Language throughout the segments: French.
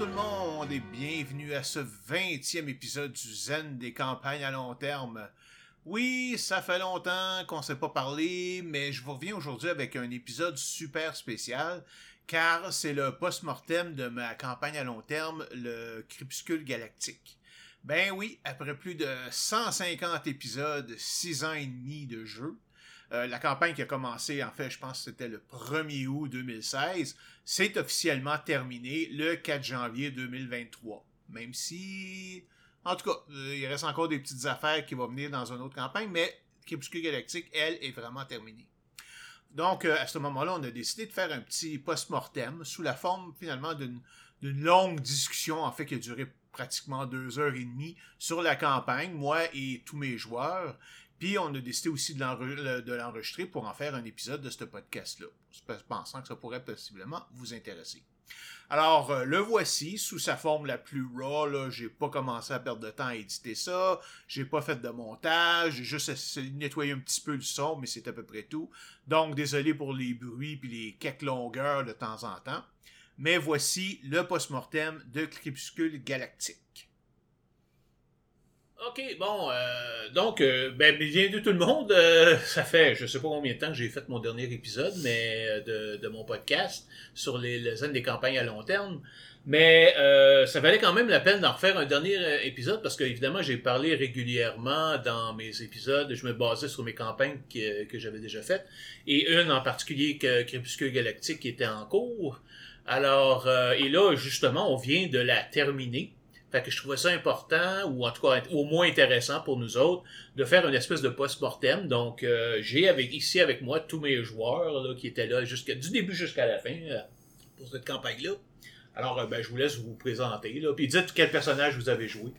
tout le monde et bienvenue à ce 20e épisode du Zen des campagnes à long terme. Oui, ça fait longtemps qu'on ne s'est pas parlé, mais je vous reviens aujourd'hui avec un épisode super spécial car c'est le post-mortem de ma campagne à long terme, le Crépuscule Galactique. Ben oui, après plus de 150 épisodes, 6 ans et demi de jeu, euh, la campagne qui a commencé, en fait, je pense que c'était le 1er août 2016, c'est officiellement terminé le 4 janvier 2023. Même si, en tout cas, euh, il reste encore des petites affaires qui vont venir dans une autre campagne, mais Crépuscule Galactique, elle, est vraiment terminée. Donc, euh, à ce moment-là, on a décidé de faire un petit post-mortem sous la forme, finalement, d'une longue discussion, en fait, qui a duré pratiquement deux heures et demie sur la campagne, moi et tous mes joueurs. Puis on a décidé aussi de l'enregistrer pour en faire un épisode de ce podcast-là, pensant que ça pourrait possiblement vous intéresser. Alors, euh, le voici sous sa forme la plus raw. Là, j'ai pas commencé à perdre de temps à éditer ça. J'ai pas fait de montage. J'ai juste nettoyé un petit peu le son, mais c'est à peu près tout. Donc, désolé pour les bruits puis les quelques longueurs de temps en temps. Mais voici le post-mortem de Crépuscule Galactique. OK, bon, euh, donc, euh, ben, bienvenue tout le monde. Euh, ça fait, je sais pas combien de temps que j'ai fait mon dernier épisode, mais euh, de, mon podcast sur les, les zones des campagnes à long terme. Mais ça valait quand même la peine d'en refaire un dernier épisode parce que évidemment j'ai parlé régulièrement dans mes épisodes. Je me basais sur mes campagnes que, que j'avais déjà faites et une en particulier que Crépuscule Galactique qui était en cours. Alors et là justement on vient de la terminer. Fait que je trouvais ça important, ou en tout cas au moins intéressant pour nous autres, de faire une espèce de post-mortem. Donc, euh, j'ai avec ici avec moi tous mes joueurs là, qui étaient là jusqu'à du début jusqu'à la fin euh, pour cette campagne-là. Alors, euh, ben, je vous laisse vous présenter. Là, puis dites quel personnage vous avez joué.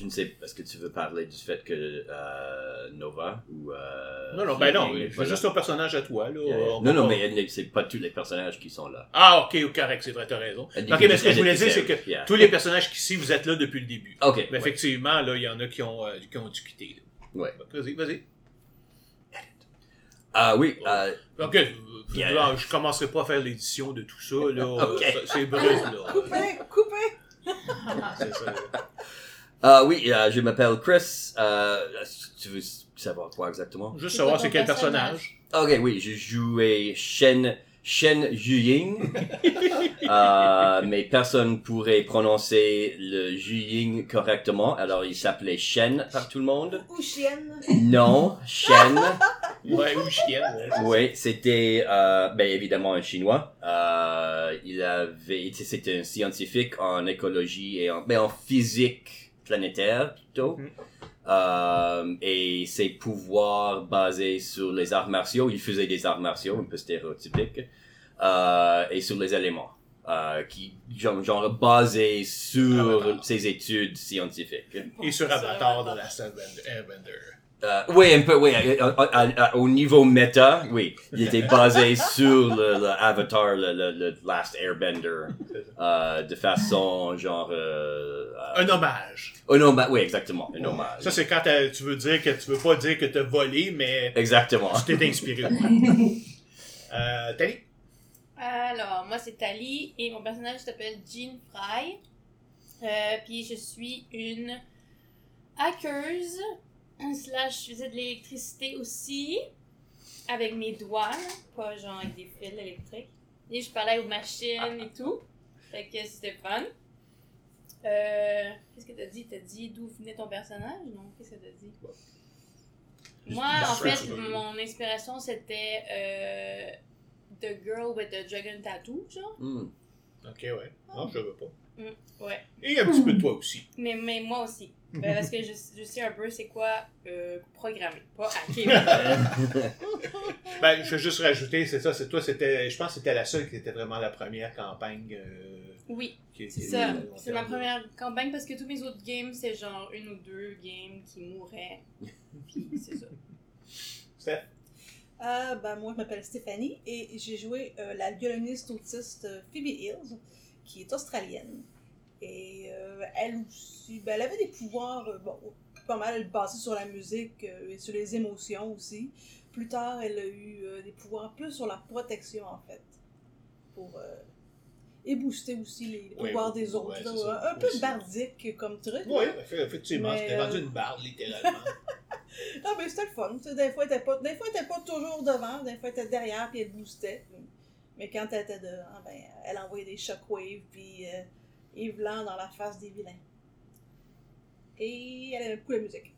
Je ne sais pas, est-ce que tu veux parler du fait que euh, Nova ou. Euh, non, non, ben non, Fleetwing, c'est voilà. juste ton personnage à toi. Là. Yeah, yeah. On Non, non, pas- mais c'est pas tous les personnages qui sont là. Ah, ok, correct, c'est vrai, t'as raison. Ok, mais ce que je voulais dire, c'est que yeah. tous les personnages qui ici, vous êtes là depuis le début. Ok. Mais ouais. effectivement, là, il y en a qui ont, euh, qui ont dû quitter. là. Ouais. Vas-y, vas-y. Ah oui, euh, Ok, Yeah. là, je commencerai pas à faire l'édition de tout ça, là. C'est brut, là. Coupé, coupé. C'est ça. Ah oui, euh, je m'appelle Chris. Euh, tu veux savoir quoi exactement? Juste savoir c'est quel personnage? personnage? Ok, oui, je jouais Shen, Shen Yuying. euh, mais personne pourrait prononcer le Yuying correctement, alors il s'appelait Shen par tout le monde. Ou chienne. Non, Shen. Ouais, ou ouais. Oui, c'était euh, ben évidemment un chinois. Euh, il avait été c'était un scientifique en écologie et en ben en physique planétaire plutôt. Mhm. Euh, et ses pouvoirs basés sur les arts martiaux, il faisait des arts martiaux un peu stéréotypiques euh, et sur les éléments. Euh, qui genre, genre basé sur Avatar. ses études scientifiques. Et sur Avatar de la Airbender. Euh, oui, un peu, oui. au niveau méta, oui. Il était basé sur le, le Avatar, le, le, le Last Airbender, euh, de façon genre... Euh, Un hommage. non, bah, oui, exactement, un hommage. Ça, c'est quand tu veux dire que tu veux pas dire que t'as volé, mais Exactement. tu t'es inspiré. euh, Tali? Alors, moi c'est Tali et mon personnage s'appelle Jean Fry. Euh, puis je suis une hackeuse, slash je faisais de l'électricité aussi, avec mes doigts, là, pas genre avec des fils électriques. Et je parlais aux machines et tout. Fait que c'était fun. Euh, Qu'est-ce que t'as dit? T'as dit d'où venait ton personnage? Non, qu'est-ce que t'as dit? Moi, en fait, mon inspiration c'était euh, The Girl with the Dragon Tattoo, genre. Hmm. Ok, ouais. Non, je veux pas. Ouais. Et un petit peu de toi aussi. Mais, mais moi aussi. Ben, parce que je, je sais un peu c'est quoi euh, programmer, pas hacker. Ben, je vais juste rajouter, c'est ça, c'est toi, c'était, je pense que c'était la seule qui était vraiment la première campagne. euh, oui, c'est ça. C'est ma première campagne parce que tous mes autres games, c'est genre une ou deux games qui mouraient. Puis c'est ça. Steph? Euh, ben, moi, je m'appelle Stéphanie et j'ai joué euh, la violoniste autiste Phoebe Hills, qui est australienne. Et euh, elle aussi, ben, elle avait des pouvoirs euh, bon, pas mal basés sur la musique euh, et sur les émotions aussi. Plus tard, elle a eu des pouvoirs plus sur la protection, en fait. Pour, et booster aussi les pouvoirs oui, des autres. ouais, un peu bardique comme truc. Oui, effectivement, c'était vendu une barre, littéralement. Non, mais c'était le fun. Des fois, elle était pas, pas toujours devant, des fois, elle était derrière, puis elle boostait. Mais quand elle était devant, ben, elle envoyait des shockwaves, puis euh, Yvelan dans la face des vilains. Et elle aimait beaucoup la musique.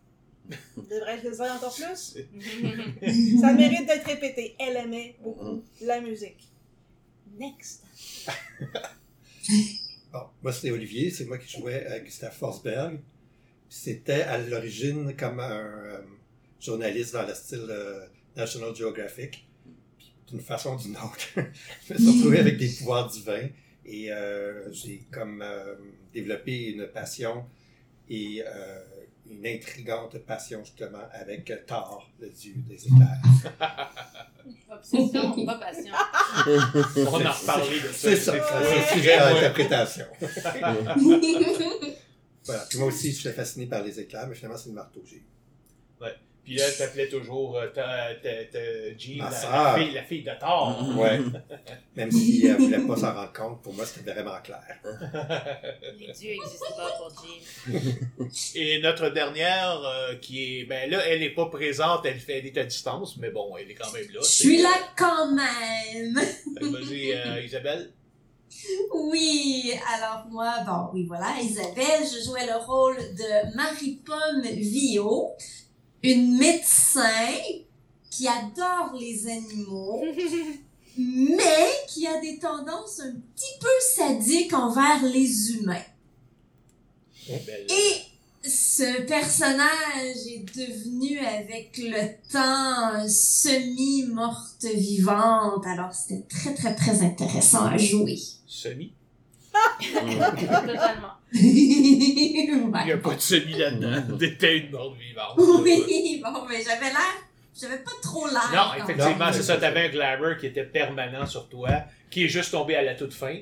Devrais-je le dire encore plus? Ça mérite d'être répété. Elle aimait beaucoup la musique. Next. Bon, moi, c'était Olivier. C'est moi qui jouais à Gustave Forsberg. C'était à l'origine comme un euh, journaliste dans le style euh, National Geographic. Puis, d'une façon ou d'une autre, je me suis retrouvé avec des pouvoirs divins et euh, j'ai comme euh, développé une passion et euh, une intrigante passion justement avec Thor, le dieu des éclairs. Obsession, pas passion. On en reparlé de ça. C'est ça, c'est un sujet à Ouais. interprétation. Voilà. Puis moi aussi, je suis fasciné par les éclairs, mais finalement, c'est le marteau que j'ai. eu. Puis là, t'appelais toujours euh, ta, ta, ta Jean, Ma la, fille, la fille de Thor. Ouais. Même si elle voulait pas s'en rendre compte, pour moi, c'était vraiment clair. Les dieux n'existent pas pour Jean. Et notre dernière, euh, qui est, ben là, elle est pas présente, elle fait, elle est à distance, mais bon, elle est quand même là. Je suis là quand même. Que Vas-y, euh, Isabelle. Oui, alors moi, bon, oui, voilà, Isabelle, je jouais le rôle de Marie-Pomme Villot, une médecin qui adore les animaux, mais qui a des tendances un petit peu sadiques envers les humains. Belle. Et ce personnage est devenu avec le temps semi-morte vivante, alors c'était très très très intéressant à jouer. Semi? Totalement. Il n'y a ouais. pas de semi là-dedans. T'étais une morte vivante. Oui, bon, mais j'avais l'air, j'avais pas trop l'air. Non, effectivement, c'est ça. T'avais un glamour qui était permanent sur toi, qui est juste tombé à la toute fin.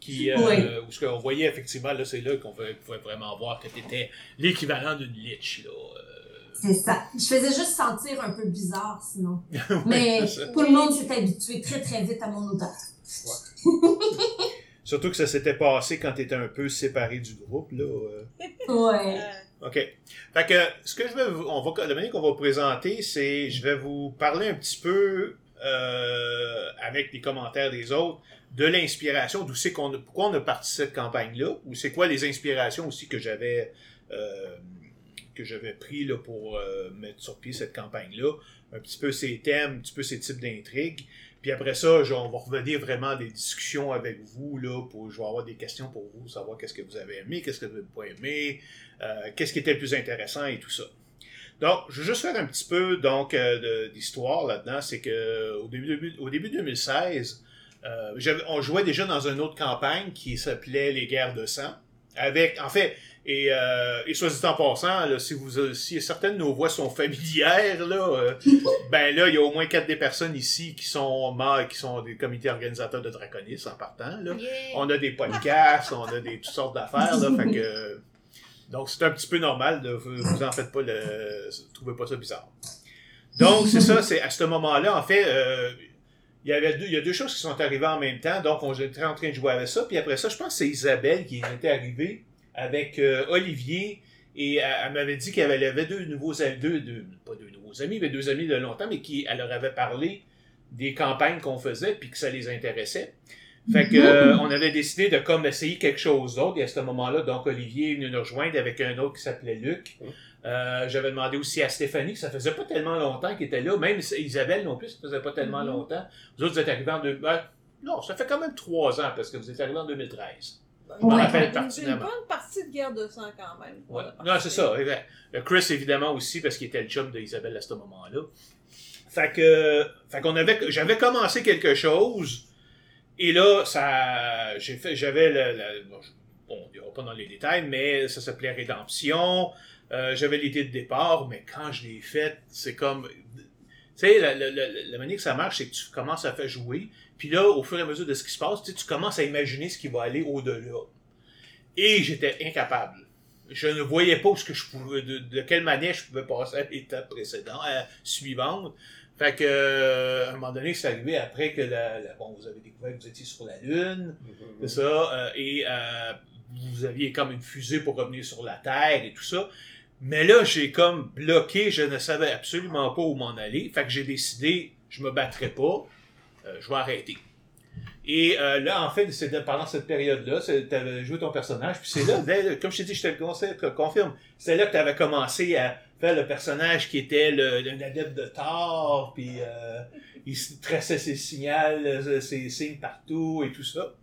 Qui, euh, Oui. Où ce qu'on voyait, effectivement, là, c'est là qu'on pouvait vraiment voir que t'étais l'équivalent d'une lich, là. euh. C'est ça. Je faisais juste sentir un peu bizarre, sinon. Ouais, Mais tout le monde s'est habitué très très vite à mon odeur. Surtout que ça s'était passé quand t'étais un peu séparé du groupe, là. euh. Ouais. OK. Fait que ce que je vais vous, on va, la manière qu'on va vous présenter, c'est je vais vous parler un petit peu euh, avec les commentaires des autres de l'inspiration, d'où c'est qu'on a, pourquoi on a parti cette campagne-là, ou c'est quoi les inspirations aussi que j'avais euh, que j'avais pris là, pour euh, mettre sur pied cette campagne-là, un petit peu ces thèmes, un petit peu ces types d'intrigues. Puis après ça, on va revenir vraiment à des discussions avec vous, là, pour, je vais avoir des questions pour vous, savoir qu'est-ce que vous avez aimé, qu'est-ce que vous n'avez pas aimé, euh, qu'est-ce qui était le plus intéressant et tout ça. Donc, je vais juste faire un petit peu donc euh, d'histoire là-dedans. C'est que au début, au début 2016, euh, on jouait déjà dans une autre campagne qui s'appelait Les Guerres de sang. Avec, en fait, et, euh, et soit dit en passant, là, si, vous, si certaines de nos voix sont familières, là, euh, ben là, il y a au moins quatre des personnes ici qui sont membres, qui sont des comités organisateurs de Draconis en partant. Là. Yeah. On a des podcasts, on a des toutes sortes d'affaires, là, fait que donc c'est un petit peu normal de vous, vous en faites pas le trouvez pas ça bizarre. Donc c'est ça, c'est à ce moment-là en fait euh, il y avait deux, il y a deux choses qui sont arrivées en même temps, donc on était en train de jouer avec ça, puis après ça, je pense que c'est Isabelle qui était arrivée avec euh, Olivier et elle, elle m'avait dit qu'elle avait deux nouveaux amis, deux, deux, pas deux nouveaux amis, mais deux amis de longtemps, mais qui elle leur avait parlé des campagnes qu'on faisait puis que ça les intéressait. Fait que euh, on avait décidé de comme essayer quelque chose d'autre. Et à ce moment-là, donc Olivier est venu nous rejoindre avec un autre qui s'appelait Luc. Euh, J'avais demandé aussi à Stéphanie, que ça faisait pas tellement longtemps qu'elle était là. Même Isabelle non plus, ça faisait pas tellement Mhm. longtemps. Vous autres, vous êtes arrivés en deux... ben, non, ça fait quand même trois ans parce que vous êtes arrivés en 2013. Je me rappelle Une- Une bonne partie de guerre de sang quand même. Ouais. Non, c'est ça. exact. Le Chris, évidemment, aussi, parce qu'il était le chum d'Isabelle à ce moment-là. Fait que, fait qu'on avait, j'avais commencé quelque chose, et là, ça, j'ai fait, j'avais le, le- bon, je- bon, on ira pas dans les détails, mais ça s'appelait Rédemption. Euh, j'avais l'idée de départ, mais quand je l'ai faite, c'est comme, tu sais, la, la, la, la manière que ça marche, c'est que tu commences à faire jouer, puis là, au fur et à mesure de ce qui se passe, tu commences à imaginer ce qui va aller au-delà. Et j'étais incapable. Je ne voyais pas ce que je pouvais, de, de quelle manière je pouvais passer à l'étape précédente, à- suivante. Fait que, euh, à un moment donné, c'est arrivé après que la, la- bon, vous avez découvert que vous étiez sur la Lune, c'est ça, euh, et euh, vous aviez comme une fusée pour revenir sur la Terre et tout ça. Mais là, j'ai comme bloqué, je ne savais absolument pas où m'en aller. Fait que j'ai décidé, je me battrai pas, euh, je vais arrêter. Et euh, là, en fait, c'est pendant cette période-là, tu avais joué ton personnage, puis c'est là, dès- comme je t'ai dit, je te le conseille, te confirme, c'est là que tu avais commencé à faire le personnage qui était le- l'adepte de Thor, puis euh, il traçait ses signaux, ses signes partout et tout ça.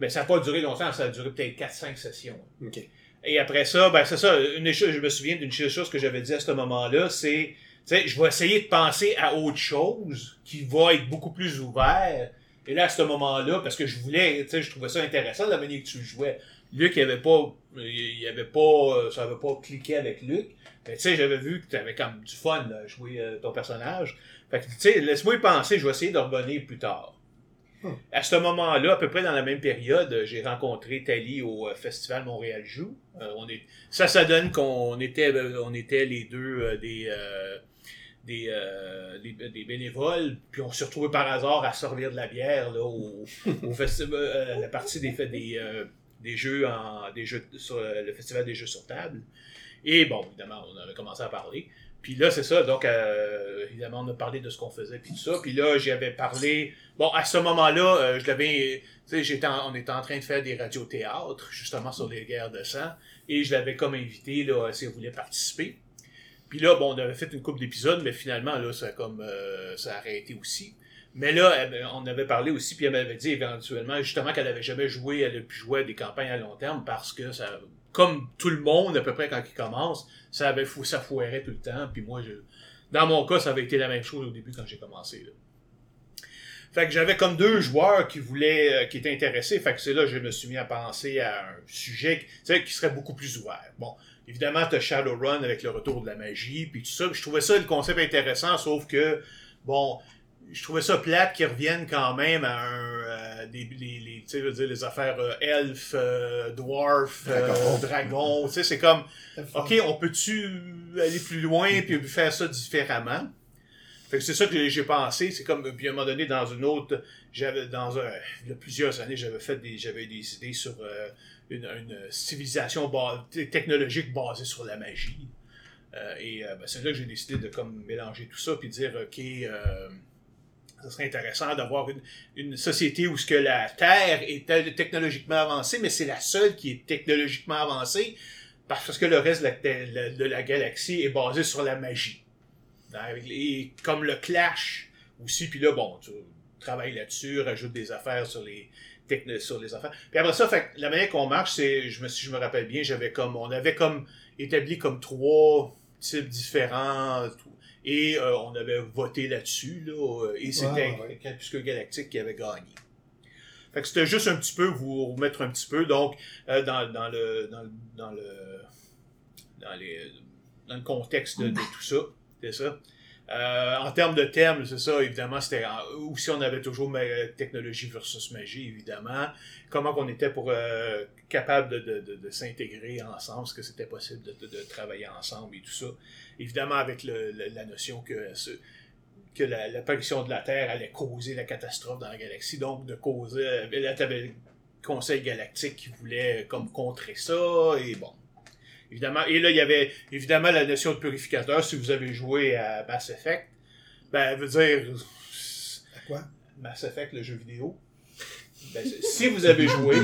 Mais ça n'a pas duré longtemps, ça a duré peut-être 4-5 sessions. Ok. Et après ça, ben c'est ça, une des choses, je me souviens d'une chose que j'avais dit à ce moment-là, c'est, tu sais, je vais essayer de penser à autre chose qui va être beaucoup plus ouvert. Et là, à ce moment-là, parce que je voulais, tu sais, je trouvais ça intéressant la manière que tu jouais. Luc, il avait pas, il avait pas, ça avait pas cliqué avec Luc. Tu sais, j'avais vu que tu avais comme du fun là, jouer euh, ton personnage. Fait que, tu sais, laisse-moi y penser, je vais essayer de revenir plus tard. À ce moment-là, à peu près dans la même période, j'ai rencontré Tali au euh, Festival Montréal Joue. Euh, on est, ça, ça donne qu'on était, euh, on était les deux euh, des, euh, des, des, des bénévoles, puis on s'est retrouvés par hasard à servir de la bière là, au, au festival, la partie des, des, des jeux en des jeux sur le festival des jeux sur table. Et bon, évidemment, on avait commencé à parler. Puis là, c'est ça, donc euh, évidemment, on a parlé de ce qu'on faisait, puis tout ça. Puis là, j'y avais parlé. Bon, à ce moment-là, euh, je l'avais. Tu sais, j'étais on était en train de faire des radiothéâtres, justement sur les guerres de sang. Et je l'avais comme invité, là, si elle voulait participer. Puis là, bon, on avait fait une couple d'épisodes, mais finalement, là, ça a comme euh, ça a arrêté aussi. Mais là, on avait parlé aussi, puis elle m'avait dit éventuellement, justement, qu'elle avait jamais joué, elle a pu jouer à des campagnes à long terme parce que ça, comme tout le monde, à peu près quand il commence, ça avait ça foirait tout le temps. Puis moi, dans mon cas, ça avait été la même chose au début quand j'ai commencé. Fait que j'avais comme deux joueurs qui voulaient, euh, qui étaient intéressés. Fait que c'est là que je me suis mis à penser à un sujet qui, tu serait beaucoup plus ouvert. Bon, évidemment, t'as Shadowrun avec le retour de la magie, puis tout ça. Je trouvais ça le concept intéressant, sauf que, bon, je trouvais ça plate qu'ils reviennent quand même à un, euh, des, les, les, tu sais, je veux dire, les affaires euh, elfes, euh, dwarf, euh, Dragon. dragon. Tu sais, c'est comme, OK, on peut-tu aller plus loin puis faire ça différemment? Fait que c'est ça que j'ai- pensé. C'est comme, puis à un moment donné, dans une autre, j'avais, dans un, il y a plusieurs années, j'avais fait des, j'avais des idées sur euh, une, une civilisation ba- t- technologique basée sur la magie. Euh, et ben, c'est là que j'ai décidé de comme mélanger tout ça puis dire, OK, ça serait intéressant d'avoir une, société où ce que la Terre est te- technologiquement avancée, mais c'est la seule qui est technologiquement avancée parce que le reste de la, galaxie est basé sur la magie. Et comme le clash aussi, puis là, bon, tu travailles là-dessus, rajoute des affaires sur les sur les affaires. Puis après ça, fait, la manière qu'on marche, c'est, je me, si je me rappelle bien, j'avais comme, on avait comme établi comme trois types différents, et euh, on avait voté là-dessus, là, euh, et c'était ouais. puisque Galactique qui avait gagné. Fait que c'était juste un petit peu, vous remettre un petit peu, donc, euh, dans, dans le, dans, le- dans le, dans les, dans le contexte de, de tout ça, c'est ça. Euh, en termes de thème, c'est ça, évidemment, c'était aussi on avait toujours technologie versus magie, évidemment. Comment qu'on était pour euh, capable de, de, de, de s'intégrer ensemble, est-ce que c'était possible de travailler ensemble et tout ça. Évidemment, avec le, le- la notion que ce- que la- l'apparition de la Terre allait causer la catastrophe dans la galaxie, donc de causer. euh, Là, t'avais le Conseil galactique qui voulait comme contrer ça, et bon. Évidemment, et là, il y avait évidemment la notion de purificateur. Si vous avez joué à Mass Effect, ben, veut dire. À quoi? Mass Effect, le jeu vidéo. Ben, si vous avez joué,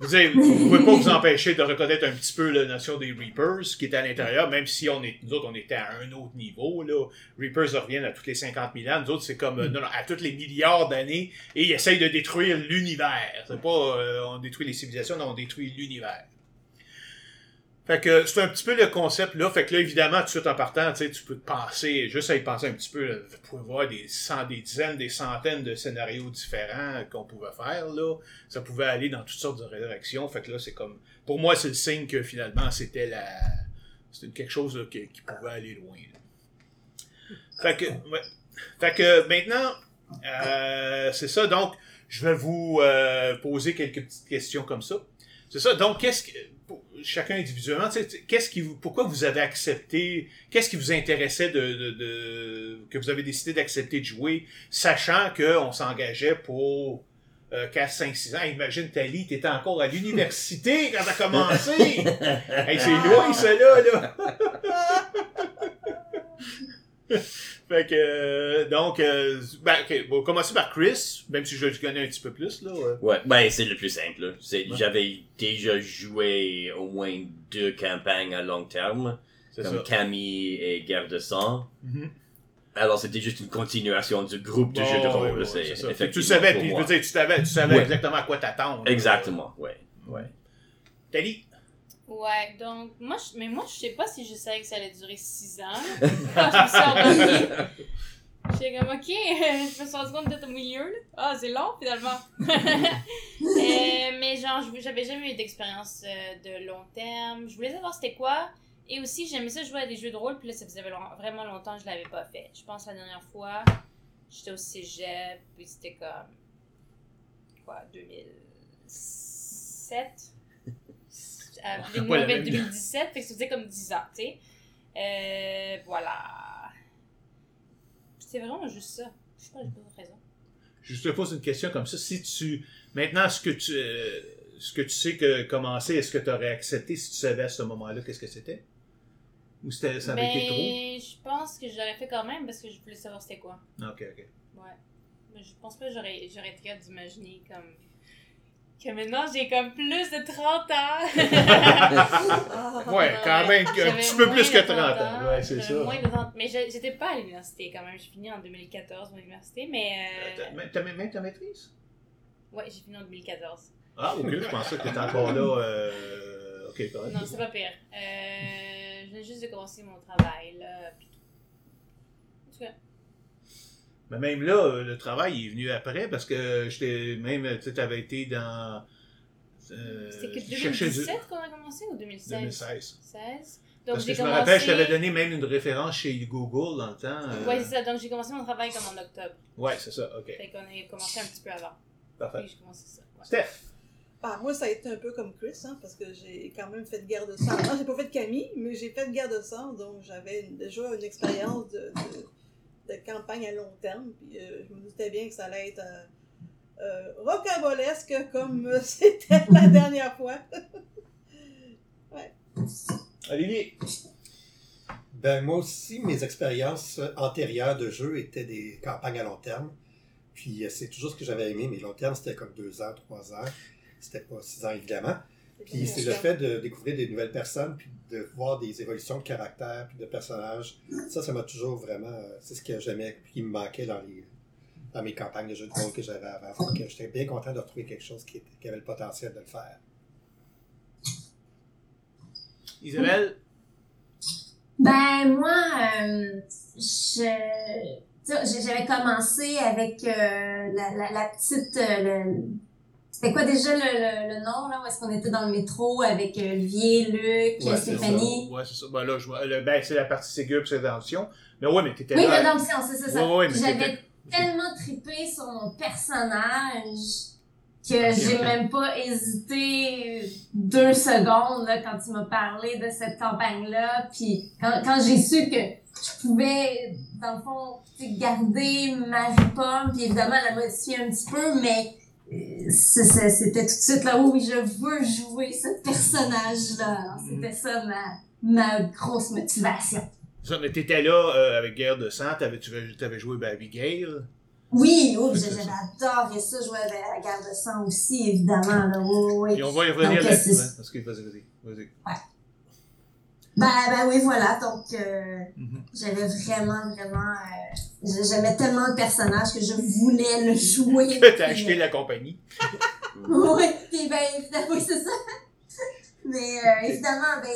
vous ne pouvez pas vous empêcher de reconnaître un petit peu la notion des Reapers qui est à l'intérieur, même si on est, nous autres, on était à un autre niveau. Là. Reapers reviennent à tous les 50 000 ans. Nous autres, c'est comme euh, non, non, à tous les milliards d'années et ils essayent de détruire l'univers. C'est pas euh, on détruit les civilisations, non, on détruit l'univers. Fait que c'est un petit peu le concept là. Fait que là, évidemment, tout de suite en partant, tu sais, tu peux te penser, juste à y penser un petit peu, là, vous pouvez voir des, cent, des dizaines, des centaines de scénarios différents qu'on pouvait faire là. Ça pouvait aller dans toutes sortes de directions. Fait que là, c'est comme. Pour moi, c'est le signe que finalement, c'était la. C'était quelque chose là, qui, qui pouvait aller loin. là. Fait que. ouais. Fait que maintenant, euh, c'est ça. Donc, je vais vous euh, poser quelques petites questions comme ça. C'est ça. Donc, qu'est-ce que. Chacun individuellement, qu'est-ce qui vous, pourquoi vous avez accepté, qu'est-ce qui vous intéressait de, de, de- que vous avez décidé d'accepter de jouer, sachant qu'on s'engageait pour euh, 4, 5, 6 ans? Imagine, Tali, t'étais encore à l'université quand t'as commencé. hey, c'est loin, ça, là, là. fait que, euh, donc, euh, ben, ok, on va commencer par Chris, même si je le connais un petit peu plus, là. ouais. Ouais, ben c'est le plus simple. là. C'est, Ouais. J'avais déjà joué au moins deux campagnes à long terme, comme ça. Camille et Guerre de sang. Mhm. Alors c'était juste une continuation du groupe de Bon, jeux de rôle. ouais, c'est Tu savais, pour puis je moi. veux dire, tu savais, tu savais Ouais. exactement à quoi t'attendre. Exactement, ouais. ouais. Tali? Ouais, donc, moi, je, mais moi, je sais pas si je savais que ça allait durer 6 ans. Quand je me suis endormie, j'étais comme, ok, je me suis rendu compte d'être au milieu. Ah, c'est long, finalement. Euh, mais genre, j'avais jamais eu d'expérience euh, de long terme. Je voulais savoir c'était quoi. Et aussi, j'aimais ça jouer à des jeux de rôle, puis là, ça faisait vraiment longtemps que je l'avais pas fait. Je pense la dernière fois, j'étais au cégep, puis c'était comme. Quoi, 2007 à même- 2017, fait que ça faisait comme 10 ans, tu sais. Euh, voilà. C'est vraiment juste ça. Je sais pas, j'ai pas raison. Je te pose une question comme ça. Si tu. Maintenant, ce que tu. euh, ce que tu sais que commencer, est-ce que tu aurais accepté si tu savais à ce moment-là qu'est-ce que c'était? Ou c'était, ça avait été trop? Mais je pense que j'aurais fait quand même parce que je voulais savoir c'était quoi. Ok, ok. Ouais. Mais je pense pas que j'aurais, j'aurais été capable d'imaginer comme. Que maintenant j'ai comme plus de 30 ans. Ouais, quand même, un petit peu plus que 30 ans. Ouais, c'est ça. moins de 30 Mais je- j'étais pas à l'université quand même. J'ai fini en 2014 mon université, mais. Euh, euh, t'as- même ta maîtrise? Ouais, j'ai fini en 2014. Ah, ok, je pensais que t'étais encore là. Euh... Ok, correct. Non, c'est pas pire. Euh, je viens juste de commencer mon travail, là, tout. En tout cas, Mais même là, euh, le travail il est venu après parce que j'étais même, tu sais, t'avais été dans. Euh, c'était que tu cherchais du- 2017 qu'on a commencé ou 2016 2016. 16. Donc Parce que je me commencé... rappelle, je t'avais donné même une référence chez Google dans le temps. euh, Ouais, c'est ça. Donc j'ai commencé mon travail comme en octobre. Ouais, c'est ça, ok. Fait qu'on a commencé un petit peu avant. Parfait. Puis j'ai commencé ça. ouais. Steph! Ah, moi, ça a été un peu comme Chris, hein, parce que j'ai quand même fait de guerre de sang. Non, j'ai pas fait de Camille, mais j'ai fait de guerre de sang, donc j'avais déjà une expérience de, de, de campagne à long terme. Puis euh, je me doutais bien que ça allait être euh, euh, rocambolesque comme euh, c'était la dernière fois. Olivier! Ben, moi aussi, mes expériences antérieures de jeu étaient des campagnes à long terme. Puis c'est toujours ce que j'avais aimé, mais long terme, c'était comme deux ans, trois ans. C'était pas six ans, évidemment. Puis c'est le fait de découvrir des nouvelles personnes, puis de voir des évolutions de caractère, puis de personnages. Ça, ça m'a toujours vraiment... euh, C'est ce que j'aimais, puis qui me manquait dans les dans mes campagnes de jeux de rôle que j'avais avant. J'étais bien content de retrouver quelque chose qui, était- qui avait le potentiel de le faire. Isabelle? Ben, moi, euh, je, tu sais, j'avais commencé avec euh, la, la, la petite. euh, le- c'était quoi déjà le, le, le nom, là, où est-ce qu'on était dans le métro avec euh, Olivier, Luc, Ouais, c'est Stéphanie? ça. Ouais, c'est ça. Ben là, je vois. le- Ben, c'est la partie Ségur et Sédention. Mais ouais, mais t'étais Oui, là. Redemption, c'est ça. ça. Ouais, ouais, mais J'avais tellement trippé sur mon personnage que j'ai même pas hésité deux secondes là, quand tu m'as parlé de cette campagne-là. Puis quand, quand j'ai su que je pouvais, dans le fond, garder Marie-Pomme, puis évidemment la modifier un petit peu, mais c'est- c'est- c'était tout de suite là, oui, je veux jouer ce personnage-là. C'était ça ma, ma grosse motivation. Ça, mais t'étais là euh, avec Guerre de sang, t'avais, tu avais, t'avais joué ben, Abigail. Oui, oui, C'est j'avais ça. adoré ça, jouer avec la garde de sang aussi, évidemment. Là. Oui, oui, Et on va y revenir Donc, là-dessus. Hein, parce que vas-y, vas-y. vas-y. Ben, ben oui, voilà. Donc, euh, Mhm. j'avais vraiment, vraiment... Euh, J'aimais tellement le personnage que je voulais le jouer. Que t'as acheté la compagnie. Oui, puis ben, évidemment, oui, c'est ça. Mais euh, évidemment, ben,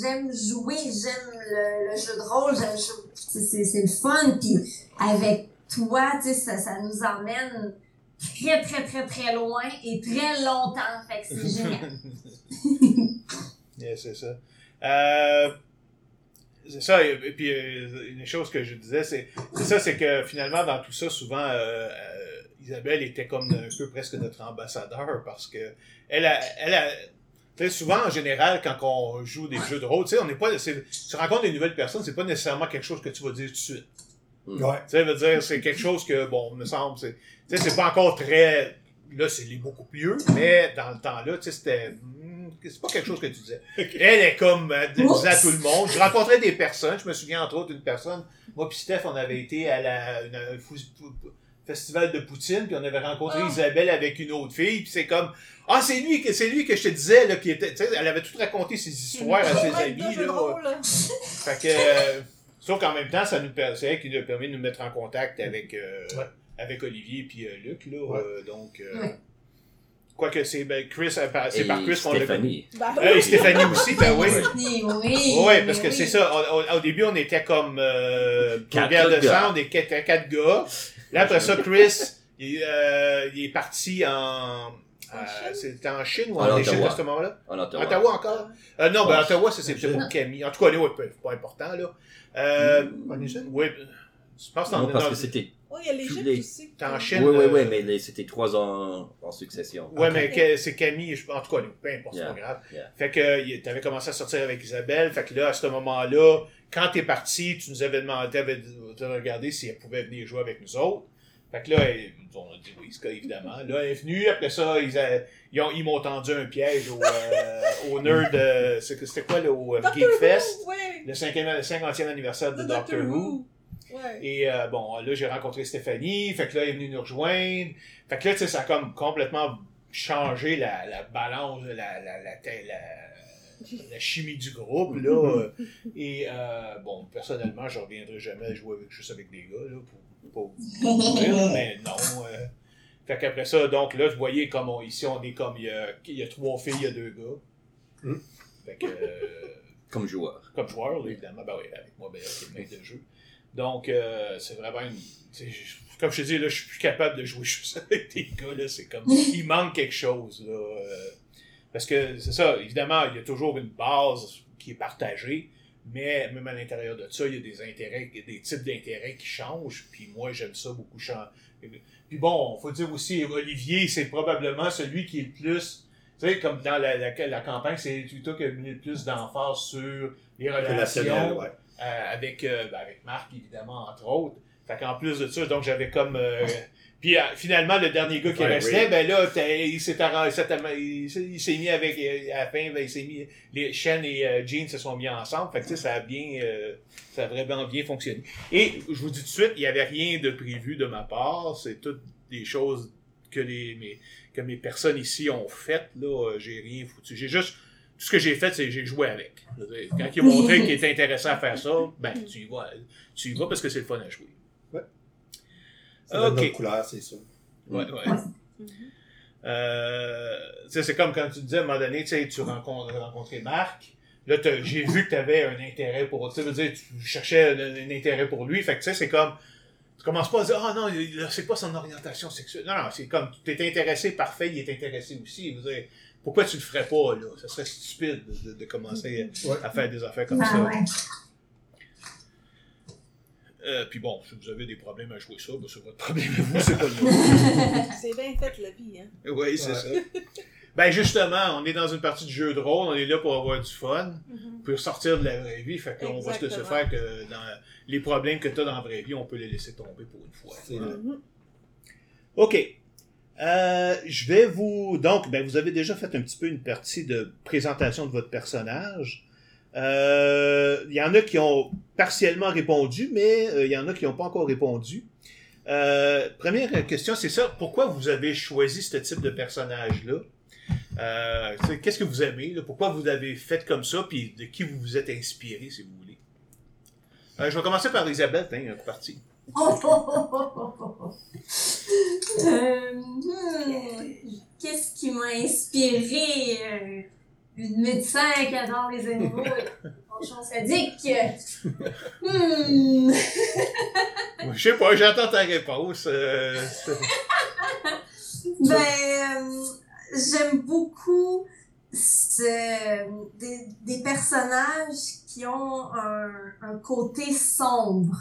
j'aime jouer, j'aime le, le jeu de rôle, j'aime jouer. C'est- le fun, puis avec toi, tu sais, ça, ça nous emmène très, très, très, très loin et très longtemps. Fait que c'est génial. Yeah, c'est ça. Euh, c'est ça, et, et puis euh, une chose que je disais, c'est c'est ça, c'est que finalement, dans tout ça, souvent, euh, euh, Isabelle était comme un peu presque notre ambassadeur parce que elle a, elle a, souvent, en général, quand on joue des jeux de rôle, tu sais, on n'est pas, tu rencontres des nouvelles personnes, c'est pas nécessairement quelque chose que tu vas dire tout de suite. Ouais. Tu sais, veut dire, c'est quelque chose que, bon, me semble, c'est, tu sais, c'est pas encore très, là, c'est beaucoup mieux, mais dans le temps-là, tu sais, c'était, c'est pas quelque chose que tu disais. Elle est comme, euh, elle disait à tout le monde. Je rencontrais des personnes, je me souviens entre autres d'une personne, moi puis Steph, on avait été à la, une- un fou- festival de Poutine, puis on avait rencontré Ah. Isabelle avec une autre fille, puis c'est comme, ah, c'est lui que, c'est lui que je te disais, là, qui était, tu sais, elle avait tout raconté ses histoires à ses amis, là. rôle, là. Fait que, euh, sauf qu'en même temps, ça nous per- c'est elle qui nous a permis de nous mettre en contact avec, euh, Ouais. avec Olivier puis euh, Luc, là. Ouais. euh, donc, euh, Ouais. Quoique c'est ben, Chris, euh, par- c'est par Chris qu'on l'a Stéphanie. Ben, Euh, et Stéphanie aussi, ben oui. Oui, oui. Ouais, parce que oui. c'est ça. Au, au- au début, on était comme euh, Quatre de gars. sang, on était quatre, quatre gars. Là, après ça, Chris, il, euh, il est parti en. En euh, Chine? C'était en Chine ou En en Égypte Ottawa. à ce moment-là? En Ottawa. Ottawa encore? Euh, non, ben Ouais. Ottawa, ça c'est peut-être pour Camille. En tout cas, c'est pas important, là. Euh, En Égypte? oui, je pense Non, parce que c'était. Ouais, il y a l'Égypte les- aussi. Chine. Oui, oui, oui, mais c'était trois ans en succession. Ok. mais c'est Camille, je- en tout cas, peu importe, c'est Yeah, pas grave. yeah. Fait que t'avais commencé à sortir avec Isabelle, fait que là, à ce moment-là, quand t'es parti, tu nous avais demandé, t'avais regardé si elle pouvait venir jouer avec nous autres. Fait que là, elle- on a dit oui, c'est quoi, évidemment. Là, elle est venue, après ça, ils, a- ils ont- ils m'ont tendu un piège au, euh, au nerd, euh, c'était quoi, là, au euh, Doctor Geekfest, Who, ouais. le 50e, le 50e anniversaire de De Doctor, Who. Ouais. Et euh, bon, là, j'ai rencontré Stéphanie. Fait que là, elle est venue nous rejoindre. Fait que là, tu sais, ça a comme complètement changé la, la balance, la, la, la, la, la chimie du groupe, là. Et euh, bon, personnellement, je reviendrai jamais jouer avec, juste avec des gars, là, pour, pour, pour là, mais non. euh. fait qu'après ça, donc là, vous voyez, comme on, ici, on est comme, il y a, il y a trois filles, il y a deux gars. Hmm. Fait que... euh, Comme joueur. comme joueur, là, évidemment. Ben oui, avec moi, ben, c'est le maître de jeu. Donc, euh, c'est vraiment une. tu sais, je- Comme je te dis, là, je suis plus capable de jouer juste avec des gars, là. C'est comme. Il manque quelque chose, là. euh, parce que c'est ça, évidemment, il y a toujours une base qui est partagée, mais même à l'intérieur de ça, il y a des intérêts, il y a des types d'intérêts qui changent, puis moi, j'aime ça beaucoup. Puis bon, faut dire aussi, Olivier, c'est probablement celui qui est le plus. Tu sais, comme dans la, la, la campagne, c'est plutôt qui a mis le plus d'emphase sur les relations ouais. Euh, avec, euh, ben, avec Marc, évidemment, entre autres. Fait qu'en plus de ça, donc j'avais comme. euh, puis euh, finalement, le dernier gars qui Ouais, restait, oui. ben là, il s'est il s'est mis avec. À la fin, ben, il s'est mis. Les Shen et euh, Jean se sont mis ensemble. Fait que tu sais, ça a bien. euh, ça a vraiment bien fonctionné. Et je vous dis tout de suite, il n'y avait rien de prévu de ma part. C'est toutes des choses que les mes, que mes personnes ici ont faites. Là, j'ai rien foutu. J'ai juste. Tout ce que j'ai fait, c'est j'ai joué avec. Quand ils ont montré qu'il était intéressant à faire ça, ben tu y vas. Tu y vas parce que c'est le fun à jouer. Ça donne Ok. notre couleur, c'est sûr. Ouais, ouais. Euh, tu sais, c'est comme quand tu disais à un moment donné, tu sais, tu rencontres, rencontrais Marc. Là, j'ai vu que tu avais un intérêt pour. Tu dire, tu cherchais un, un intérêt pour lui. Fait que tu sais, c'est comme. Tu commences pas à dire, ah non, il- c'est quoi son orientation sexuelle? Non, non, c'est comme, tu es intéressé, parfait, il est intéressé aussi. Pourquoi tu le ferais pas, là? Ça serait stupide de, commencer Ouais. à faire des affaires comme Ah ça. ouais. Euh, puis bon, si vous avez des problèmes à jouer ça, ben, c'est votre problème à vous, c'est pas le mien. C'est bien fait la vie, hein. Oui, c'est Ouais. ça. Ben justement, on est dans une partie de jeu de rôle, on est là pour avoir du fun, Mhm. pour sortir de la vraie vie, fait qu'on va se faire que dans les problèmes que tu as dans la vraie vie, on peut les laisser tomber pour une fois. C'est. Mhm. OK. Euh, je vais vous... Donc, ben, vous avez déjà fait un petit peu une partie de présentation de votre personnage. Euh, Il y en a qui ont partiellement répondu, mais euh, il y en a qui n'ont pas encore répondu. Première question, c'est ça. Pourquoi vous avez choisi ce type de personnage-là? Qu'est-ce que vous aimez? Pourquoi vous l'avez fait comme ça? Puis de qui vous vous êtes inspiré, si vous voulez? Je vais commencer par Isabelle, hein, parti. Oh, oh, oh, oh, oh, oh. Euh, hmm, Qu'est-ce qui m'a inspiré? Euh, une médecin qui adore les animaux et penchant sadique. Hmm. Je sais pas, j'attends ta réponse. euh, Ben, euh, j'aime beaucoup ce- des, des personnages qui ont un, un côté sombre.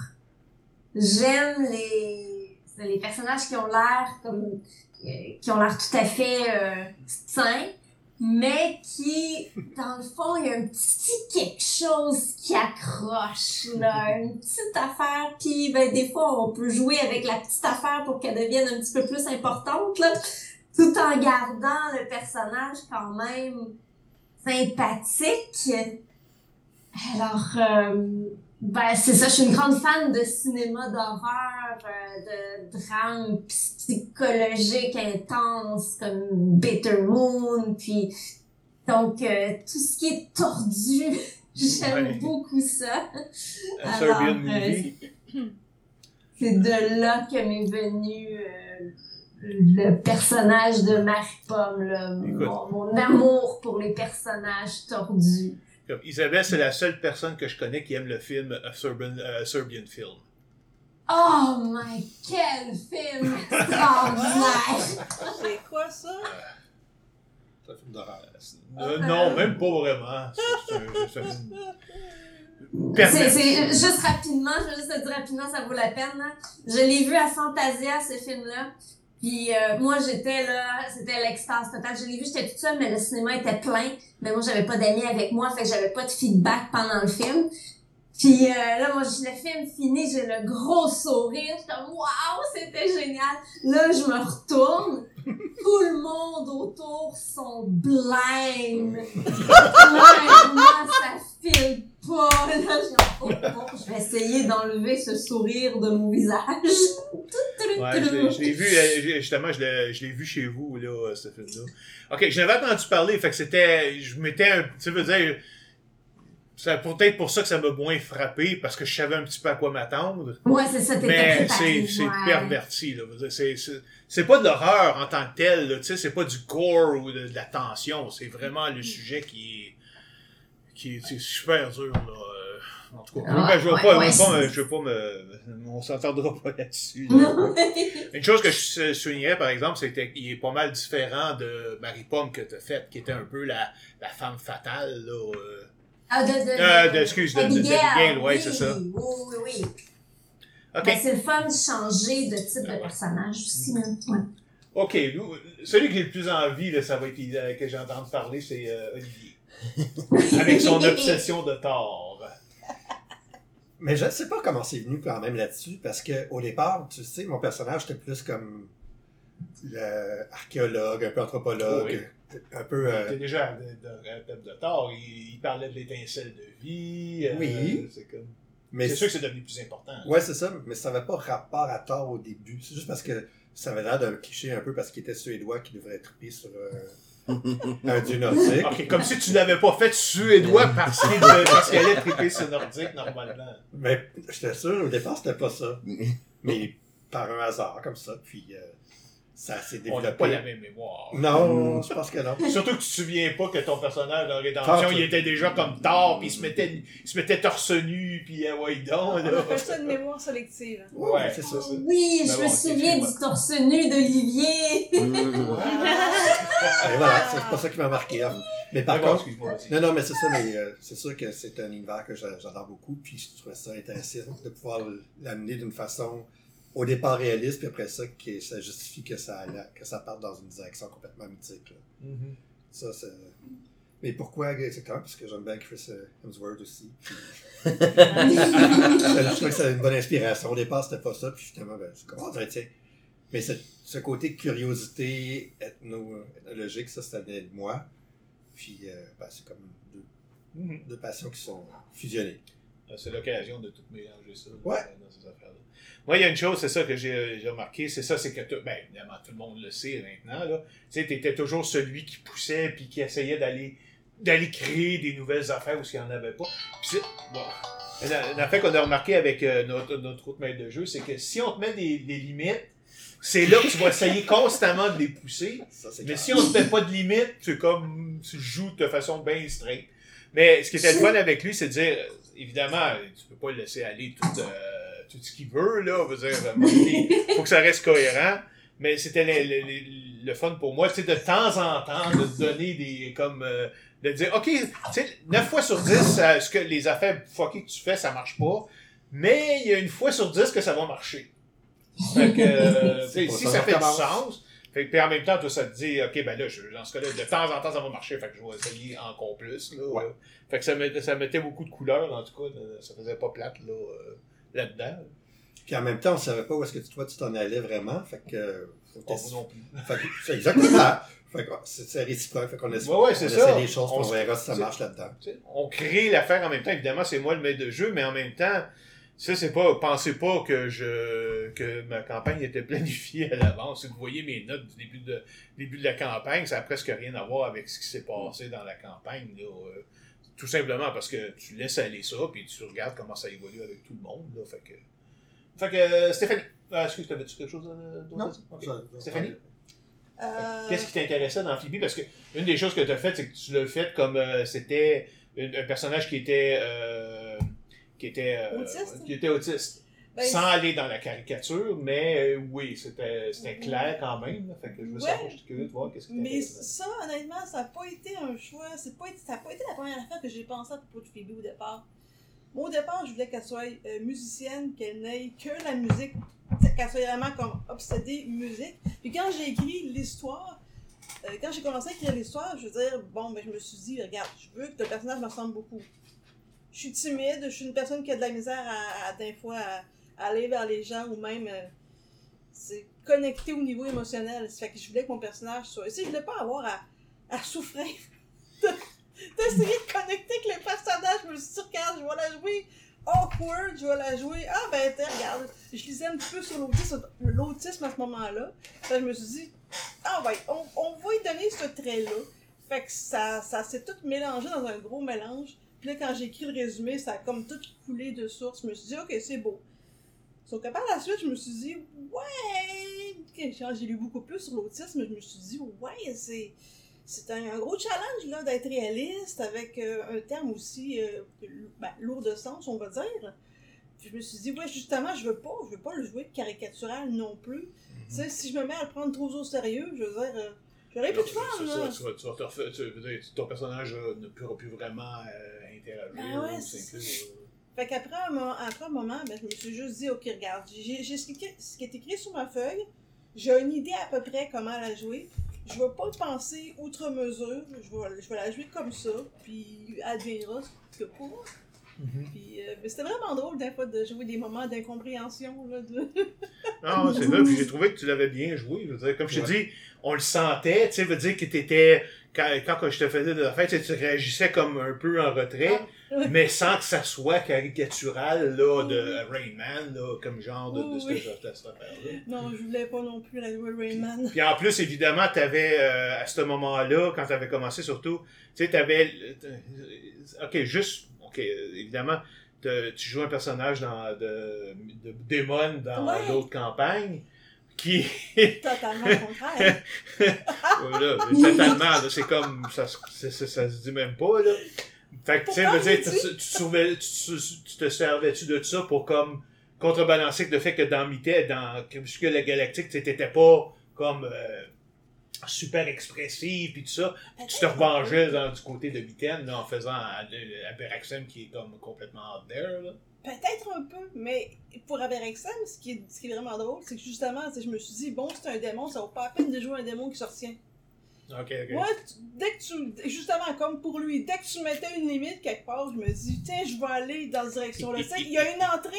J'aime les, les personnages qui ont l'air comme euh, qui ont l'air tout à fait euh, sains, mais qui, dans le fond, il y a un petit quelque chose qui accroche, là, une petite affaire, puis ben, des fois, on peut jouer avec la petite affaire pour qu'elle devienne un petit peu plus importante, là, tout en gardant le personnage quand même sympathique. Alors, euh, ben, c'est ça, je suis une grande fan de cinéma d'horreur, euh, de drame psychologique intense comme Bitter Moon, puis donc euh, tout ce qui est tordu, j'aime Ouais. beaucoup ça. Alors, euh. C'est de là que m'est venu euh, le personnage de Marie-Pomme, là, Écoute. mon, mon amour pour les personnages tordus. Comme Isabelle, c'est la seule personne que je connais qui aime le film A Serbian, euh, Serbian Film. Oh my, quel film extraordinaire! C'est quoi ça? C'est un film d'horreur. Euh, non, même pas vraiment. C'est- c'est un- c'est un- C'est, Pervers. c'est juste rapidement, je vais juste te dire rapidement, ça vaut la peine. là. Je l'ai vu à Fantasia, ce film-là. Puis euh, moi, j'étais là, c'était l'extase totale. Je l'ai vu, j'étais toute seule, mais le cinéma était plein. Mais moi, j'avais pas d'amis avec moi, fait que j'avais pas de feedback pendant le film. Puis euh, là, moi, je- le film fini, j'ai le gros sourire. J'étais comme, waouh, c'était génial. Là, je me retourne. Tout le monde autour sont. Clairement, ça pas. Là, je, oh, bon, je vais essayer d'enlever ce sourire de mon visage. Ouais, je l'ai- je l'ai vu, euh, justement, je l'ai vu chez vous, là, euh, ce film-là. Ok, je n'avais entendu parler, fait que c'était, je m'étais, un- tu veux dire, c'est peut-être pour ça que ça m'a moins frappé, parce que je savais un petit peu à quoi m'attendre. Ouais, c'est ça, Mais c'est ouais. perverti, là. C'est pas de l'horreur en tant que tel, tu sais, c'est pas du gore ou de, de la tension, c'est vraiment le sujet qui est, qui est c'est super dur, là. euh, En tout cas, Ah, ben, je vais ouais, pas, ouais, je vais pas me- c'est- on s'entendra pas là-dessus. là. Une chose que je soulignerais, par exemple, c'était qu'il est pas mal différent de Marie-Pomme que t'as faite, qui était un peu la, la femme fatale, là. euh. Ah, de, de, Euh, de- excuse, de- Abigail, ouais, oui, c'est ça. Oui, oui, oui. Ben, c'est le fun de changer de type de personnage aussi. hein. Ouais. OK, celui que j'ai le plus envie, là, ça va être euh, que j'ai entendu parler, c'est euh, Olivier. Avec son obsession de tort. Mais je ne sais pas comment c'est venu quand même là-dessus, parce que au départ, tu sais, mon personnage était plus comme l'archéologue, un peu anthropologue, un peu... Il euh, était déjà de, de, de, tort. Il, il parlait de l'étincelle de vie. euh, Oui. C'est comme... mais C'est sûr que c'est devenu plus important. Ouais, c'est ça, mais ça n'avait pas rapport à tort au début. C'est juste parce que ça avait l'air d'un cliché un peu parce qu'il était suédois qui devrait triper sur euh, un dieu nordique. Ok, comme si tu l'avais pas fait suédois parce qu'il parce qu'elle allait triper sur nordique normalement. Mais j'étais sûr, au départ, c'était pas ça. Mais par un hasard, comme ça, puis euh, ça s'est On n'a pas la développé. même mémoire. Non, je pense que non. Surtout que tu te souviens pas que ton personnage dans Rédemption, il était déjà comme tard, puis il se mettait, il se mettait torse nu, puis ah ouais, donc, On là. appelle ça une mémoire sélective. Ouais, c'est ça. Oui, je bon, me souviens du torse nu d'Olivier. Et voilà, c'est pas ça qui m'a marqué. hein. Mais par Mais bon, contre, non, non, mais c'est ça, mais euh, c'est sûr que c'est un univers que j'a- j'adore beaucoup, puis je trouvais ça intéressant de pouvoir l'amener d'une façon au départ réaliste, puis après ça, que ça justifie que ça, aille- que ça parte dans une direction complètement mythique. là. Mhm. Ça, c'est... Mais pourquoi exactement? Parce que j'aime bien Chris euh, Hemsworth aussi. puis- je trouvais que c'était une bonne inspiration. Au départ, c'était pas ça, puis finalement, ben, c'est comme, oh, ben, tiens. Mais ce, ce côté curiosité ethno, ethnologique, ça, ça venait de moi. Puis, euh, ben, c'est comme deux, Mhm. deux passions qui sont fusionnées. Euh, C'est l'occasion de tout mélanger ça. Ouais. Dans ces affaires-là. Moi, il y a une chose, c'est ça que j'ai j'ai remarqué, c'est ça, c'est que, tout- ben, évidemment, tout le monde le sait maintenant, là. Tu sais, t'étais toujours celui qui poussait puis qui essayait d'aller d'aller créer des nouvelles affaires où il n'y en avait pas. Puis bon, une une affaire qu'on a remarqué avec euh, notre, notre autre maître de jeu, c'est que si on te met des, des limites, c'est là que tu vas essayer constamment de les pousser. Ça, Mais si on ne te met pas de limite, c'est comme tu joues de façon bien straight. Mais ce qui était le fun avec lui, c'est de dire, euh, évidemment, tu peux pas le laisser aller tout, euh, tout ce qu'il veut, là. On veut dire, donné, faut que ça reste cohérent. Mais c'était le, le- le- le fun pour moi, tu sais, de temps en temps, de te donner des, comme, euh, de dire, OK, tu sais, 9 fois sur 10, ça- ce que les affaires fuckées que tu fais, ça marche pas. Mais il y a une fois sur 10 que ça va marcher. Fait que, euh, si ça ça fait du sens, Fait que, puis en même temps, toi, ça te dit, OK, ben là, je, dans ce cas-là, de temps en temps, ça va marcher, fait que je vais essayer encore plus. Là, Ouais. Fait que ça mettait, ça mettait beaucoup de couleurs, en tout cas. Ça faisait pas plate là, euh, là-dedans. Puis en même temps, on savait pas où est-ce que toi tu t'en allais vraiment. Fait que. euh, non plus. Fait que c'est exactement. fait que c'est réciproque. Fait qu'on essaie, Ouais, ouais, c'est on ça. essaie des choses, On verra si ça marche là-dedans. On crée l'affaire en même temps. Évidemment, c'est moi le maître de jeu, mais en même temps, ça, c'est pas, pensez pas que je, que ma campagne était planifiée à l'avance. Si vous voyez mes notes du début de, début de la campagne, ça a presque rien à voir avec ce qui s'est passé dans la campagne, là. Tout simplement parce que tu laisses aller ça, puis tu regardes comment ça évolue avec tout le monde, là. Fait que, fait que, euh, Stéphanie, euh, excuse, t'avais-tu quelque chose euh, d'autre à dire? Ok. Ça- Stéphanie? Euh, Qu'est-ce qui t'intéressait dans Phoebe? Parce que une des choses que tu as faites, c'est que tu l'as fait comme euh, c'était un personnage qui était euh, qui était euh, Autiste? qui était autiste. Ben, Sans aller dans la caricature, mais euh, oui, c'était Mhm. clair quand même. Fait que je veux Ouais. j'étais curieux de voir qu'est-ce qui Mais ça, honnêtement, ça n'a pas été un choix. C'est pas été- ça n'a pas été la première affaire que j'ai pensé à propos de Phoebe au départ. Moi, au départ, je voulais qu'elle soit euh, musicienne, qu'elle n'aille que la musique, qu'elle soit vraiment comme obsédée musique. Puis quand j'ai écrit l'histoire, euh, quand j'ai commencé à écrire l'histoire, je veux dire, bon, ben, je me suis dit, regarde, je veux que le personnage me ressemble beaucoup. Je suis timide, je suis une personne qui a de la misère à, à des fois, à aller vers les gens ou même euh, c'est connecté au niveau émotionnel. Ça fait que je voulais que mon personnage soit. Tu sais, je voulais pas avoir à, à souffrir de- d'essayer de connecter avec les personnages. Je me suis dit, regarde, je vais la jouer awkward, je vais la jouer. Ah ben, regarde, je lisais un petit peu sur l'autisme, à ce moment-là. Je me suis dit, ah ouais, on, on va lui donner ce trait-là. Fait que ça, ça s'est tout mélangé dans un gros mélange. Puis là, quand j'ai écrit le résumé, ça a comme tout coulé de source. Je me suis dit, ok, c'est beau. Sauf que par la suite, je me suis dit, ouais, j'ai lu beaucoup plus sur l'autisme, je me suis dit, ouais, c'est, c'est un, gros challenge là, d'être réaliste avec euh, un terme aussi euh, ben, lourd de sens, on va dire. Puis je me suis dit, ouais, justement, je veux pas, je veux pas le jouer caricatural non plus. Tu sais, si je me mets à le prendre trop au sérieux, je veux dire, euh, j'aurais plus de fun, C'est là. ça, tu vas- tu vas te refaire- tu veux dire, ton personnage euh, ne pourra plus vraiment euh, interagir. Ben ouais, c'est euh. Fait qu'après un, moment, après un moment, ben, je me suis juste dit, ok, regarde, j'ai j'ai ce qui, ce qui est écrit sur ma feuille, j'ai une idée à peu près comment la jouer. Je vais pas penser outre mesure, je vais, je vais la jouer comme ça, puis adviendra ce que pour. Puis, euh, mais c'était vraiment drôle des fois de jouer des moments d'incompréhension. Là, de... Non, c'est vrai, puis j'ai trouvé que tu l'avais bien joué. Je veux dire, comme je te dis, on le sentait, tu sais, veut dire que t'étais. Quand, quand je te faisais de la fête, tu sais, tu réagissais comme un peu en retrait, Ah. mais sans que ça soit caricatural, là, de Rain Man, là, comme genre de, de, Oui, ce- oui. cette affaire-là. Non, je voulais pas non plus la jouer Rayman. Puis en plus, évidemment, t'avais, euh, à ce moment-là, quand t'avais commencé surtout, tu sais, t'avais. Ok, juste. Ok, évidemment, te- tu joues un personnage dans, de, de Démon dans Ouais. d'autres campagnes qui. Totalement le contraire. Voilà, totalement, là, c'est comme. Ça, c'est- c'est- ça se dit même pas, là. Fait que, tu sais, veux dire, tu, tu, surveillais- tu, tu- tu te servais-tu de ça pour comme contrebalancer le fait que dans Mité, dans Crépuscule la Galactique, tu t'étais pas comme euh, super expressif puis tout ça. Tu te revengeais dans, du côté de Mitaine là, en faisant à, à Beraxem qui est comme complètement out there. Là. Peut-être un peu, mais pour Aberexam, ce qui est, ce qui est vraiment drôle, c'est que justement, je me suis dit, bon, c'est un démon, ça vaut pas la peine de jouer un démon qui se retient. Ok, ok. Moi, tu- dès que tu. Justement, comme pour lui, dès que tu mettais une limite quelque part, je me dis, tiens, je vais aller dans cette direction-là. Tu sais, il y a une entrée,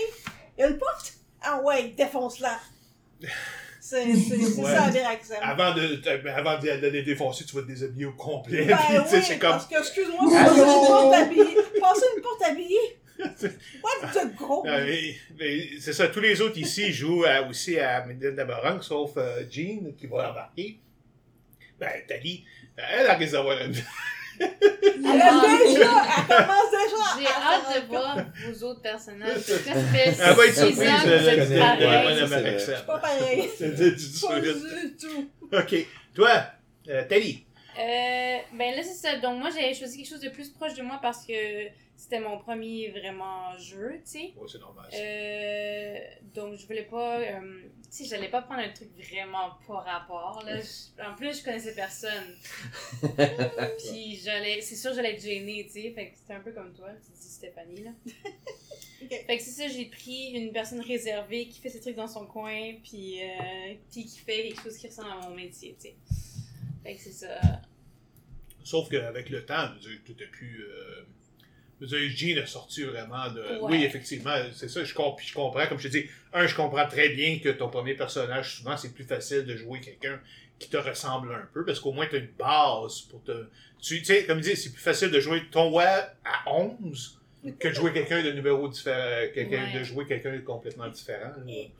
il y a une porte. Ah ouais, défonce-la. C'est Ouais. ça, Aberexam. Avant de, avant de, de les défoncer, tu vas te déshabiller au complet. Ben puis, oui, c'est comme. parce que, excuse-moi, passer une porte habillée. Passer une porte habillée. What the gros? Ah, c'est ça, tous les autres ici jouent à- aussi à Medina Dabarang, sauf euh, Jean qui va embarquer. Ben, Tali, elle a d'avoir une. Elle a déjà, elle commence déjà. J'ai hâte de voir vos autres personnages. Ça fait Elle va être 6 surprise ans de que c'est Alexandre. C'est pas pareil. C'est du tout. Ok. Toi, euh, Tali. Euh, ben là, c'est ça. Donc, moi, j'avais choisi quelque chose de plus proche de moi parce que c'était mon premier vraiment jeu, tu sais. Ouais, c'est normal. Euh, donc, je voulais pas. euh, tu sais, j'allais pas prendre un truc vraiment pas rapport, là. Je- en plus, je connaissais personne. Puis, j'allais. C'est sûr, j'allais être gênée, tu sais. Fait que c'était un peu comme toi, tu dis Stéphanie, là. Fait que c'est ça, j'ai pris une personne réservée qui fait ses trucs dans son coin, puis, euh, puis qui fait quelque chose qui ressemble à mon métier, tu sais. Fait que c'est ça. Sauf qu'avec le temps, je veux dire, tout a sorti vraiment de. Ouais. Oui, effectivement, c'est ça. Je, comp- je comprends, comme je te dis, un, je comprends très bien que ton premier personnage, souvent, c'est plus facile de jouer quelqu'un qui te ressemble un peu, parce qu'au moins, tu as une base pour te. Tu sais, comme je dis, c'est plus facile de jouer ton web à 11 que de jouer quelqu'un de numéro différent, quelqu'un, Ouais. de jouer quelqu'un de complètement différent. Ouais,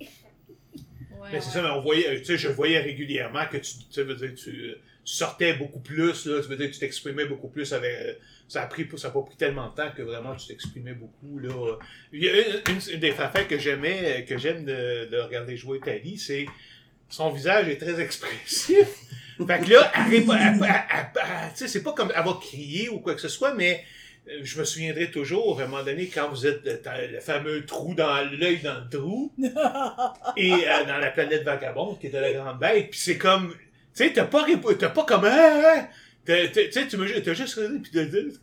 Mais c'est ça, mais on voyait, tu sais, je voyais régulièrement que tu, veux dire, tu, tu sortais beaucoup plus, là, tu veux dire, tu t'exprimais beaucoup plus avec, euh, ça a pris, ça a pas pris tellement de temps que vraiment tu t'exprimais beaucoup, là. Il y a une, une- des affaires que j'aimais, euh, que j'aime de, de regarder jouer Tali, c'est, son visage est très expressif. fait que là, elle, elle- elle- elle- elle- tu sais, c'est pas comme, elle va crier ou quoi que ce soit, mais, euh, je me souviendrai toujours, à un moment donné, quand vous êtes, le fameux trou dans l'œil dans le trou, et euh, dans la planète vagabonde qui était la grande bête puis c'est comme tu sais t'as pas t'as pas comme ah, ah, tu sais tu me t'as juste regardé puis t'as dit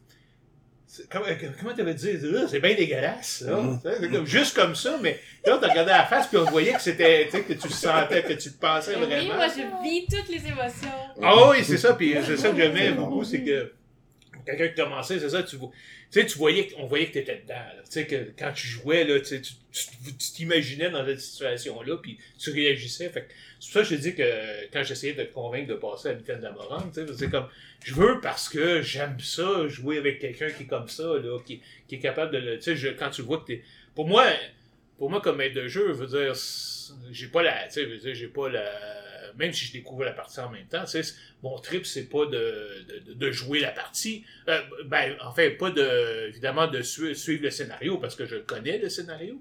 comment t'avais dit? C'est bien dégueulasse là Mhm. Comme- juste comme ça mais là t'as regardé la face puis on voyait que c'était tu sais que tu le sentais que tu te pensais Mais vraiment Oui, moi je vis toutes les émotions. ah oui, c'est ça, puis c'est ça que j'aimais beaucoup, c'est que quelqu'un qui commençait, c'est ça, tu vois. Tu sais, tu voyais, on voyait que tu étais dedans. là. Tu sais, que quand tu jouais, là, tu t'imaginais dans cette situation-là, puis tu réagissais. Fait c'est pour ça que je dis que quand j'essayais de te convaincre de passer à Mitaine d'Amorante, tu sais, c'est comme, je veux parce que j'aime ça, jouer avec quelqu'un qui est comme ça, là, qui, est capable de le. Tu sais, quand tu vois que t'es. Pour moi, pour moi, comme maître de jeu, je veux dire, j'ai pas la. Tu sais, j'ai pas la. Même si je découvre la partie en même temps, mon trip, c'est pas de, de, de jouer la partie. Euh, ben, en fait, pas de. Évidemment, de su- suivre le scénario, parce que je connais le scénario.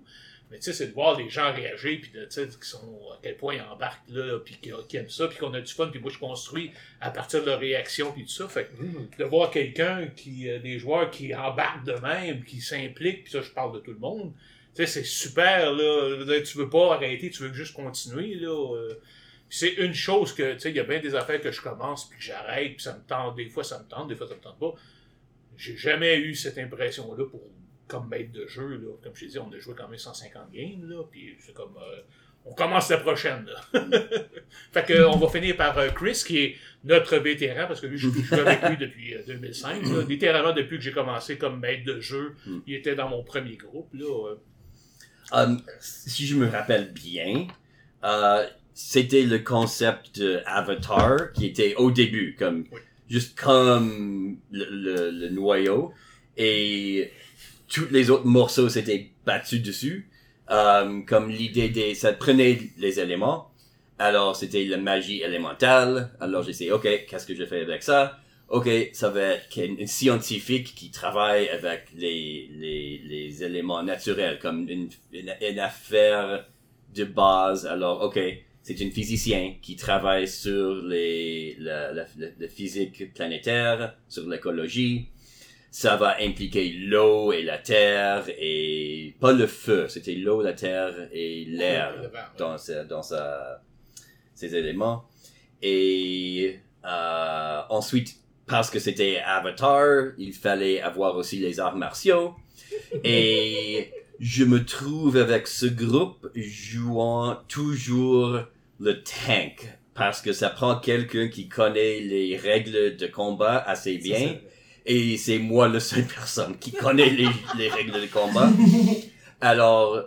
Mais tu sais, c'est de voir les gens réagir, puis de, tu sais, qui sont, à quel point ils embarquent là, puis qui, qui aiment ça, puis qu'on a du fun, puis moi je construis à partir de leur réaction, puis tout ça. Fait que de voir quelqu'un qui, euh, des joueurs qui embarquent de même, qui s'impliquent, puis ça je parle de tout le monde, tu sais, c'est super, là. Tu veux pas arrêter, tu veux juste continuer, là. euh. C'est une chose que, tu sais, il y a bien des affaires que je commence, puis que j'arrête, puis ça me tente, des fois ça me tente, des fois ça me tente pas. J'ai jamais eu cette impression-là pour comme maître de jeu, là. Comme je t'ai dit, on a joué quand même 150 games, là, puis c'est comme... euh, on commence la prochaine, là. fait que, on va finir par euh, Chris, qui est notre vétéran, parce que lui, je je joue avec lui depuis euh, 2005, là. Littéralement, depuis que j'ai commencé comme maître de jeu, il était dans mon premier groupe, là. euh. Si je me rappelle bien, euh, c'était le concept de Avatar qui était au début, comme Oui. juste comme le, le, le noyau, et tous les autres morceaux s'étaient battus dessus. Um, comme l'idée des, ça prenait les éléments. Alors c'était la magie élémentale. Alors j'ai dit ok, qu'est-ce que je fais avec ça? Ok, ça va être un scientifique qui travaille avec les, les, les éléments naturels, comme une, une, une affaire de base. Alors, ok, c'est un physicien qui travaille sur les, la, la, la- physique planétaire, sur l'écologie. Ça va impliquer l'eau et la terre et pas le feu, c'était l'eau, la terre et l'air dans, sa- dans sa, ces éléments. Et euh, ensuite, parce que c'était Avatar, il fallait avoir aussi les arts martiaux. Et je me trouve avec ce groupe jouant toujours le tank. Parce que ça prend quelqu'un qui connaît les règles de combat assez bien. Et c'est moi la seule personne qui connaît les, les règles de combat. Alors,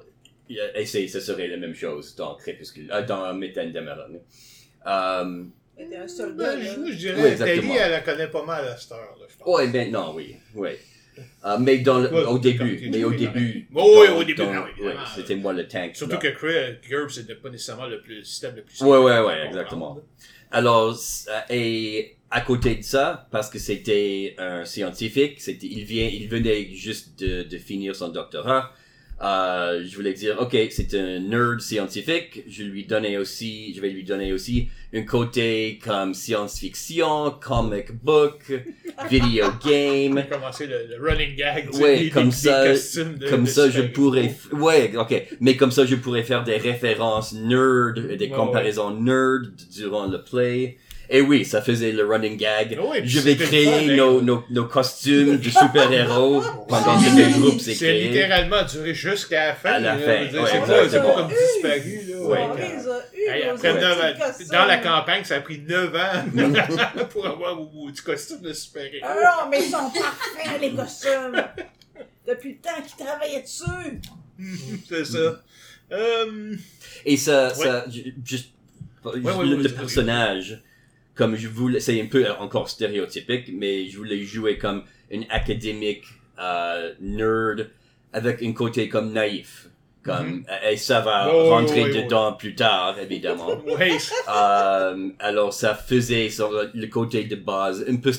et c'est, ce serait la même chose dans Crépuscule, euh, dans Méthane Dameron. Euh, un soldat, Ben, je, je Oui, dirais. Thalie, elle la connaît pas mal à cette heure, là, je pense. ouais, maintenant, oui, oui. Euh, mais dans le- Ouais, au début, mais au début. Oh, oui, au début, ouais, c'était moi le tank. Surtout là. que Cre- GURPS, c'était pas nécessairement le, plus, le système le plus Ouais, ouais, ouais, exactement. Alors, et à côté de ça, parce que c'était un scientifique, c'était, il vient, il venait juste de, de finir son doctorat. Euh, je voulais dire, ok, c'est un nerd scientifique. Je lui donnais aussi, je vais lui donner aussi un côté comme science-fiction, comic book, video game. a commencé le, le running gag, tu Ouais, des- comme des- ça- des costumes de- Comme de ça, je pourrais, ouais, ok, mais comme ça, je pourrais faire des références nerd, des Ouais, comparaisons nerd durant le play. Et oui, ça faisait le running gag. Ah oui, Je vais créer fun, nos, nos, nos costumes de super-héros pendant que le groupe s'est C'est créé. littéralement duré jusqu'à la fin. À la là. fin, ouais, c'est pas, c'est comme disparu. Là, Ouais. Ouais. après ans- dans la campagne, ça a pris 9 ans pour avoir au- du costume de super-héros. Ah non, mais ils sont parfaits, les costumes. Depuis le temps qu'ils travaillaient dessus. C'est ça. Euh, Et ça, Ouais. ça, ju- juste, ouais, le, ouais, le vas-y, personnage, comme je voulais, c'est un peu encore stéréotypique, mais je voulais jouer comme une académique euh, nerd avec un côté comme naïf. Comme, et ça va. Ouais, ouais, rentrer ouais, ouais. dedans plus tard, évidemment. ouais, Euh, alors ça faisait sur le, côté de base un peu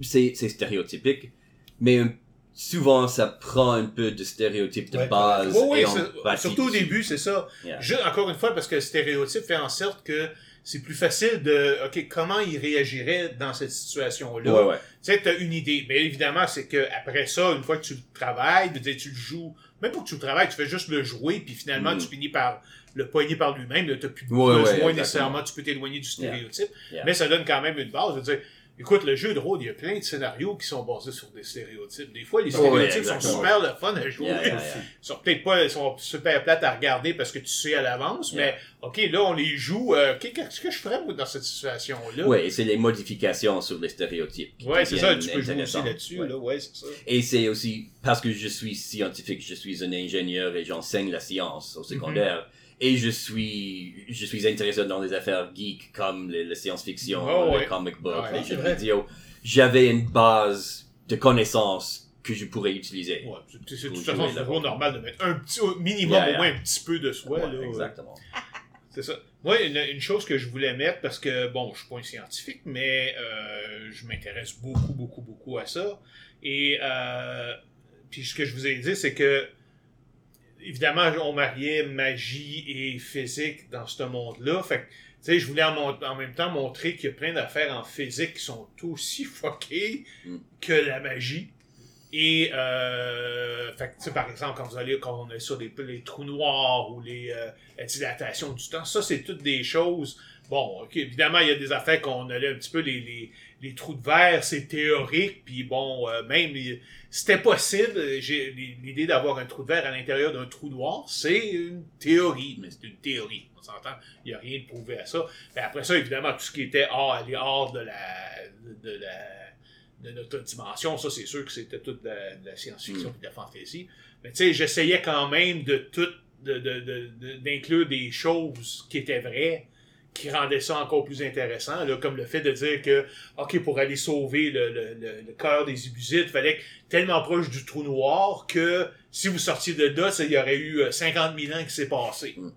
c'est stéréotypique mais un- souvent ça prend un peu de stéréotypes de Ouais, base Oui, oui, et on surtout au début, c'est ça. Yeah. Je- encore une fois, parce que le stéréotype fait en sorte que c'est plus facile de, OK, comment il réagirait dans cette situation-là? ouais ouais Tu sais, t'as une idée. Mais évidemment, c'est que après ça, une fois que tu le travailles, tu le joues, même pour que tu le travailles, tu fais juste le jouer, puis finalement, Mm. tu finis par le poigner par lui-même. Là, t'as plus Ouais, besoin nécessairement, tu peux t'éloigner du stéréotype. Yeah. Mais ça donne quand même une base. Je veux dire, écoute, le jeu de rôle, il y a plein de scénarios qui sont basés sur des stéréotypes. Des fois, les ouais, stéréotypes sont super le fun à jouer. Yeah, yeah, yeah. Ils sont peut-être pas, ils sont super plates à regarder parce que tu sais à l'avance, mais OK, là, on les joue. euh, qu'est-ce que je ferais, moi, dans cette situation-là? et c'est les modifications sur les stéréotypes Ouais, c'est ça, tu peux jouer aussi là-dessus, Ouais. là, ouais, c'est ça. et c'est aussi parce que je suis scientifique je suis un ingénieur et j'enseigne la science au secondaire. Et je suis, je suis intéressé dans les affaires geeks comme les, les science-fiction, Oh, les ouais. comic books, Ouais, les c'est jeux vidéo. J'avais une base de connaissances que je pourrais utiliser. Ouais, c'est- de toute façon toujours normal de mettre un petit, au minimum Yeah, au moins un petit peu de soi. Ouais, là, exactement. C'est ça. Moi, une, une chose que je voulais mettre, parce que, bon, je suis pas un scientifique, mais euh, je m'intéresse beaucoup, beaucoup, beaucoup à ça. Et, euh, puis ce que je vous ai dit, c'est que, évidemment, on mariait magie et physique dans ce monde-là. Fait que, tu sais, je voulais en, même temps montrer qu'il y a plein d'affaires en physique qui sont aussi fuckées Mm. que la magie. Et, euh, fait que, tu sais, par exemple, quand vous allez, quand on est sur les, les trous noirs ou les, euh, la dilatation du temps, ça, c'est toutes des choses. Bon, ok, évidemment, il y a des affaires qu'on allait un petit peu les, les, les trous de verre, c'est théorique, puis bon, euh, même c'était possible. J'ai l'idée d'avoir un trou de verre à l'intérieur d'un trou noir, c'est une théorie, mais c'est une théorie. On s'entend, il n'y a rien de prouvé à ça. Mais après ça, évidemment, tout ce qui était hors, aller hors de la, de la de notre dimension, ça c'est sûr que c'était toute de la, science-fiction Mm. et de la fantasy. Mais tu sais, j'essayais quand même de tout, de, de, de- de- d'inclure des choses qui étaient vraies, qui rendaient ça encore plus intéressant, là, comme le fait de dire que, OK, pour aller sauver le, le, le, le cœur des Ibusites, il fallait être tellement proche du trou noir que si vous sortiez de là, ça, il y aurait eu euh, 50 000 ans qui s'est passé. Mm.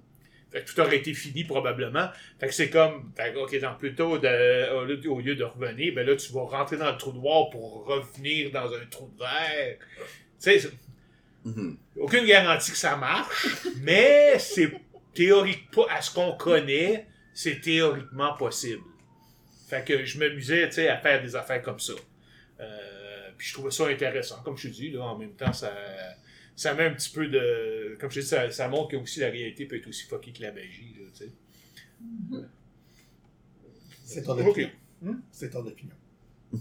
Fait que tout aurait été fini probablement. Fait que c'est comme, fait que, ok, donc plutôt de, au, lieu, de revenir, ben là tu vas rentrer dans le trou noir pour revenir dans un trou de verre. Tu sais, Mhm. aucune garantie que ça marche, mais c'est théorique pas à ce qu'on connaît, c'est théoriquement possible. Fait que je m'amusais, tu sais, à faire des affaires comme ça. Euh, puis je trouvais ça intéressant. Comme je te dis, là, en même temps, ça, ça met un petit peu de. Comme je te dis, ça, ça montre que aussi la réalité peut être aussi fuckée que la magie, là, tu sais. C'est ton opinion. Hmm? C'est ton opinion.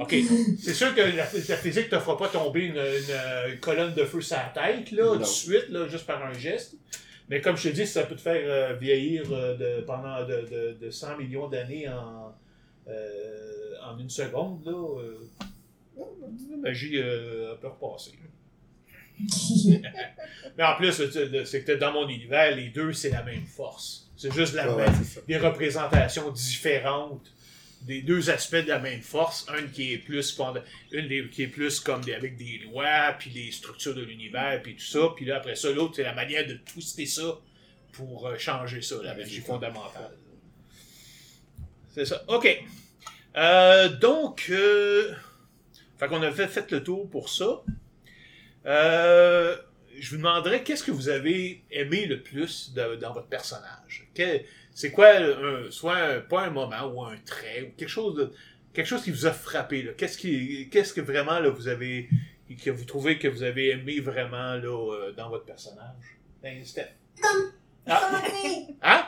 OK. C'est sûr que la, la physique te fera pas tomber une, une, euh, colonne de feu sur la tête, là, tout de suite, là, juste par un geste. Mais comme je te dis, ça peut te faire euh, vieillir euh, de, pendant de, de, de 100 millions d'années en, euh, en une seconde, là. la magie peut repasser. Mais en plus, c'est que dans mon univers, les deux, c'est la même force. C'est juste la Ouais, même des représentations différentes des deux aspects de la même force, une qui est plus une des- qui est plus comme des, avec des lois puis des structures de l'univers puis tout ça, puis là après ça l'autre c'est la manière de twister ça pour euh, changer ça, la magie fondamentale. C'est ça. OK. Euh, donc euh, fait qu'on a fait, fait le tour pour ça. Euh, je vous demanderais qu'est-ce que vous avez aimé le plus de- dans votre personnage? Quel- c'est quoi, un- soit pas un moment ou un trait ou quelque chose de quelque chose qui vous a frappé. là. Qu'est-ce qui, qu'est-ce que vraiment là vous avez que vous trouvez que vous avez aimé vraiment là euh, dans votre personnage? Ben, Steph. Ah, hein?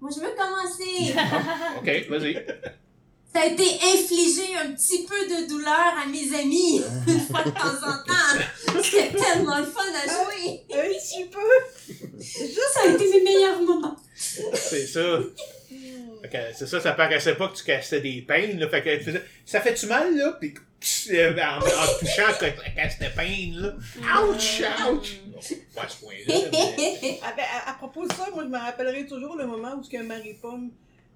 Moi, je veux commencer. Ok, vas-y. Ça a été infliger un petit peu de douleur à mes amis, une fois de temps en temps. C'était tellement le fun à jouer. Un petit peu. Ça a été mes meilleurs moments. C'est ça. C'est ça, ça paraissait pas que tu cassais des peines, là. Fait que tu faisais, ça fait-tu mal, là? Puis, pss, euh, en, en touchant, ça casse des peines, là. Ouch, ouch! Pas à ce point-là, mais- Ah ben, à, à propos de ça, moi je me rappellerai toujours le moment où ce que Marie Pomme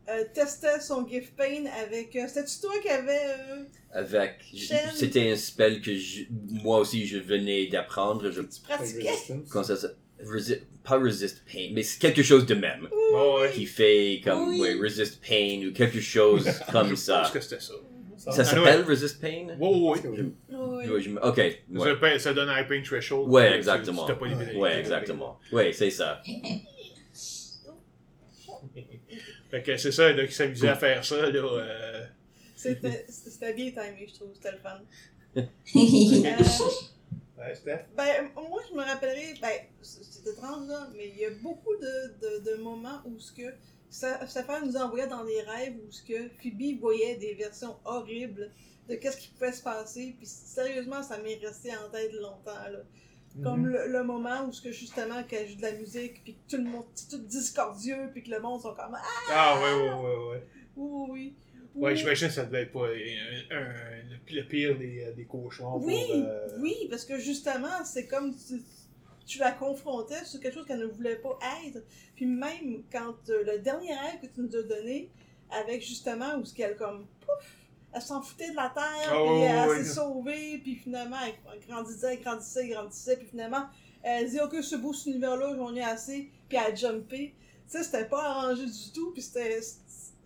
euh, testait son gift pain avec. Euh, C'était-tu toi qui avait. euh, Avec, c'était un spell que je- moi aussi je venais d'apprendre. Je, tu pratiquais? Comment ça s'appelle? Resi- pas resist pain, mais c'est quelque chose de même. Bon, ouais. Qui fait comme, Oui. ouais, resist pain ou quelque chose comme Je ça. pense que c'était ça. Ça s'appelle resist pain? Oui, oui, oui. Oui. Je ok, ouais. Ça, ça donne un pain threshold. Ouais, Tu- exactement. tu t'as pas. Ouais, exactement. Ouais, c'est ça. Fait que c'est ça, là, qui s'amusait à faire ça, là. euh, C'était c'était bien timé, je trouve. C'était le fun. Moi, Euh, Ouais, Steph? Ben, moi, je me rappellerai, ben, c'est étrange, là, mais il y a beaucoup de, de, de moments où ce que Sa- nous envoyait dans des rêves où ce que Phoebe voyait des versions horribles de qu'est-ce qui pouvait se passer, puis sérieusement, ça m'est resté en tête longtemps, là. Comme le, le moment où ce que justement, qu'elle joue de la musique, puis que tout le monde, tout discordieux, puis que le monde sont comme, ah, Ah, ouais, ouais, ouais, ouais. oui, oui. Ouais, Oui. j'imagine que ça devait être pas un, un- le, le pire des, des cauchemars Oui, pour... euh, oui, parce que justement, c'est comme tu, tu la confrontais sur quelque chose qu'elle ne voulait pas être. Puis même quand euh, le dernier rêve que tu nous as donné, avec justement où ce qu'elle comme pouf, elle s'en foutait de la terre, Ah, puis elle s'est sauvée, puis finalement elle grandissait, grandissait, grandissait, puis finalement elle dit ok ce beau univers-là j'en ai assez, puis elle a jumpé. Tu sais, c'était pas arrangé du tout, puis c'était,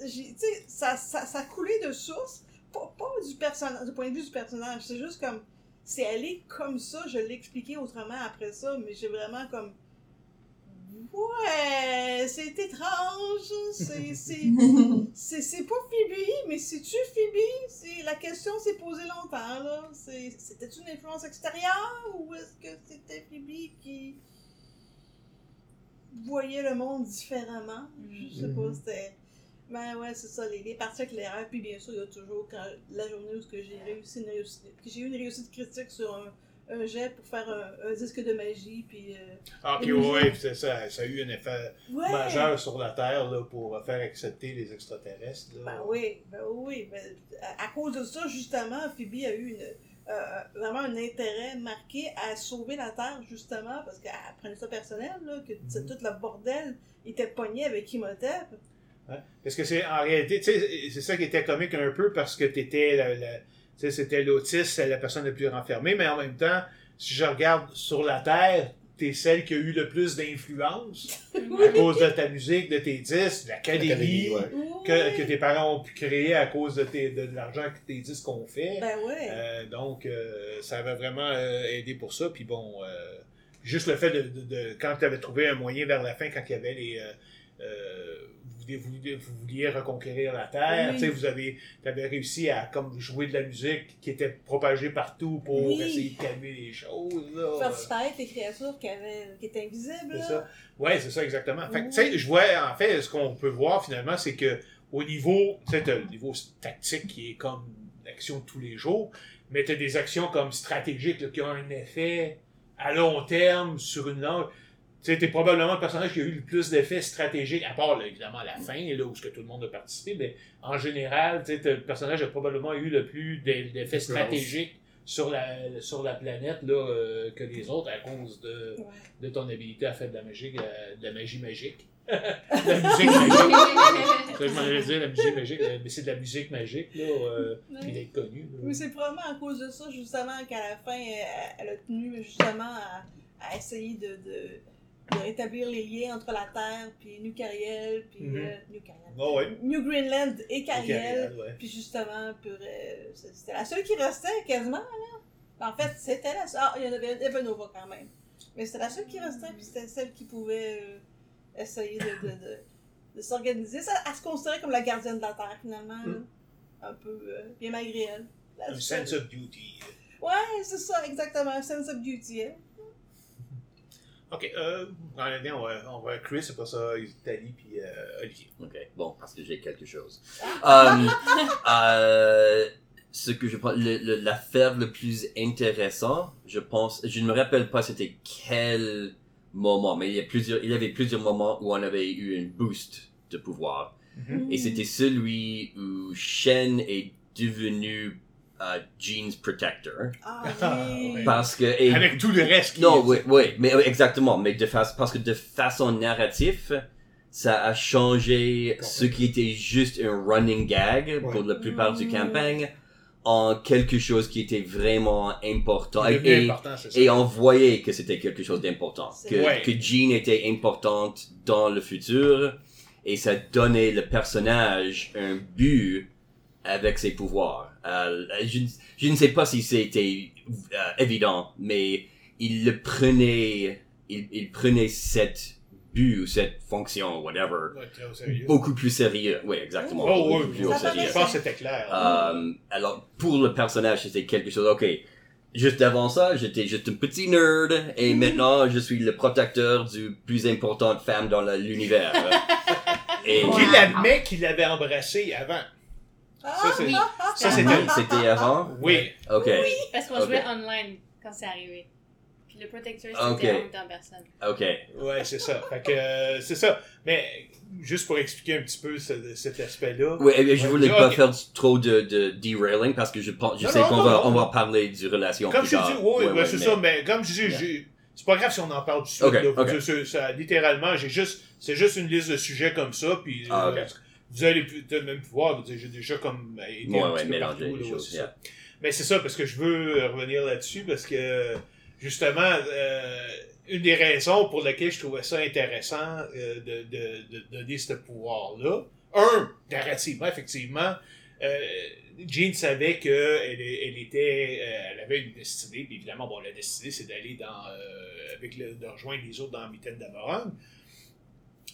tu sais, ça, ça, ça coulait de source pas, pas du personnage, du point de vue du personnage, c'est juste comme, c'est allé comme ça, je l'ai expliqué autrement après ça, mais j'ai vraiment comme, ouais, c'est étrange, c'est, c'est, c'est, c'est pas Phoebe, mais c'est-tu Phoebe? C'est, la question s'est posée longtemps, là, c'est, c'était une influence extérieure, ou est-ce que c'était Phoebe qui voyait le monde différemment? Je sais pas, Mhm. c'était... Ben ouais, c'est ça, les, les parties avec l'erreur. Puis bien sûr, il y a toujours quand, la journée où j'ai réussi une réussite, j'ai eu une réussite critique sur un, un jet pour faire un, un disque de magie. Puis euh, Ah, ouais, puis c'est ça, ça a eu un effet ouais. majeur sur la Terre là, pour faire accepter les extraterrestres. Là. Ben oui, ben oui. Ben, à, à cause de ça, justement, Phoebe a eu une, euh, vraiment un intérêt marqué à sauver la Terre, justement, parce qu'elle prenait ça personnel, là, que t- tout le bordel était pogné avec Imhotep. Hein? Parce que c'est en réalité, tu sais, c'est ça qui était comique un peu parce que t'étais la, la- tu c'était l'autiste, la personne la plus renfermée, mais en même temps, si je regarde sur la Terre, t'es celle qui a eu le plus d'influence à cause de ta musique, de tes disques, de l'académie Académie, ouais. que, que tes parents ont pu créer à cause de, tes, de, l'argent que tes disques ont fait. Ben ouais. Euh, donc, euh, ça avait vraiment euh, aidé pour ça. Puis bon, euh, juste le fait de, de, de- quand tu avais trouvé un moyen vers la fin, quand il y avait les. Vous, vouliez, vous, reconquérir la Terre, Oui. vous avez, avais réussi à comme jouer de la musique qui était propagée partout pour Oui. essayer de calmer les choses. Là. Faire disparaître les créatures qui, avaient, qui étaient invisibles. C'est là. ça. Ouais, c'est ça exactement. Fait que, Oui. je vois, en fait, ce qu'on peut voir finalement, c'est que au niveau, tu le niveau tactique qui est comme l'action de tous les jours, mais tu as des actions comme stratégiques là, qui ont un effet à long terme sur une langue. T'es probablement le personnage qui a eu le plus d'effets stratégiques, à part là, évidemment la fin, là, où ce que tout le monde a participé, mais en général, tu sais, t'as- le personnage a probablement eu le plus d'e- d'effets stratégiques sur la, sur la planète là, euh, que les autres à cause de, Ouais. de ton habilité à faire de la magie, euh, de la magie magique. de la musique magique. Ça, je m'en allais dire, la musique magique, euh, mais c'est de la musique magique, là, euh, Ouais. qui d'être connue. là. Oui, c'est probablement à cause de ça, justement, qu'à la fin, elle, elle a tenu justement à, à essayer de, de, de rétablir les liens entre la Terre, puis New Cariel, puis Mhm. euh, New Cariel. Ah ouais. New Greenland et Cariel. Ouais. Puis justement, pour, euh, c'était la seule qui restait quasiment, là. En fait, c'était la seule. Ah, il y en avait il y avait Nova quand même. Mais c'était la seule qui restait, puis c'était celle qui pouvait euh, essayer de, de, de, de s'organiser. Ça, elle se considérait comme la gardienne de la Terre, finalement. là. Un peu, euh, bien malgré elle. Un sense of duty. Ouais, c'est ça, exactement. Un sense of duty. hein. Ok, euh, en on va, on va Chris, après ça, Tali, puis euh, Olivier. Ok, bon, parce que j'ai quelque chose. Euh, euh, ce que je pense, le- le- l'affaire le plus intéressant, je pense, je ne me rappelle pas c'était quel moment, mais il y a plusieurs, il y avait plusieurs moments où on avait eu un boost de pouvoir. Et c'était celui où Shen est devenu euh, Jean's protector. Ah oui. Parce que, et- Avec tout le reste qui non, est- oui, oui, mais oui, exactement, mais de face, parce que de façon narrative, ça a changé ce qui était juste un running gag pour la plupart du campagne en quelque chose qui était vraiment important. Et, important, ça. et on voyait que c'était quelque chose d'important, que, que Jean était importante dans le futur et ça donnait le personnage un but avec ses pouvoirs. Euh, je, ne- je ne sais pas si c'était euh, évident, mais il le prenait, il, il prenait cette but ou cette fonction, whatever, Ouais, beaucoup plus sérieux. Oui, exactement. Oh, beaucoup oui, plus Ça sérieux. je pense que c'était clair. Euh, alors, pour le personnage, c'était quelque chose, ok. Juste avant ça, j'étais juste un petit nerd, et maintenant, je suis le protecteur du plus importante femme dans l'univers. et. Qu'il admet qu'il l'avait embrassé avant. Ah, Ça, c'est- Oui, ça, c'était c'était- avant? Oui. Ok, parce qu'on jouait online quand c'est arrivé. Puis le protecteur, c'était Ok. en même temps en personne. ok. Ouais, c'est ça. Fait que, euh, c'est ça. Mais, juste pour expliquer un petit peu ce- cet aspect-là. Oui, et je Ouais, voulais ok. pas faire trop de, de derailing parce que je pense, je Non, sais non, qu'on non, va, non, on va non. parler du relation Comme plus je dis, tard. oui, Ouais, ouais, c'est mais- ça, mais comme je dis, j'ai- c'est pas grave si on en parle de suite. Ok, là. ok. C'est- c'est- ça, littéralement, j'ai juste, c'est juste une liste de sujets comme ça, puis Ah, euh, ok. Vous allez peut-être même pouvoir, j'ai déjà comme été Ouais, un ouais, petit peu partout, là, choses, c'est yeah. ça. Mais c'est ça, parce que je veux euh, revenir là-dessus, parce que justement, euh, une des raisons pour lesquelles je trouvais ça intéressant euh, de, de, de donner ce pouvoir-là, un, narrativement, effectivement, euh, Jean savait qu'elle elle était, elle avait une destinée, puis évidemment, bon, la destinée, c'est d'aller dans, avec le, de rejoindre les autres dans Mitaine d'Amoran.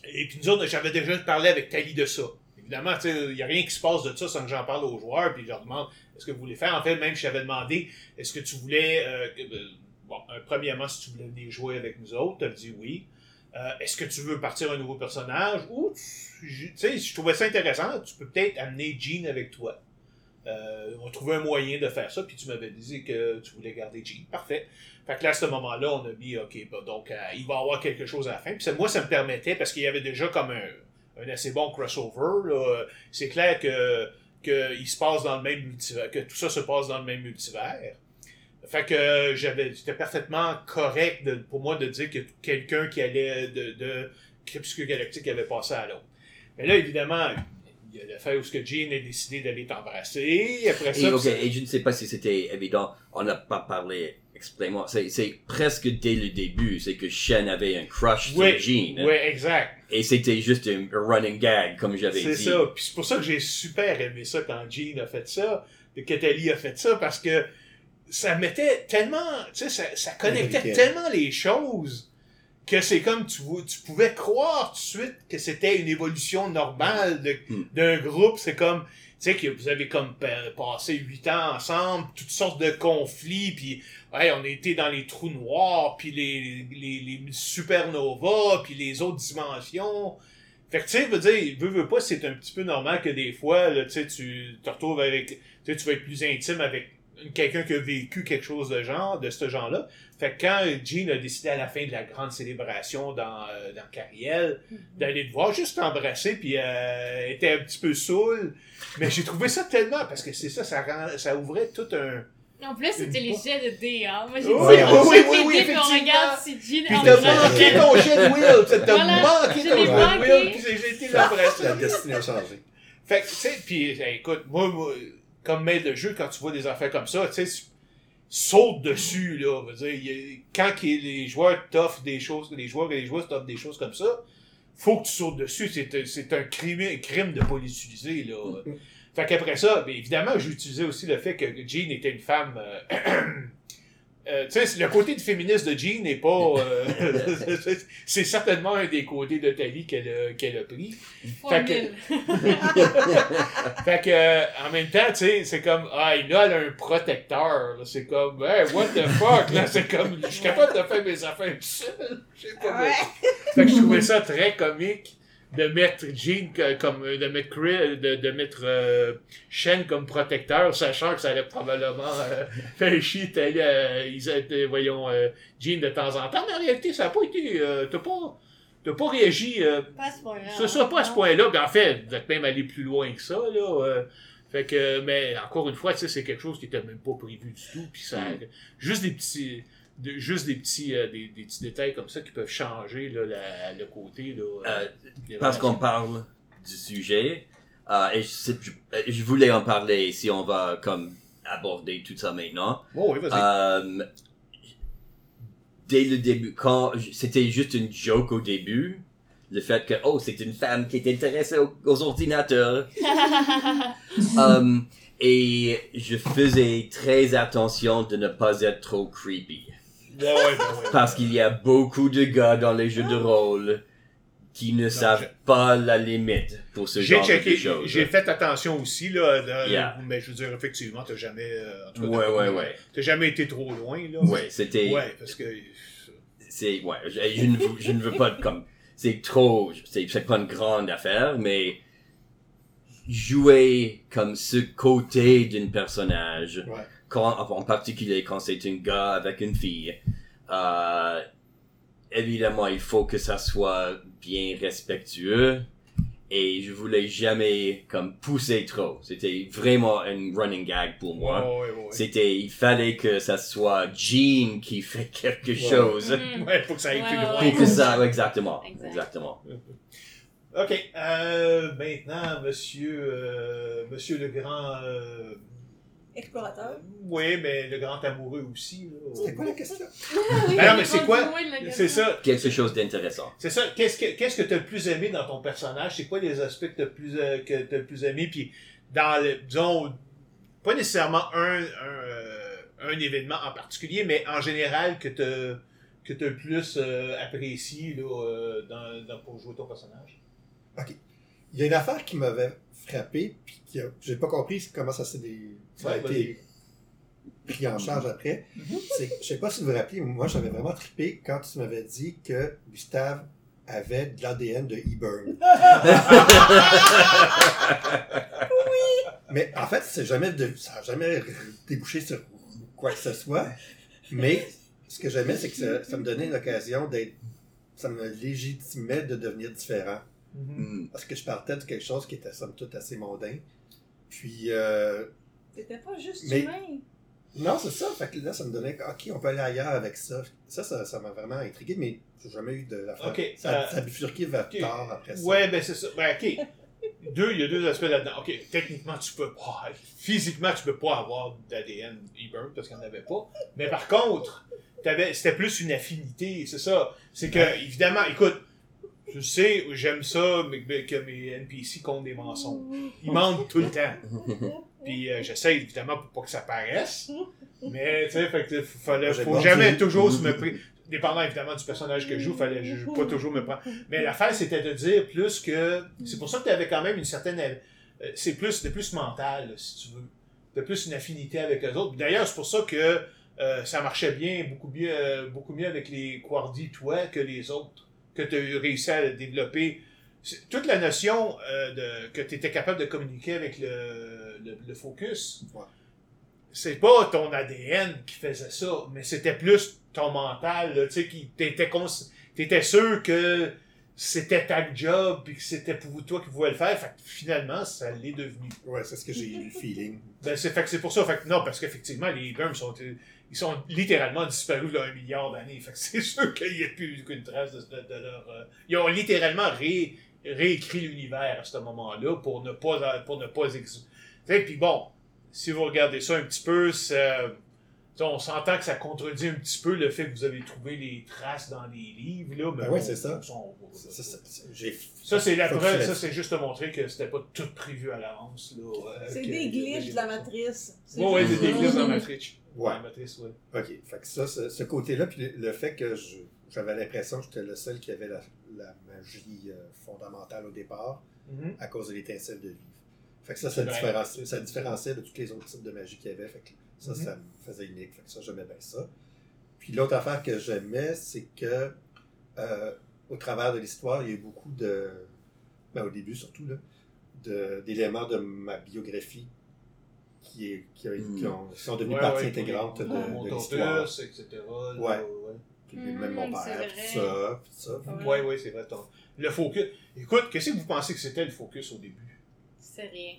Et puis nous autres, j'avais déjà parlé avec Tali de ça. Évidemment, il n'y a rien qui se passe de ça sans que j'en parle aux joueurs, puis je leur demande est-ce que vous voulez faire? En fait, même je t'avais demandé est-ce que tu voulais, euh, euh, premièrement, si tu voulais venir jouer avec nous autres, tu as dit oui. Euh, est-ce que tu veux partir un nouveau personnage? Ou, tu sais, je trouvais ça intéressant, tu peux peut-être amener Jean avec toi. Euh, on trouvait un moyen de faire ça, puis tu m'avais dit que tu voulais garder Jean. Parfait. Fait que là, à ce moment-là, on a mis, OK, bah, donc euh, il va y avoir quelque chose à la fin. Puis moi, ça me permettait, parce qu'il y avait déjà comme un, un assez bon crossover. C'est clair que, que il se passe dans le même multivers, que tout ça se passe dans le même multivers. Fait que j'avais, c'était parfaitement correct de- pour moi de dire que quelqu'un qui allait de, de Crépuscule Galactique avait passé à l'autre. Mais là, évidemment, il y a l'affaire où ce que Jean a décidé d'aller t'embrasser. Après ça, Et, je ne sais pas si c'était évident, on n'a pas parlé, explain-moi, c'est, presque dès le début, c'est que Shen avait un crush Ouais, sur Jean, ouais, exact. Et c'était juste un, un running gag, comme j'avais C'est dit. ça. Puis c'est pour ça que j'ai super aimé ça quand Jean a fait ça, que Tali a fait ça, parce que ça mettait tellement, tu sais, ça, ça connectait Américaine. tellement les choses que c'est comme tu, tu pouvais croire tout de suite que c'était une évolution normale de- Hmm. d'un groupe. C'est comme, tu sais, que vous avez comme pa- passé huit ans ensemble, toutes sortes de conflits, puis ouais, on a été dans les trous noirs, puis les, les, les supernovas, puis les autres dimensions. Fait que, tu sais, veux dire, veux, veux pas, c'est un petit peu normal que des fois, là, tu sais, tu te retrouves avec, tu sais, tu vas être plus intime avec quelqu'un qui a vécu quelque chose de genre, de ce genre-là. Fait que quand Jean a décidé à la fin de la grande célébration dans, euh, dans Cariel, d'aller te voir, juste t'embrasser, puis euh, elle était un petit peu saoule. Mais j'ai trouvé ça tellement, parce que c'est ça, ça, rend- ça ouvrait tout un... En plus, c'était les jets de dés, hein. Moi, j'ai Oui, dit, oui, on oui, oui, les oui, puis on regarde si Jean Puis en t'as manqué ton jet de Will! T'as manqué ton jet de. Will, puis j'ai été l'embrasser. La destinée a changé. Fait que, tu sais, puis eh, écoute, moi, moi, comme maître de jeu, quand tu vois des affaires comme ça, tu sais, saute dessus, là. Veut dire, il y a- quand les joueurs t'offrent des choses, les joueurs et les joueuses t'offrent des choses comme ça, faut que tu sautes dessus. C'est un- C'est un crime, un crime de pas l'utiliser, là. Fait qu'après ça, bien évidemment, j'ai utilisé aussi le fait que Jean était une femme, euh, euh, tu sais, le côté de féministe de Jean n'est pas. euh, c'est certainement un des côtés de ta vie qu'elle a, qu'elle a pris. Fait que-. Fait que, euh, en même temps, tu sais, c'est comme, ah, il a un protecteur. C'est comme, hey, what the fuck, là. C'est comme, je suis capable de faire mes affaires seul. Je sais pas. Ouais. Fait que je trouvais ça très comique de mettre Jean comme, de mettre Chris, de, de mettre euh, Shen comme protecteur, sachant que ça allait probablement euh, faire chier euh, ils étaient, voyons, euh, Jean de temps en temps. Mais en réalité, ça n'a pas été, euh, t'as pas, t'as pas réagi, euh, Pas à ce point-là. sera pas à ce point-là, mais en fait, vous êtes même allé plus loin que ça, là. euh, fait que, mais encore une fois, tu sais, c'est quelque chose qui était même pas prévu du tout, puis ça, juste des petits, de- juste des petits, euh, des, des petits détails comme ça qui peuvent changer là, la- le côté là. Euh, des parce qu'on parle du sujet, euh, et je, sais- je, je voulais en parler si on va comme aborder tout ça maintenant. Oh, oui, vas-y. Euh, dès le début, quand c'était juste une joke au début, le fait que oh c'est une femme qui est intéressée aux, aux ordinateurs, Euh, et je faisais très attention de ne pas être trop creepy. Ouais, ouais. Parce qu'il y a beaucoup de gars dans les jeux de rôle qui ne savent je- pas la limite pour ce genre checké, de choses. j'ai fait attention aussi, là, Yeah. mais je veux dire, effectivement, t'as jamais, euh, en tout cas, Ouais, t'as- ouais, ouais. T'as jamais été trop loin, là. Ouais, c'était, Ouais, parce que, c'est, ouais, je, je ne veux, je ne veux pas comme, c'est trop, c'est pas une grande affaire, mais jouer comme ce côté d'un personnage, Ouais. Quand, en particulier quand c'est un gars avec une fille, euh, évidemment, il faut que ça soit bien respectueux. Et je voulais jamais comme pousser trop. C'était vraiment un running gag pour moi. C'était, il fallait que ça soit Jean qui fait quelque Ouais. chose. Mhm. Ouais, faut que ça aille Ouais, plus ouais, loin. Pour que ça, exactement, Exact. exactement. OK. Euh, maintenant, monsieur, euh, monsieur le grand... euh, Explorateur. oui, mais le grand amoureux aussi. C'était quoi la question? Oui, Ben non, mais c'est est quoi? C'est ça. Quelque chose d'intéressant. C'est ça. Qu'est-ce que qu'est-ce que t'as le plus aimé dans ton personnage? C'est quoi les aspects que t'as le plus euh, que t'as le plus aimé? Puis dans le disons pas nécessairement un un, euh, un événement en particulier, mais en général que t'as que t'as le plus euh, apprécié là euh, dans, dans pour jouer ton personnage? Il y a une affaire qui m'avait frappé, puis qui a- j'ai pas compris comment ça s'est des- ça a Ouais, été pris en charge après. C'est que- je sais pas si vous vous rappelez, moi j'avais vraiment trippé quand tu m'avais dit que Gustave avait de l'ADN de E-Burn. Mais en fait, c'est jamais de- ça n'a jamais débouché sur quoi que ce soit. Mais ce que j'aimais, c'est que ça, ça me donnait une occasion d'être. Ça me légitimait de devenir différent. Hmm. Parce que je partais de quelque chose qui était somme toute assez mondain. Puis, euh, C'était pas juste Mais- humain. non, c'est ça. Fait que là, ça me donnait, OK, on peut aller ailleurs avec ça. Ça, ça ça m'a vraiment intrigué, mais j'ai jamais eu de l'affaire. Ok, Ça, ça a bifurqué vers tard après ça. Ouais, ben c'est ça. Ben ok. Deux, il y a deux aspects là-dedans. Ok, techniquement tu peux pas, physiquement tu peux pas avoir d'ADN e-burn parce qu'il n'y en avait pas. Mais par contre, t'avais, c'était plus une affinité, c'est ça. C'est que évidemment, écoute, je sais, j'aime ça que mes NPC comptent des mensonges. Ils mentent tout le temps. Puis euh, j'essaie évidemment pour pas que ça paraisse. Mais tu sais, fait que fallait, faut jamais toujours se me prendre. Dépendant évidemment du personnage que je joue, fallait je- pas toujours me prendre. Mais l'affaire c'était de dire plus que. C'est pour ça que tu avais quand même une certaine. euh, c'est plus, c'était plus mental, là, si tu veux. T'as plus une affinité avec les autres. D'ailleurs, c'est pour ça que euh, ça marchait bien, beaucoup mieux, euh, beaucoup mieux avec les Quardi, toi, que les autres. Que tu as réussi à développer. Toute la notion euh, de, que tu étais capable de communiquer avec le, le, le focus, Ouais. c'est pas ton ADN qui faisait ça, mais c'était plus ton mental, tu sais, qui t'étais t'étais sûr que c'était ta job puis que c'était pour toi qui pouvais le faire. Fait que finalement, ça l'est devenu. Ouais, c'est ce que j'ai eu le feeling. Ben, c'est, fait que c'est pour ça. Fait que non, parce qu'effectivement, les Burms sont, euh, ils sont littéralement disparus là, un milliard d'années. Fait que c'est sûr qu'il n'y a plus aucune trace de, de- de leur. euh, ils ont littéralement ré- réécrit l'univers à ce moment-là pour ne pas, pour ne pas ex... Tu sais, puis bon, si vous regardez ça un petit peu, ça, on s'entend que ça contredit un petit peu le fait que vous avez trouvé les traces dans les livres, là. Mais Ben bon, c'est ça. Ça, ça, ça, j'ai- Ça, c'est la preuve, ça, c'est juste te montrer que c'était pas tout prévu à l'avance, là. euh, C'est des glitches de la matrice. C'est Ouais, c'est des glitches dans la matrice. Ouais. Dans la matrice, ouais. OK. Fait que ça, ce, côté-là, puis le, le fait que je- j'avais l'impression que j'étais le seul qui avait la, la magie euh, fondamentale au départ Mhm. à cause de l'étincelle de vivre. Fait que ça, ça, ça différenciait de tous les autres types de magie qu'il y avait. Fait que ça, Mhm. ça me faisait unique. Fait que ça, j'aimais bien ça. Puis l'autre affaire que j'aimais, c'est que euh, au travers de l'histoire, il y a eu beaucoup de. Ben, au début surtout, là, de- d'éléments de, ma biographie qui, est, qui, a- Mhm. qui ont- qui sont devenus Ouais, partie ouais, intégrante de, mon de l'histoire. etc. là, Ouais. ouais. Puis même mon Mhm, c'est père, vrai. tout ça, puis ça. Ouais. Ouais, ouais, c'est vrai. ton- Le focus. Écoute, qu'est-ce que vous pensez que c'était le focus au début? C'est rien.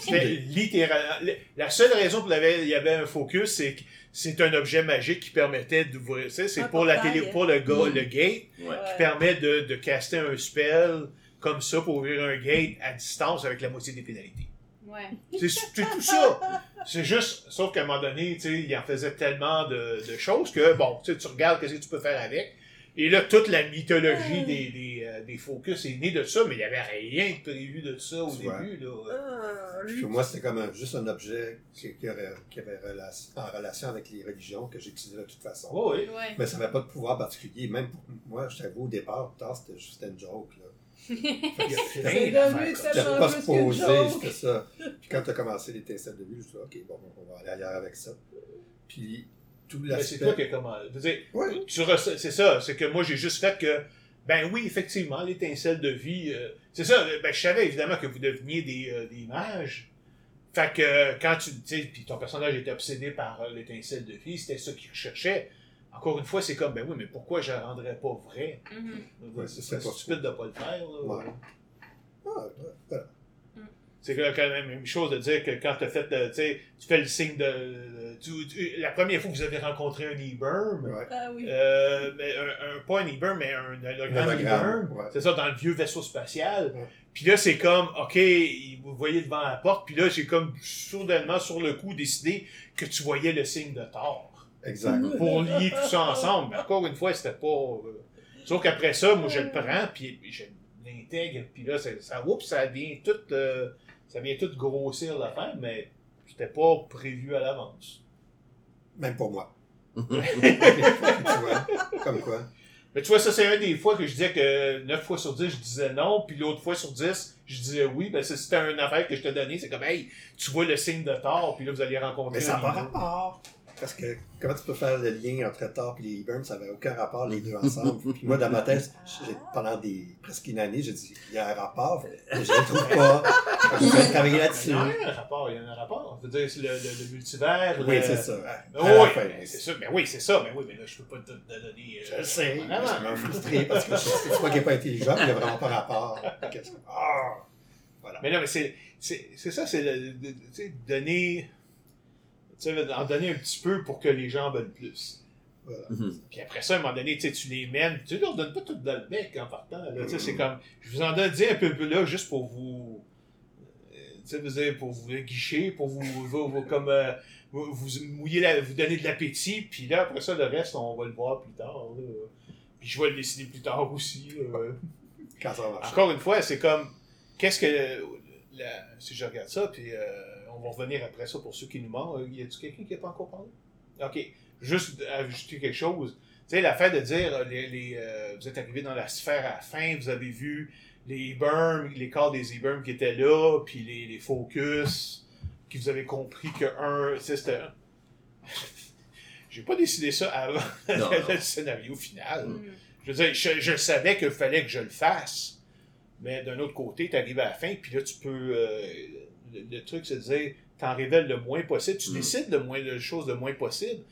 C'était littéralement. La seule raison pour laquelle il y avait un focus, c'est que c'est un objet magique qui permettait d'ouvrir. C'est pour la télé, pour le, Mhm. le gate, Ouais. Qui permet de, de caster un spell comme ça pour ouvrir un gate à distance avec la moitié des pénalités. Ouais. C'est c'est tout ça. C'est juste, sauf qu'à un moment donné, tu sais, il en faisait tellement de, de choses que, bon, tu regardes ce que tu peux faire avec. Et là, toute la mythologie des, des, euh, des focus est née de ça, mais il n'y avait rien de prévu de ça au début. Là. Ah, Puis lui, pour moi, c'était comme un- juste un objet qui, qui aurait- qui avait relation, en relation avec les religions que j'utilisais de toute façon. Oh, oui. Ouais. Mais ça n'avait pas de pouvoir particulier. Même pour moi, je t'avoue, au départ, plus tard, c'était juste une joke. Là. Il y a plein C'est d'affaires devenu comme J'étais ça. tellement- pas plus supposé, qu'une joke. c'était ça. Puis quand tu as commencé l'étincelle de vue, je me suis dit, OK, bon, on va aller ailleurs avec ça. Puis tout c'est toi qui as commencé. Je veux dire, Ouais. c'est ça, c'est que moi j'ai juste fait que, ben oui, effectivement, l'étincelle de vie, euh, c'est ça, ben je savais évidemment que vous deveniez des, euh, des mages. Fait que quand tu, tu sais, puis ton personnage était obsédé par euh, l'étincelle de vie, c'était ça qu'il recherchait. Encore une fois, c'est comme, ben oui, mais pourquoi je la rendrais pas vrai? Mhm. Ouais, c'est stupide de pas le faire. là. Ouais. Ah, voilà. C'est quand même la même chose de dire que quand as fait, le- tu sais, tu fais le signe de, tu- tu- la première fois que vous avez rencontré un Ouais. Ah oui. Euh, mais un, un- pas un e mais un hologramme hologramme, e ouais. C'est ça, dans le vieux vaisseau spatial. Ouais. Puis là, c'est comme, OK, vous voyez devant la porte, puis là, j'ai comme soudainement, sur le coup, décidé que tu voyais le signe de Thor. Exact. Pour lier tout ça ensemble. Mais encore une fois, c'était pas... euh, Sauf qu'après ça, moi, je le prends, puis je l'intègre, puis là, ça, oups, ça vient tout... ça vient tout grossir l'affaire, mais c'était pas prévu à l'avance. Même pour moi. tu vois, comme quoi? Mais tu vois, ça, c'est un des fois que je disais que 9 fois sur 10, je disais non, puis l'autre fois sur 10, je disais oui. Ben, c'était une affaire que je te donnais. C'est comme, hey, tu vois le signe de Thor, puis là, vous allez rencontrer Mais ça n'a pas rapport. Parce que comment tu peux faire le lien entre Thor et les Burns, ça n'avait aucun rapport les deux ensemble. Puis moi, dans ma tête, j'ai- pendant des, presque une année, j'ai dit, il y a un rapport, mais je ne le trouve pas. Fait que J'ai travaillé Il y là-dessus. a un rapport, il y a un rapport. Je veux dire, c'est le, le, le multivers. Oui, le- c'est ça. La oui, fin. c'est ça. Ben oui, c'est ça. Mais oui, mais là, je peux pas te, te donner. Je euh, le sais, mais m'a frustré parce que je c'est pas qu'il n'est pas intelligent, mais il n'y a vraiment pas rapport. Ah! Voilà. Mais non, mais c'est, c'est, c'est ça, c'est le- de- de- tu sais, donner. Tu sais, en donner un petit peu pour que les gens veulent plus. Voilà. Mhm. Puis après ça, à un moment donné, tu les mènes. Tu leur donnes pas tout dans le bec en partant. Tu sais, c'est comme. Je vous en donne un peu, peu là juste pour vous. euh, Tu sais, vous dire, pour vous guicher, pour vous. vous- vous- comme. euh, vous, mouiller la, vous donner de l'appétit. Puis là, après ça, le reste, on va le voir plus tard. là. Puis je vais le décider plus tard aussi. Quand ça va. Encore une fois, c'est comme. Qu'est-ce que. la- si je regarde ça, puis euh, on va revenir après ça pour ceux qui nous manquent. Y a-tu quelqu'un qui n'a pas encore parlé? Ok. Juste ajouter quelque chose. Tu sais, l'affaire de dire, euh, les, les, euh, vous êtes arrivé dans la sphère à la fin, vous avez vu les burms, les corps des e qui étaient là, puis les, les focus, qui vous avez compris que un, c'était. J'ai pas décidé ça avant Non. le scénario final. Mhm. Je veux dire, je, je savais qu'il fallait que je le fasse. Mais d'un autre côté, tu arrives à la fin, puis là, tu peux. euh, le, le truc, c'est de dire, t'en révèles le moins possible. Tu Mm. décides le moins de choses le moins possible.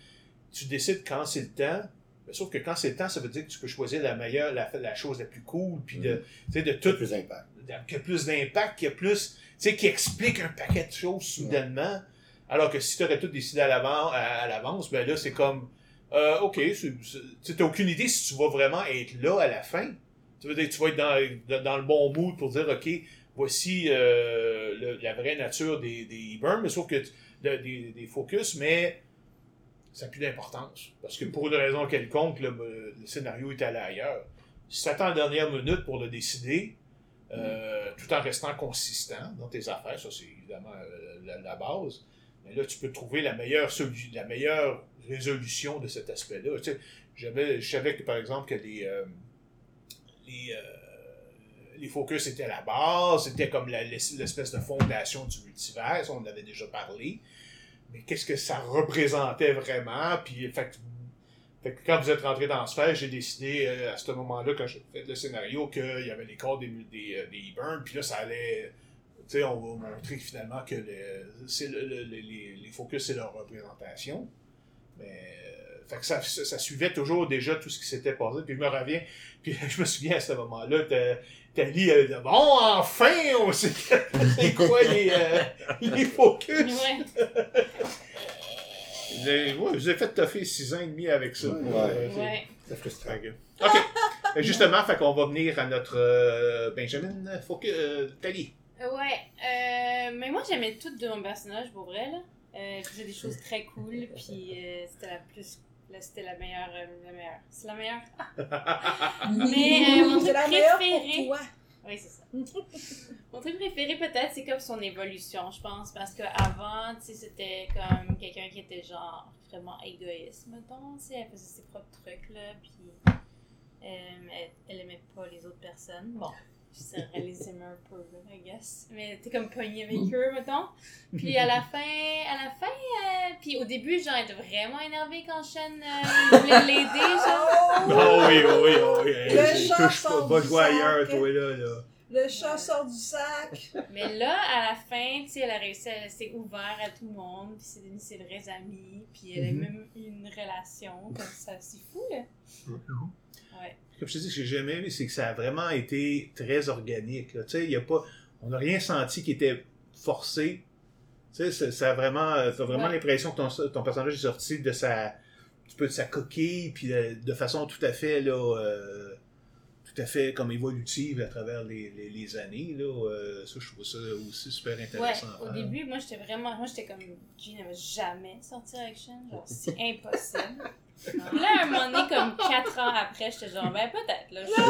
Tu décides quand c'est le temps. Mais sauf que quand c'est le temps, ça veut dire que tu peux choisir la meilleure, la, la chose la plus cool, puis de, tu sais, de Tout tout plus d'impact. qui a plus d'impact, qui a plus, tu sais, qui explique un paquet de choses soudainement. Alors que si tu aurais tout décidé à l'avance, à, à l'avance, ben là, c'est comme, euh, ok, tu n'as aucune idée si tu vas vraiment être là à la fin. Tu veux dire, tu vas être dans, dans le bon mood pour dire, ok, voici euh, la vraie nature des, des burns, mais sauf que des, focus, mais ça n'a plus d'importance. Parce que pour une raison quelconque, le, scénario est allé ailleurs. Si tu attends la dernière minute pour le décider, euh, tout en restant consistant dans tes affaires, ça c'est évidemment euh, la, base. Mais là, tu peux trouver la meilleure, la meilleure résolution de cet aspect-là. Tu sais, je savais que, par exemple, que les, les focus étaient la base, c'était comme l'espèce de fondation du multivers, on en avait déjà parlé. Mais qu'est-ce que ça représentait vraiment? Puis, fait, fait que quand vous êtes rentré dans la sphère, j'ai décidé euh, à ce moment-là, quand j'ai fait le scénario, qu'il y avait les corps des, des, euh, des Eburn, puis là, ça allait. Tu sais, on va montrer finalement que le, les, les focus, c'est leur représentation. Mais. euh, fait que ça, ça, ça suivait toujours déjà tout ce qui s'était passé. Puis je me reviens, puis je me souviens à ce moment-là, Tali, elle dit Bon, enfin, on sait c'est quoi les, euh, les focus. Ouais. Vous avez, ouais, vous avez fait toffer 6 ans et demi avec ça. Ouais. Euh, Ouais. C'est frustrant. OK. Que Justement, fait qu'on va venir à notre euh, Benjamin Focus, euh, Tali. Ouais. Euh, mais moi, j'aimais tout de mon personnage, pour vrai, là. Euh, faisait des choses très cool, puis euh, c'était la plus. Là, c'était la meilleure. euh, la meilleure. C'est la meilleure. Mais euh, mon truc préféré. pour toi. Oui, c'est ça. Mon truc préféré, peut-être, c'est comme son évolution, je pense. Parce qu'avant, tu sais, c'était comme quelqu'un qui était genre vraiment égoïste, mettons. Tu sais, elle faisait ses propres trucs, là. Puis euh, elle, elle aimait pas les autres personnes. Bon, je les aimait un peu, là, I guess. Mais t'es comme pogné avec eux, mettons. Puis à la fin, à la fin, euh, puis au début, genre, elle était vraiment énervée quand Shen euh, voulait l'aider, genre. Oh oui, oh oui, oh oui. Le Hey, chat touche pas, sort va du jouer ailleurs, toi, là. là. Le chat sort du sac. Mais là, à la fin, tu sais, elle a réussi, elle s'est ouverte à tout le monde, puis c'est devenu ses vrais amis, puis elle a Mhm. même eu une relation, comme ça, c'est fou, là. Ouais. Comme je te dis, ce que j'ai jamais aimé, c'est que ça a vraiment été très organique. Tu sais, il y a pas, on n'a rien senti qui était forcé. Tu sais, ça, a vraiment, euh, t'as vraiment Ouais. l'impression que ton, ton personnage est sorti de sa, de sa coquille, puis de, de façon tout à fait là, euh, tout à fait comme évolutive à travers les, les, les années. Là, Euh, ça, je trouve ça aussi super Ouais, intéressant. à au faire. début, moi, j'étais vraiment, moi, j'étais comme, Jean ne jamais sortir avec Shen, genre, c'est impossible. Puis là, à un moment donné, comme 4 ans après, j'étais genre, ben, peut-être, là, je-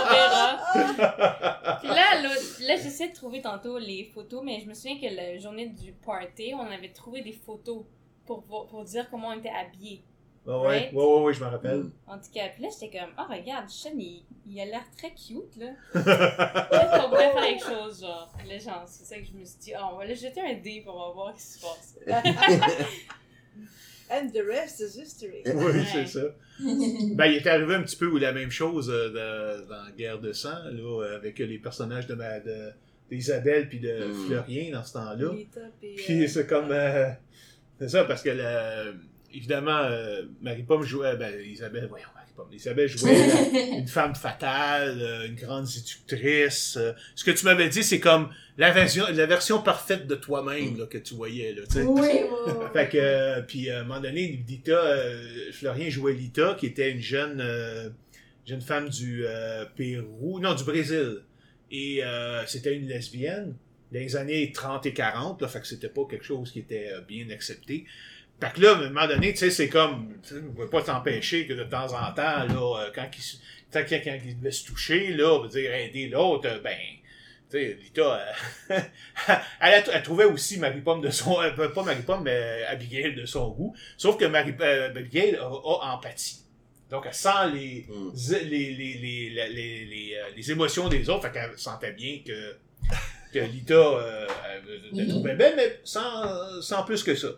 on verra. Puis là, là j'essaie de trouver tantôt les photos, mais je me souviens que la journée du party, on avait trouvé des photos pour, pour dire comment on était habillés. Ouais, ouais, Right? ouais, ouais, ouais, je me rappelle. En tout cas, puis là, j'étais comme, oh, regarde, Sean, il, il a l'air très cute, là. Peut-être qu'on pourrait faire quelque chose, genre. Là, genre, c'est ça que je me suis dit, oh, on va lui jeter un dé pour voir ce qui se passe. And the rest is history. oui, c'est ça. Ben, il est arrivé un petit peu ou la même chose euh, de- dans Guerre de sang, là, avec les personnages de, ma- de- d'Isabelle puis de Mm. Fleurien dans ce temps-là. Puis, Puis euh, c'est comme. euh, c'est ça, parce que la- évidemment, euh, Marie-Pomme jouait. Ben, Isabelle, voyons, Marie-Pomme. Isabelle jouait euh, une femme fatale, euh, une grande séductrice. euh. ce que tu m'avais dit, c'est comme la version, la version parfaite de toi-même que tu voyais, là, oui, oui. Fait que, euh, puis à un moment donné, Lita, euh, Florien jouait Lita, qui était une jeune, euh, jeune femme du Pérou, non, du Brésil. Et c'était une lesbienne dans les années 30 et 40, là, fait que c'était pas quelque chose qui était bien accepté. Fait que là, à un moment donné, tu sais, c'est comme, tu sais, on peut pas t'empêcher que de temps en temps, là, euh, quand il, quand, quand, il devait se toucher, là, on veut dire aider l'autre, euh, ben, tu sais, Lita, euh, elle, elle trouvait aussi Marie-Pomme de son, euh, pas Marie-Pomme, mais Abigail de son goût. Sauf que Marie, euh, Abigail a, a empathie. Donc, elle sent les, Mm. les, les, les, les, les, les, les, les émotions des autres, fait qu'elle sentait bien que, que Lita euh, elle la trouvait belle, mais sans, sans plus que ça.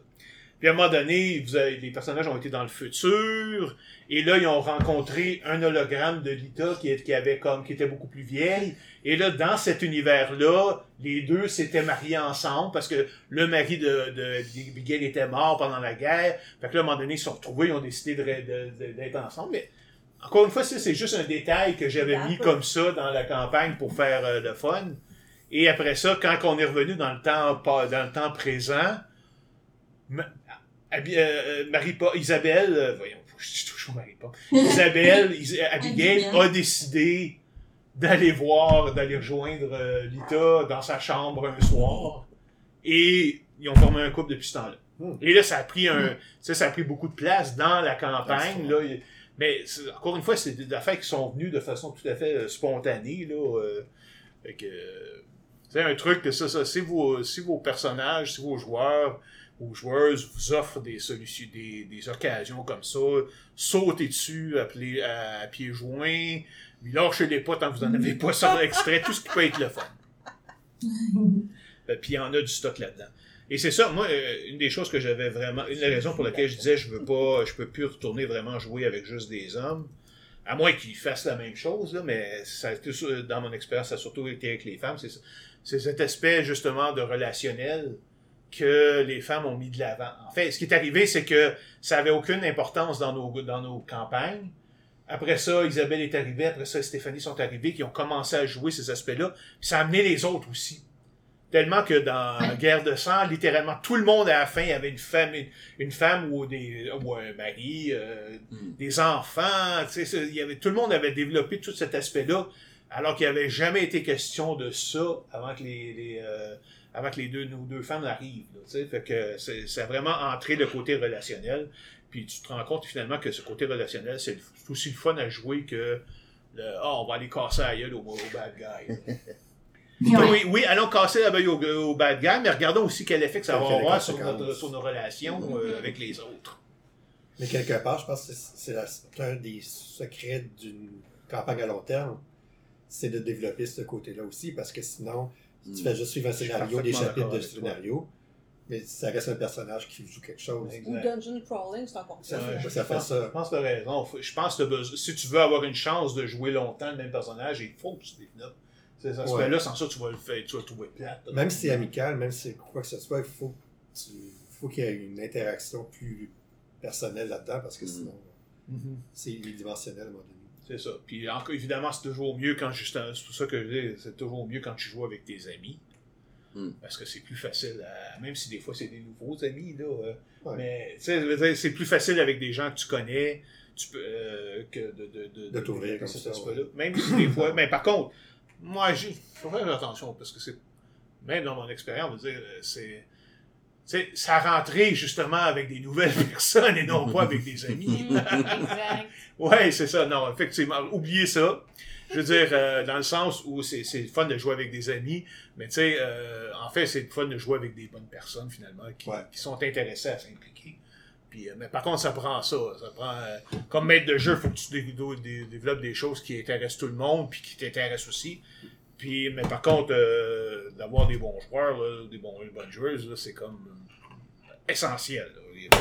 Puis à un moment donné, les personnages ont été dans le futur, et là, ils ont rencontré un hologramme de Lita qui, avait comme qui était beaucoup plus vieille. Et là, dans cet univers-là, les deux s'étaient mariés ensemble parce que le mari de, de, d'Abigail était mort pendant la guerre. Fait que là, à un moment donné, ils se sont retrouvés, ils ont décidé d'être ensemble. Mais encore une fois, c'est juste un détail que j'avais mis comme ça dans la campagne pour faire euh, le fun. Et après ça, quand on est revenu dans le temps, dans le temps présent, euh, euh, Marie pa Isabelle, euh, voyons, je dis toujours Marie pas. Isabelle, Is- Abigail a décidé d'aller voir, d'aller rejoindre euh, Lita dans sa chambre un soir. Et ils ont formé un couple depuis ce temps-là. Hmm. Et là, ça a pris un, ça, ça a pris beaucoup de place dans la campagne, là. Mais encore une fois, c'est des affaires qui sont venues de façon tout à fait euh, spontanée, là. fait que, c'est un truc que ça, ça, si vos, si vos personnages, si vos joueurs ou joueuses vous offrent des solutions, des, des occasions comme ça, sautez dessus à, pli- à, à pieds joints, puis lâchez-les pas tant que vous en avez pas sur l'extrait, tout ce qui peut être le fun. Puis il y en a du stock là-dedans. Et c'est ça, moi, euh, une des choses que j'avais vraiment, une des raisons pour laquelle je disais je veux pas, je peux plus retourner vraiment jouer avec juste des hommes, à moins qu'ils fassent la même chose, là, mais ça a été, dans mon expérience, ça a surtout été avec les femmes, c'est. C'est cet aspect justement de relationnel que les femmes ont mis de l'avant. En fait, ce qui est arrivé, c'est que ça avait aucune importance dans nos, dans nos campagnes. Après ça, Isabelle est arrivée, après ça, Stéphanie sont arrivées, qui ont commencé à jouer ces aspects-là, puis ça a amené les autres aussi. Tellement que dans Guerre de sang, littéralement, tout le monde à la fin avait une femme, une femme ou, des, ou un mari, euh, Mm. des enfants. il y avait, tout le monde avait développé tout cet aspect-là, alors qu'il n'y avait jamais été question de ça avant que les, les, euh, avant que les deux, nos deux femmes arrivent. là, tu sais. fait que c'est, ça a vraiment entré le côté relationnel. Puis tu te rends compte finalement que ce côté relationnel, c'est aussi le fun à jouer que le Ah, on va aller casser la gueule au, au bad guy. Oui, oui, allons casser la gueule au, au bad guy, mais regardons aussi quel effet que ça va avoir sur, conséquences. notre- sur nos relations euh, avec les autres. Mais quelque part, je pense que c'est- un des secrets d'une campagne à long terme, c'est de développer ce côté-là aussi, parce que sinon, si tu fais juste suivre un scénario, des chapitres de scénario, mais ça reste un personnage qui joue quelque chose. Ou dungeon crawling, c'est encore Ça plus. fait- Ouais, je, ça fait pense, ça. je pense que tu as raison. Je pense que si tu veux avoir une chance de jouer longtemps le même personnage, il faut que tu développes ces aspects-là. Sans ça, tu vas le faire, tu vas le trouver plate. Même si c'est amical, même si c'est quoi que ce soit, il faut, que tu- faut qu'il y ait une interaction plus personnelle là-dedans, parce que Mm. sinon, Mhm. c'est unidimensionnel à un moment donné. C'est ça. Puis encore, évidemment, c'est toujours mieux quand justement, c'est pour ça que je dis, c'est toujours mieux quand tu joues avec tes amis. Mm. Parce que c'est plus facile, à- même si des fois c'est des nouveaux amis, là. euh, Ouais. Mais je c'est plus facile avec des gens que tu connais tu peux, euh, que de, de, de, De t'ouvrir de comme cet ça, aspect-là. Même si des fois. Mais par contre, moi, il faut faire attention parce que c'est. Même dans mon expérience, dire, euh, c'est. Tu sais, ça rentrait justement avec des nouvelles personnes et non pas avec des amis. Exact. Ouais, c'est ça. Non, effectivement. Oubliez ça. Je veux dire, euh, dans le sens où c'est le fun de jouer avec des amis, mais tu sais, euh, en fait, c'est le fun de jouer avec des bonnes personnes, finalement, qui, Ouais. qui sont intéressées à s'impliquer. Puis, euh, mais par contre, ça prend ça. Ça prend, euh, comme maître de jeu, il faut que tu dé- dé- dé- développes des choses qui intéressent tout le monde, puis qui t'intéressent aussi. Puis, mais par contre, euh, d'avoir des bons joueurs, là, des bons, des bonnes joueuses, c'est comme essentiel. là. Pas-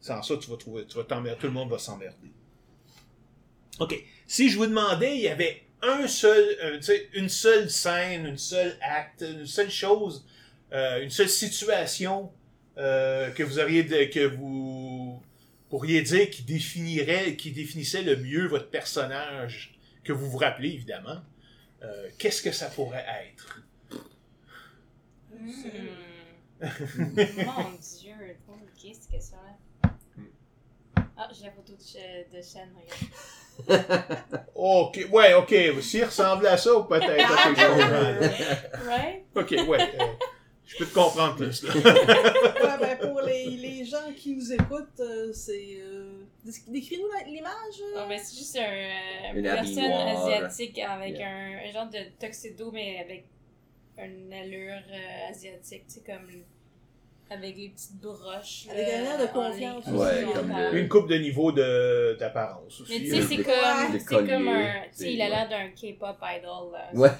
sans ça, tu vas trouver, tu vas t'emmerder, tout le monde va s'emmerder. OK. Si je vous demandais, il y avait un seul, euh, une seule scène, une seule acte, une seule chose, euh, une seule situation euh, que vous auriez, de- que vous pourriez dire qui définirait, qui définissait le mieux votre personnage, que vous vous rappelez évidemment, euh, qu'est-ce que ça pourrait être? Mm. Mon Dieu, ok, cette question-là. Ah, j'ai la photo de, Ch- de Shen, regarde. Ok, ouais, ok. S'il ressemble à ça, peut-être. Ok? Ok, ouais. euh, je peux te comprendre plus. là. Ouais, ben, pour les, les gens qui nous écoutent, euh, c'est. Euh... dé- Décris-nous l'image. euh. Ben, c'est juste un, euh, une personne asiatique avec Yeah. un, un genre de tuxedo, mais avec une allure euh, asiatique, tu sais, comme avec les petites broches. Avec un air de en confiance ligne. Ouais, comme le- Une coupe de niveau de- d'apparence aussi. Mais tu sais, c'est comme, c'est comme un. Tu sais, il a l'air d'un K-pop idol. Là. Ouais.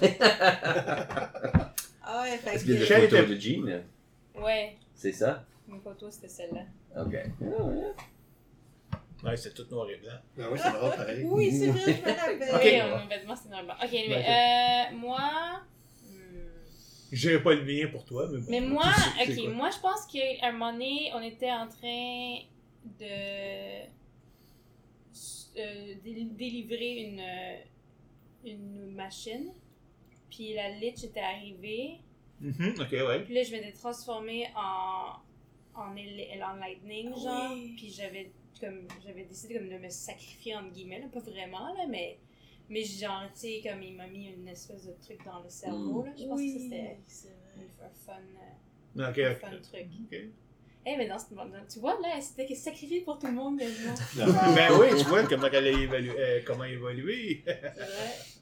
Ah ouais, fait que. photos était- de Jean? Ouais, C'est ça? mes photos, c'était celle-là. Ok. Ouais, c'est tout noir et blanc. Ah oui, c'est drôle, pareil. Oui, c'est vrai, je me rappelle. Ok. Oui, mon vêtement, c'est normal. Ok, Ouais, euh, moi. Hmm. Je dirais pas le mien pour toi, mais bon. Mais moi, Tu sais- tu sais ok, moi je pense qu'à un moment donné, on était en train de euh, dé- délivrer une, euh, une machine. Puis la lich était arrivée. Mhm, ok, ouais. Puis là, je m'étais transformée en, en, lightning, genre. Oui. Puis j'avais comme j'avais décidé comme de me sacrifier, entre guillemets, là, pas vraiment, là, mais. Mais genre, tu sais, comme il m'a mis une espèce de truc dans le cerveau, là. Je pense que ça, c'était un fun, un truc. Ok. Eh, mais dans ce moment tu vois, là, elle s'était sacrifiée pour tout le monde quasiment. ben oui, tu vois comment elle a évalué, euh, comment évoluer. C'est vrai.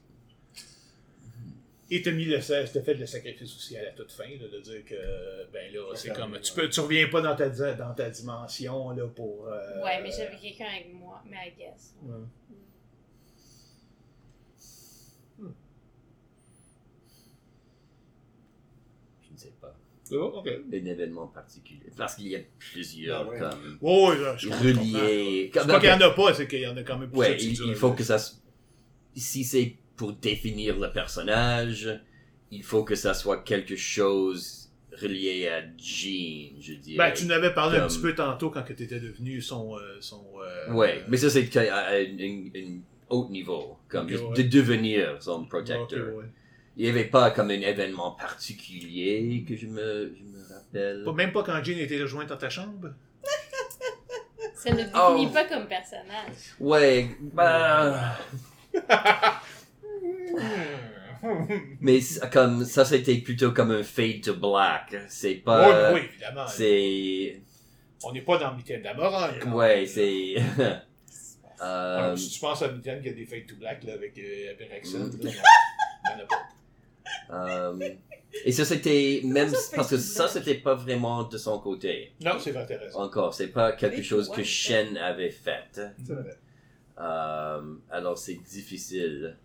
Et t'as mis le t'as fait le sacrifice aussi à la toute fin, là, de dire que ben là, c'est comme tu peux tu reviens pas dans ta dans ta dimension là pour euh, Ouais, mais j'avais quelqu'un avec moi, mais I guess. ouais. Ne sais pas. Oh. Un événement particulier. Parce qu'il y a plusieurs Ah ouais. comme Oh, oui, là, je reliés. C'est pas qu'il y en a pas, c'est qu'il y en a quand même Ouais, plusieurs il, durent. il faut que ça. Si c'est pour définir le personnage, il faut que ça soit quelque chose relié à Jean, je dirais. Ben, tu n'avais parlé un petit peu tantôt quand tu étais devenu son. euh, son euh, Ouais, mais ça c'est à, à un, un haut niveau, comme Ok, juste ouais. de devenir son protecteur. ouais. Il n'y avait pas comme un événement particulier que je me, je me rappelle. Pas- Même pas quand Jean était rejointe dans ta chambre? Ça ne Oh. définit pas comme personnage. Ouais, bah. Mais comme ça, c'était plutôt comme un fade to black. C'est pas. oui, oui, évidemment. C'est. On n'est pas dans Mitaine d'Amoran. là. Ouais, c'est. Alors, euh, si tu penses à Mitaine qui a des fades to black là, avec euh, Mm. là, a pas. Euh, et ça, c'était même. ça, Parce que ça, c'était pas vraiment de son côté. Non, c'est t'as raison. Encore, c'est pas quelque Mais chose que. Shen avait fait. C'est vrai. Euh, alors, c'est difficile.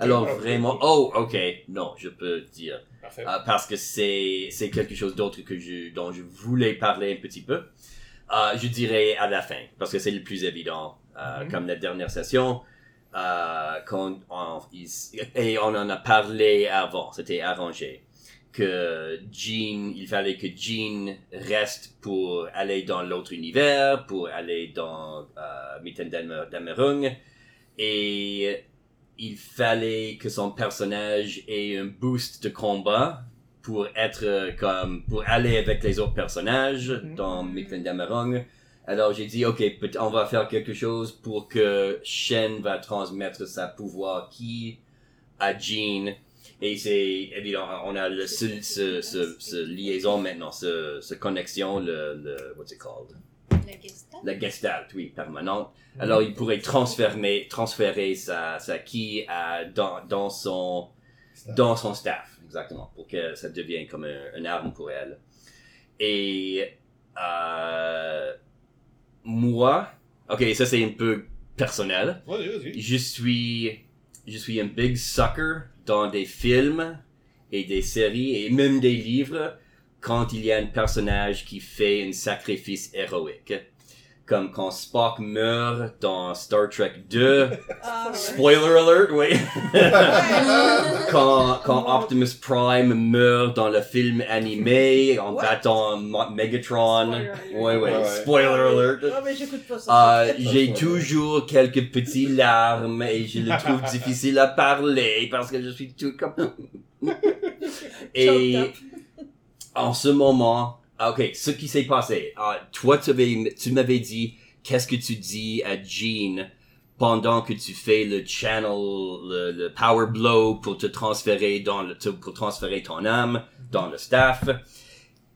Alors, vraiment. Oh, ok. Non, je peux dire. Parfait. Euh, parce que c'est c'est quelque chose d'autre que je dont je voulais parler un petit peu. Je dirais à la fin parce que c'est le plus évident. Mhm. Comme la dernière session, euh, quand on, et on en a parlé avant, c'était arrangé que Jean, il fallait que Jean reste pour aller dans l'autre univers, pour aller dans euh, Mitten d'Amerung, et il fallait que son personnage ait un boost de combat pour être euh, comme pour aller avec les autres personnages Mhm. dans Mitten d'Amerung. Alors j'ai dit ok, peut- on va faire quelque chose pour que Shen va transmettre sa pouvoir qui à Jean et c'est évident, on a le, ce, ce, ce, ce liaison maintenant, ce, ce connexion, le, le what's it called? Le Gestalt? La gestalt, oui, permanente. Alors il pourrait transférer, transférer sa, sa ki à, dans, dans son, dans son staff, exactement, pour que ça devienne comme un, une arme pour elle. Et euh, moi, ok, ça c'est un peu personnel. Vas-y, vas-y. Je suis, je suis un big sucker dans des films et des séries et même des livres quand il y a un personnage qui fait un sacrifice héroïque. Comme quand Spock meurt dans Star Trek 2. Ah, ouais. Spoiler alert, oui. quand, quand Optimus Prime meurt dans le film animé en What? battant Megatron. Spoiler alert. Ouais, ouais, Ouais, spoiler alert. Mais j'écoute pas ça. Euh, j'ai toujours quelques petits larmes et je le trouve difficile à parler parce que je suis tout comme... et en ce moment, ok, ce qui s'est passé, ah, toi tu avais- tu m'avais dit qu'est-ce que tu dis à Jean pendant que tu fais le channel, le, le power blow pour te transférer dans le, pour transférer ton âme dans le staff?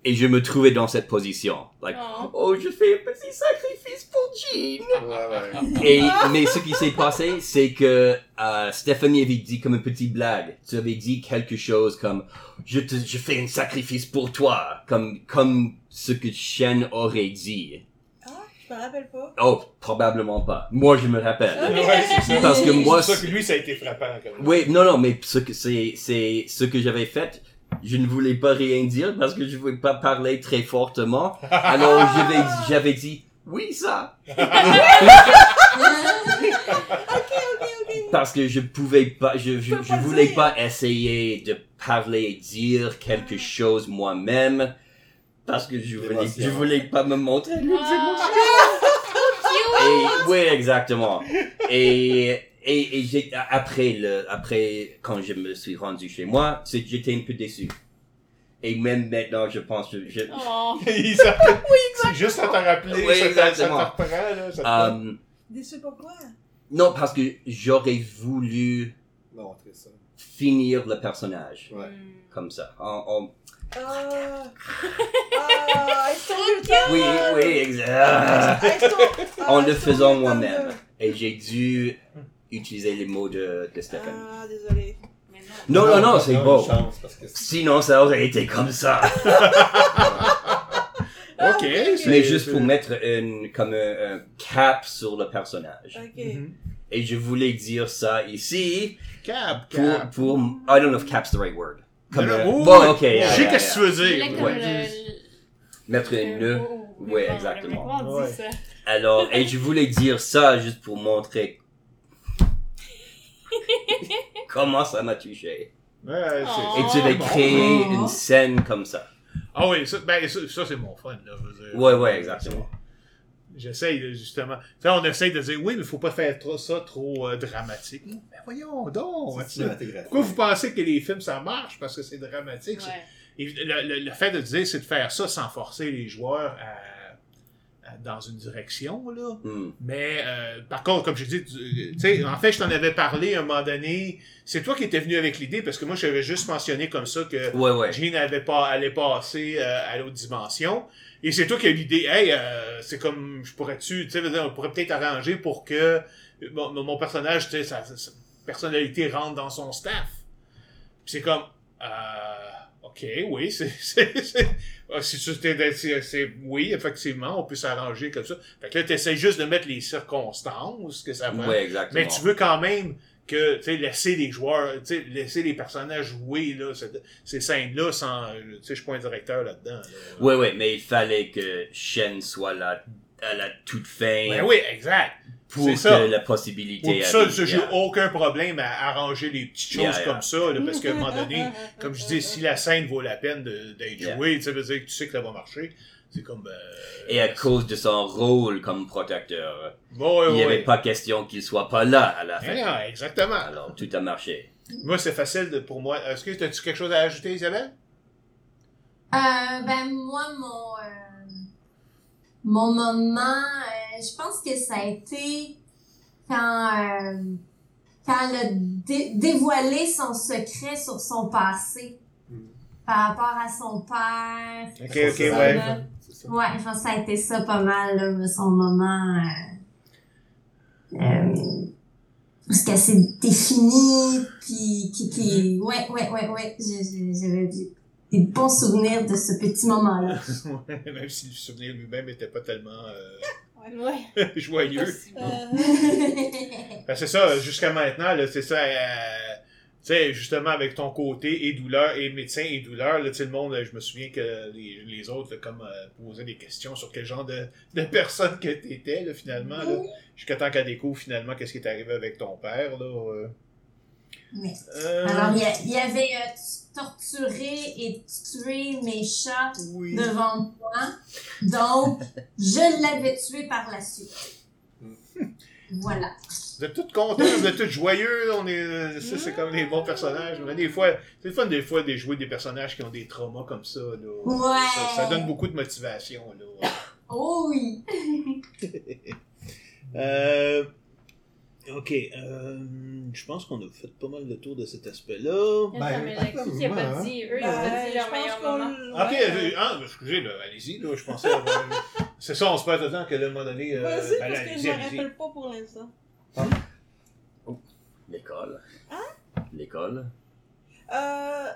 Et je me trouvais dans cette position. Like, Oh. oh, je fais un petit sacrifice pour Jean. Ouais, ouais. Et, mais ce qui s'est passé, c'est que euh, Stéphanie avait dit comme une petite blague. Tu avais dit quelque chose comme je te, je fais un sacrifice pour toi, comme comme ce que Shen aurait dit. Ah, je me rappelle pas? Oh, probablement pas. Moi, je me rappelle. Ouais. Parce que moi, C'est ça que lui, ça a été frappant. Comme oui, non, non, mais ce que c'est, c'est ce que j'avais fait. Je ne voulais pas rien dire parce que je voulais pas parler très fortement. Alors, j'avais, j'avais dit oui ça. parce que je pouvais pas, je, je, je voulais pas essayer de parler, dire quelque chose moi-même, parce que je voulais, je voulais pas me montrer les Ah. émotions. Et, oui, exactement. Et, et, et j'ai, après le, après, quand je me suis rendu chez moi, c'est- j'étais un peu déçu. Et même maintenant, je pense que je, Oh. S'en- C'est juste à te rappeler, Oui, ça, te- ça reprend, là. Ça euh, Déçu pourquoi? non, parce que j'aurais voulu Montrer ça. finir le personnage. Ouais. Hmm. comme ça. On- on- Ah. Ah, I stole your thunder. Oui, oui, exact. Ah, En I le faisant moi-même. Et j'ai dû utiliser les mots de, de Stéphane. Ah, désolé. Mais non. Non, non, non, c'est beau. chance, parce que c'est- Sinon, ça aurait été comme ça. Ah, Ok, c'est- Mais juste pour mettre une, comme un, un cap sur le personnage. Ok. Mhm. Et je voulais dire ça ici Cap, pour, cap. pour, I don't know if cap's the right word. Comme non, bon, oui, ok. yeah, Je sais yeah, qu'est-ce que tu yeah. veux Je voulais dire. comme ouais. le- Mettre un le ruban, exactement. Ouais. Alors, et je voulais dire ça juste pour montrer comment ça m'a touché. Ouais, Oh. Et tu bon. créer Oh. une scène comme ça. Ah oui, ça, ben, ça, ça, c'est mon fun. Là, je. Ouais, ouais, exactement. J'essaye de, justement. On essaye de dire oui, mais faut pas faire trop, ça trop euh, dramatique. Mais voyons donc. cinématographique. Pourquoi vous pensez que les films ça marche? Parce que c'est dramatique? Ouais. Et le, le- le fait de dire c'est de faire ça sans forcer les joueurs à- dans une direction là. Hmm. Mais euh, par contre, comme je dis, tu sais, en fait, je t'en avais parlé un moment donné. C'est toi qui étais venu avec l'idée parce que moi, j'avais juste mentionné comme ça que Ouais, ouais. Jean allait, pas, allait passer euh, à l'autre dimension. Et c'est toi qui as eu l'idée, hey, euh, c'est comme, je pourrais-tu, tu sais, on pourrait peut-être arranger pour que mon, mon personnage, tu sais, sa, sa personnalité rentre dans son staff. Puis c'est comme, euh, ok, oui, c'est, ah, si tu c'est, oui, effectivement, on peut s'arranger comme ça. Fait que là, t'essaies juste de mettre les circonstances que ça va. Ouais, exactement. Mais tu veux quand même que tu sais laisser les joueurs, tu sais laisser les personnages jouer là, cette- ces scènes-là sans, euh, tu sais, je suis pas un directeur là-dedans. là. Ouais, ouais, mais il fallait que Shen soit là à la toute fin Ben oui, exact. Pour que ça. la possibilité Pour ça, ça, j'ai Yeah. aucun problème à arranger les petites choses Yeah, yeah. comme ça, là, parce qu'à un moment donné, comme je dis, si la scène vaut la peine d'être Yeah. jouée, ça veut dire que tu sais que ça va marcher. C'est comme. euh, Et à cause de son rôle comme protecteur, Bon, il n'y ouais. avait pas question qu'il soit pas là à la fin. Eh non, exactement. Alors, tout a marché. Moi, c'est facile de- pour moi. Est-ce que tu as quelque chose à ajouter, Isabelle? Euh, ben, moi, mon, euh, mon moment, euh, je pense que ça a été quand, euh, quand elle a dé- dévoilé son secret sur son passé Mm. par rapport à son père. Ok, ok, ouais. ça. Ouais, je pense que ça a été ça pas mal, là, son moment. Euh, euh, parce qu'elle s'est définie, puis qui, qui, ouais, ouais, ouais, ouais, j'avais du- des bons souvenirs de ce petit moment-là. Ouais, Même si le souvenir lui-même n'était pas tellement euh, Ouais. joyeux. Euh, Ben, c'est ça, jusqu'à maintenant, là, c'est ça. euh, tu sais, justement, avec ton côté et douleur, et médecin et douleur, là, le monde, je me souviens que les, les autres, là, comme, euh, posaient des questions sur quel genre de, de personne que t'étais, là, finalement, là, jusqu'à temps qu'elle découvre, finalement, qu'est-ce qui est arrivé avec ton père, là. euh. Euh, Alors, il y, a- il y avait tu- torturé et tué mes chats oui. devant moi. Donc, je l'avais tué par la suite. Voilà. Vous êtes tous contents, vous êtes tous joyeux, on est, euh, c'est comme des bons personnages. Mais des fois, c'est le fun des fois de jouer des personnages qui ont des traumas comme ça, là. Ouais. Ça, ça donne beaucoup de motivation, là. Oh oui. Euh, ok, euh, je pense qu'on a fait pas mal de tour de cet aspect-là. Ben, là, qui a pas hein. dit? Eux, ils ont pas ben, dit je leur meilleur moment. Ok, ouais. euh, ah, ben, excusez, là, allez-y, là, je pensais avoir... C'est ça, on se perd dedans que le moment donné... Euh, Vas-y, ben, parce là, que je allez-y, me rappelle pas pour l'instant. L'école. Hein? L'école. Euh,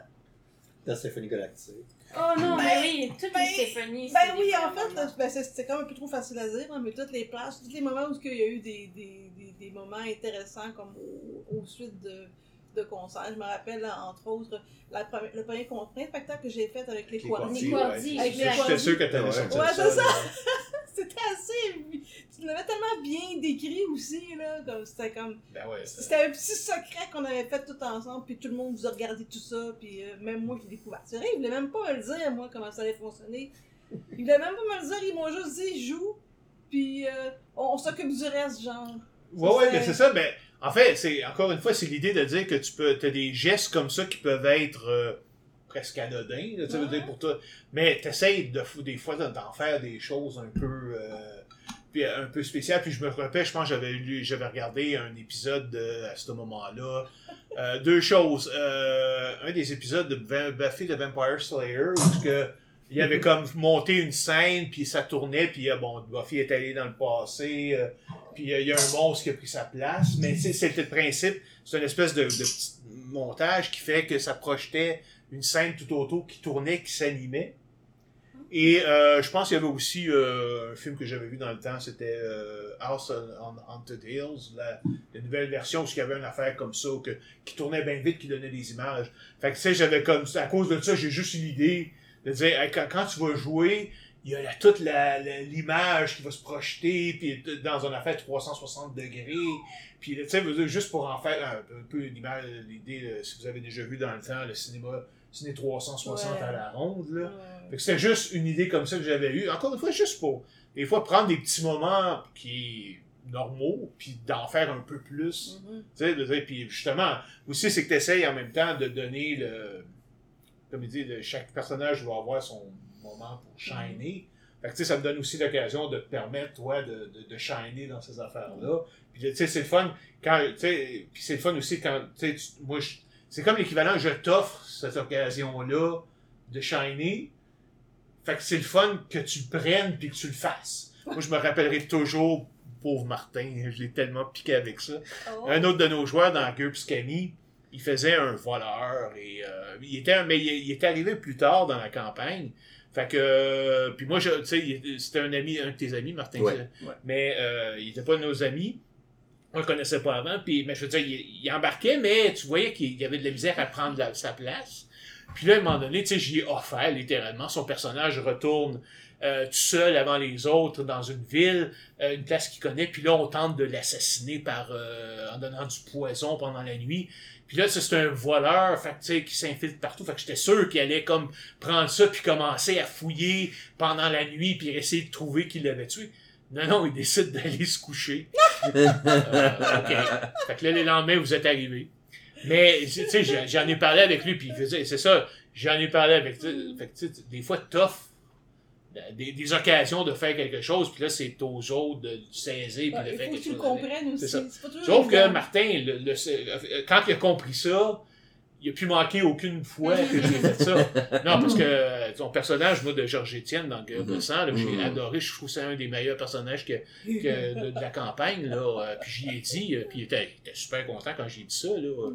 La symphonie galactique. Oh non, Ben, mais oui, toutes ben, les Stéphanie. Ben oui, en fait, ben, c'est- c'était comme un peu trop facile à dire, hein, mais toutes les places, tous les moments où il y a eu des, des, des, des moments intéressants comme au, au suite de, de concerts. Je me rappelle, entre autres, la premi- le premier spectacle que j'ai fait avec les Les Les ouais. J'étais sûr que t'allais Ouais. sortir Ouais, ça, c'est ça. C'était assez. Tu l'avais tellement bien décrit aussi, là. Comme c'était comme. Ben ouais, ça- C'était un petit secret qu'on avait fait tout ensemble, puis tout le monde vous a regardé tout ça, puis euh, même moi qui l'ai découvert. C'est vrai, ils voulaient même pas me le dire, moi, comment ça allait fonctionner. Ils voulaient même pas me le dire, ils m'ont juste dit, joue, puis euh, on, on s'occupe du reste, genre. Ouais, ouais, c'est- mais c'est ça, mais en fait, c'est encore une fois, c'est l'idée de dire que tu peux, t'as des gestes comme ça qui peuvent être euh, presque anodins, là, veux dire pour toi, mais t'essayes de, des fois d'en d'en faire des choses un peu, euh, puis un peu spéciales. Puis je me rappelle, je pense, que j'avais lu, j'avais regardé un épisode de- à ce moment-là Euh, deux choses. Euh, un des épisodes de Buffy the Vampire Slayer où que il avait comme monté une scène, puis ça tournait, puis euh, bon, Buffy est allé dans le passé, euh, puis euh, il y a un monstre qui a pris sa place. Mais c'était le principe. C'est une espèce de, de petit montage qui fait que ça projetait une scène tout autour qui tournait, qui s'animait. Et euh, je pense qu'il y avait aussi euh, un film que j'avais vu dans le temps, c'était euh, House on on Haunted Hills, la, la nouvelle version, où il y avait une affaire comme ça, que, qui tournait bien vite, qui donnait des images. Fait que tu sais, j'avais comme, à cause de ça, j'ai juste eu l'idée de dire, Hey, quand, quand tu vas jouer, il y a la- toute l'image qui va se projeter, puis dans une affaire 360 degrés, puis tu sais, juste pour en faire un, un peu l'image, l'idée, euh, si vous avez déjà vu dans le temps, le cinéma, ciné 360 Ouais. à la ronde, là. Ouais. Fait que c'était juste une idée comme ça que j'avais eue. Encore une fois, juste pour, des fois, prendre des petits moments qui normaux, puis d'en faire un peu plus. Tu sais, de dire, puis justement, aussi, c'est que tu essayes en même temps de donner le. Comme il dit, le- chaque personnage va avoir son moment pour shiner. Fait que, tu sais, ça me donne aussi l'occasion de te permettre, toi, de, de, de shiner dans ces affaires-là. Puis, tu sais, c'est le fun quand. Tu sais, puis c'est le fun aussi quand. Tu sais, moi, c'est comme l'équivalent, je t'offre cette occasion-là de shiner. Fait que c'est le fun que tu le prennes puis que tu le fasses. Moi, je me rappellerai toujours, pauvre Martin, je l'ai tellement piqué avec ça. Oh. Un autre de nos joueurs dans GURPS Camille, il faisait un voleur et euh, il était un- mais il, il est arrivé plus tard dans la campagne. Fait que euh, puis moi je tu sais c'était un ami un de tes amis Martin Ouais, c'est- ouais. mais euh, il était pas de nos amis. On le connaissait pas avant puis mais je veux dire il, il embarquait mais tu voyais qu'il y avait de la misère à prendre la- sa place. Puis là à un moment donné, tu sais j'y ai offert littéralement son personnage retourne euh, tout seul avant les autres dans une ville, euh, une place qu'il connaît, puis là on tente de l'assassiner par euh, en donnant du poison pendant la nuit. Puis là, c'est un voleur fait, tu sais, qui s'infiltre partout. Fait que j'étais sûr qu'il allait comme prendre ça puis commencer à fouiller pendant la nuit puis essayer de trouver qui l'avait tué. Non, non, il décide d'aller se coucher. Euh, ok. Fait que là, le lendemain, vous êtes arrivé. Mais, tu sais, j'en- ai parlé avec lui, puis il faisait, c'est ça, j'en ai parlé avec, fait que, des fois, t'offres des, des occasions de faire quelque chose, puis là, c'est aux autres de saisir, puis Ouais, de il faire faut que quelque tu le chose. comprennes aussi. Sauf que. Martin, le, le- quand il a compris ça, il a pu manquer aucune fois que j'ai fait ça. Non, parce que son personnage, moi, de Georges Étienne dans Guerre de sang, là, j'ai Mhm. adoré. Je trouve que c'est un des meilleurs personnages que, que de, de la campagne. Là. Euh, Puis j'y ai dit, euh, puis il était, il était super content quand j'ai dit ça. Là.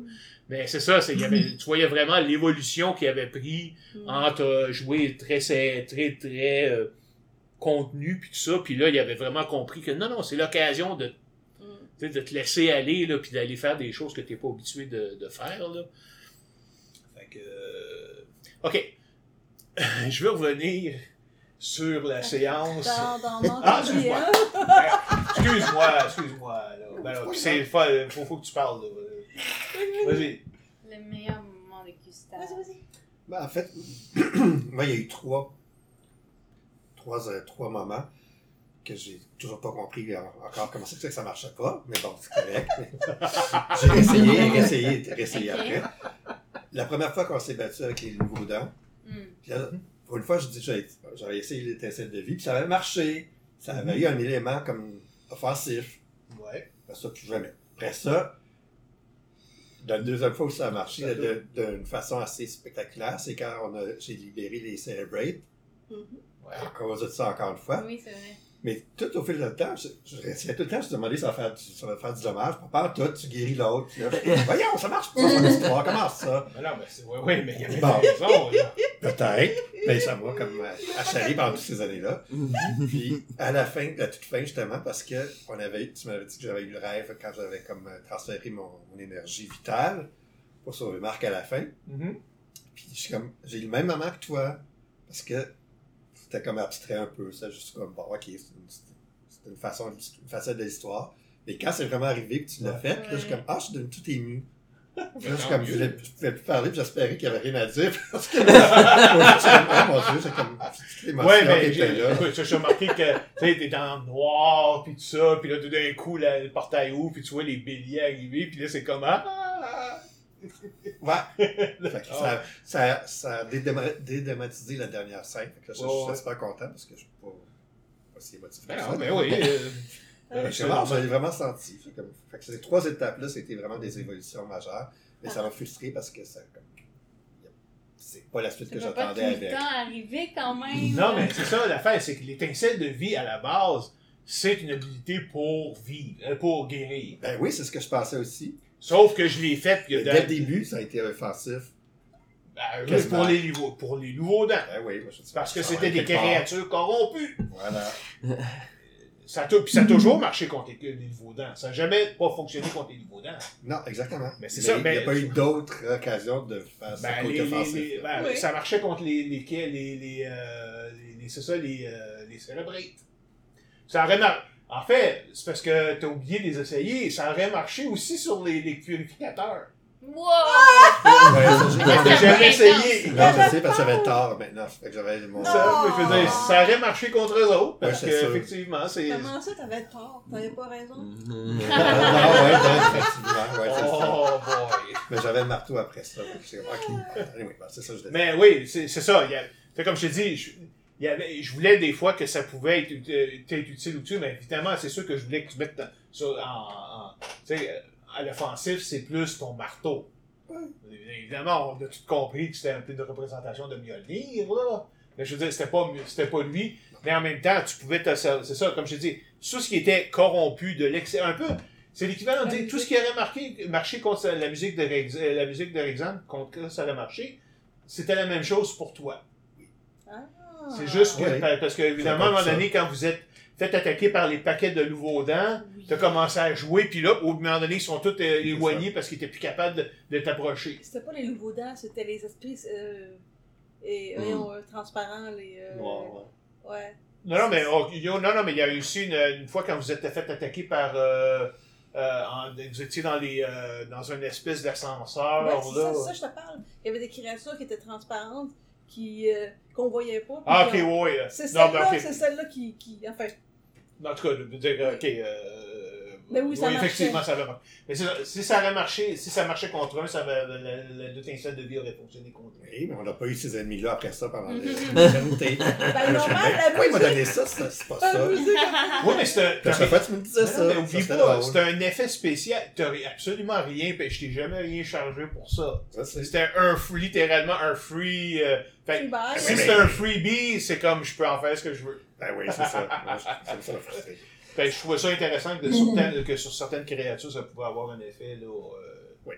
Mais c'est ça, il y avait, tu voyais vraiment l'évolution qu'il avait pris entre euh, jouer très, très, très, très euh, contenu, puis tout ça. Puis là, il avait vraiment compris que non, non, c'est l'occasion de te laisser aller, là, puis d'aller faire des choses que tu n'es pas habitué de, de faire. Là. Que. euh, OK. Je veux revenir sur la séance. Dans, dans, dans Ah, excuse-moi. DM. Ben, excuse-moi, excuse-moi. là. Ben, c'est fa- faut, faut que tu parles. là. Vas-y. Le meilleur moment de Gustave. Vas-y, vas-y. Ben, en fait, moi, il y a eu trois, trois, euh, trois moments que j'ai toujours pas compris en- encore comment fait que ça marchait pas, mais bon, c'est correct. j'ai réessayé, réessayé Ok. après. La première fois qu'on s'est battu avec les nouveaux dents, Hmm. puis là, pour une fois, je dis, j'avais j'avais essayé l'étincelle de vie, puis ça avait marché. Ça avait eu un élément comme offensif. Ouais. Après ça, plus jamais. Après ça, la deuxième fois où ça a marché d'une façon assez spectaculaire, c'est quand on a- j'ai libéré les Celebrate. Ouais. À cause de ça, encore une fois. Oui, c'est vrai. Mais tout au fil du temps, je, restais tout le temps, je me demandais si ça va faire, du- ça va faire du dommage. Pas en tout, tu guéris l'autre. Puis là, je- Voyons, ça marche pas, son histoire. Comment ça? Mais non, mais c'est. Ouais, ouais, mais il y avait Bon. raison. là. Peut-être. Mais ça m'a comme euh, achalé pendant toutes ces années-là. Puis à la fin, à toute fin, justement, parce que on avait, tu m'avais dit que j'avais eu le rêve quand j'avais comme euh, transféré mon, mon énergie vitale pour sauver Marc à la fin. Puis je suis comme, j'ai eu le même moment que toi, parce que c'était comme abstrait un peu, ça, juste comme, bon, ok, c'est une, c'est une façon, une facette de l'histoire. Mais quand c'est vraiment arrivé que tu l'as Ouais. fait, là, je suis comme, ah, je suis tout ému. Là, je comme, je voulais- je pouvais plus parler, puis j'espérais qu'il n'y avait rien à dire, parce que, moi, je suis comme, oh mon dieu, c'est comme, Ouais, mais était j'ai là. écoute, j'ai remarqué que tu sais, t'es dans le noir, puis tout ça, puis là, tout d'un coup, la- le portail ouvre, puis tu vois les béliers arriver, puis là, c'est comme Ah! Ouais. Fait que Ah. ça, ça, ça a dédéma- dédramatisé la dernière scène. Fait que là, je, ouais. suis super content parce que je suis pas, pas si émotif que Ben ça. mais oui. euh, je l'ai vraiment senti. Fait que, fait que ces trois étapes-là, c'était vraiment des évolutions majeures. Mais ça m'a frustré parce que ça. comme, C'est pas la suite Ça que j'attendais le avec. temps arriver quand même. Non, mais c'est ça l'affaire, c'est que l'étincelle de vie à la base, c'est une habilité pour vivre, euh, pour guérir. Ben oui, c'est ce que je pensais aussi. Sauf que je l'ai faite. puis Mais dans- Dès le début, ça a été offensif. Ben, oui, pour les nouveaux, pour les nouveaux dents. Ben oui, moi, Parce que ça c'était des part. créatures corrompues. Voilà. Ça a, tou- puis ça a toujours marché contre les, les nouveaux dents. Ça n'a jamais pas fonctionné contre les nouveaux dents. Non, exactement. Mais c'est ça, Il n'y a pas eu d'autres occasions de faire ça Ben, côté les, les- offensif. les- là. ben, Oui. Ça marchait contre les, les, les, les, les, euh, les- les- c'est ça, les, euh, les cérébrites. Ça aurait mar- En fait, c'est parce que tu as oublié de les essayer. Ça aurait marché aussi sur les, les purificateurs. Wow! Ouais, j'ai- Parce que Ah, j'avais ben, essayé. Non, je sais parce que j'avais tort maintenant. Fait que j'avais mon. Ça, mais je veux dire, ça aurait marché contre eux autres. Parce Ouais, que, effectivement, c'est. Comment ça, t'avais tort? T'avais pas raison? Mm. Ah, non, ouais, non, effectivement. Ouais, c'est ça. Oh boy. Mais j'avais le marteau après ça. Anyway, ben, c'est je. Mais oui, c'est c'est ça. Il y a, fait comme je te dis, je, il y avait, je voulais des fois que ça pouvait être, être utile ou dessus, mais évidemment, c'est sûr que je voulais que tu mettes sur, en, euh, à l'offensif, c'est plus ton marteau. Évidemment, on a tout compris que c'était un peu de représentation de Mjolnir, là. Mais je veux dire, c'était pas, c'était pas lui. Mais en même temps, tu pouvais te servir- c'est ça, comme je te dis, tout ce qui était corrompu de l'excès, un peu, c'est l'équivalent de dire, tout ce qui aurait marqué, marché contre la musique de euh, la musique de Rexham, contre ça aurait marché, c'était la même chose pour toi. C'est juste que, Ouais. parce que, évidemment, à un moment ça. donné, quand vous êtes fait attaquer par les paquets de nouveaux dents, Oui. t'as commencé à jouer, puis là, au moment donné, ils sont tous euh, éloignés parce qu'ils étaient plus capables de, de t'approcher. C'était pas les nouveaux dents, c'était les esprits euh, et, Mm. voyons, euh, transparents, les. euh, Ouais, ouais. Non, non, mais, oh, yo, non, non, mais il y a eu aussi une, une fois quand vous êtes fait attaquer par. euh, euh, en- vous étiez dans, les, euh, dans une espèce d'ascenseur. Ouais, c'est ça, ça, je te parle. Il y avait des créatures qui étaient transparentes, qui euh, qu'on voyait pas. ah, ok, ouais. C'est celle-là, c'est celle-là qui, qui. Enfin, En tout cas, je veux dire, ok. Euh, Mais oui, ça effectivement, ça avait marché. Mais c'est ça, si ça avait marché, si ça marchait contre un, ça avait, la, la, de vie aurait fonctionné contre un. Oui, mais on n'a pas eu ces ennemis-là après ça pendant Mhm. l'éternité. ben, normal, la Pourquoi il m'a donné ça? C'est c'est pas La ça? Oui, mais c'est un. Chaque fois, tu me disais Mais ça. oublie c'était pas, c'était un effet spécial. T'as absolument rien, je t'ai jamais rien chargé pour ça. Ça, c'est- C'était un free, littéralement un free. euh, fait, si c'est un freebie, c'est comme je peux en faire ce que je veux. Ben oui, c'est ça. C'est ça le frustré. Fait que je trouvais ça intéressant que, de certaines- que sur certaines créatures, ça pouvait avoir un effet. Là, euh, Oui.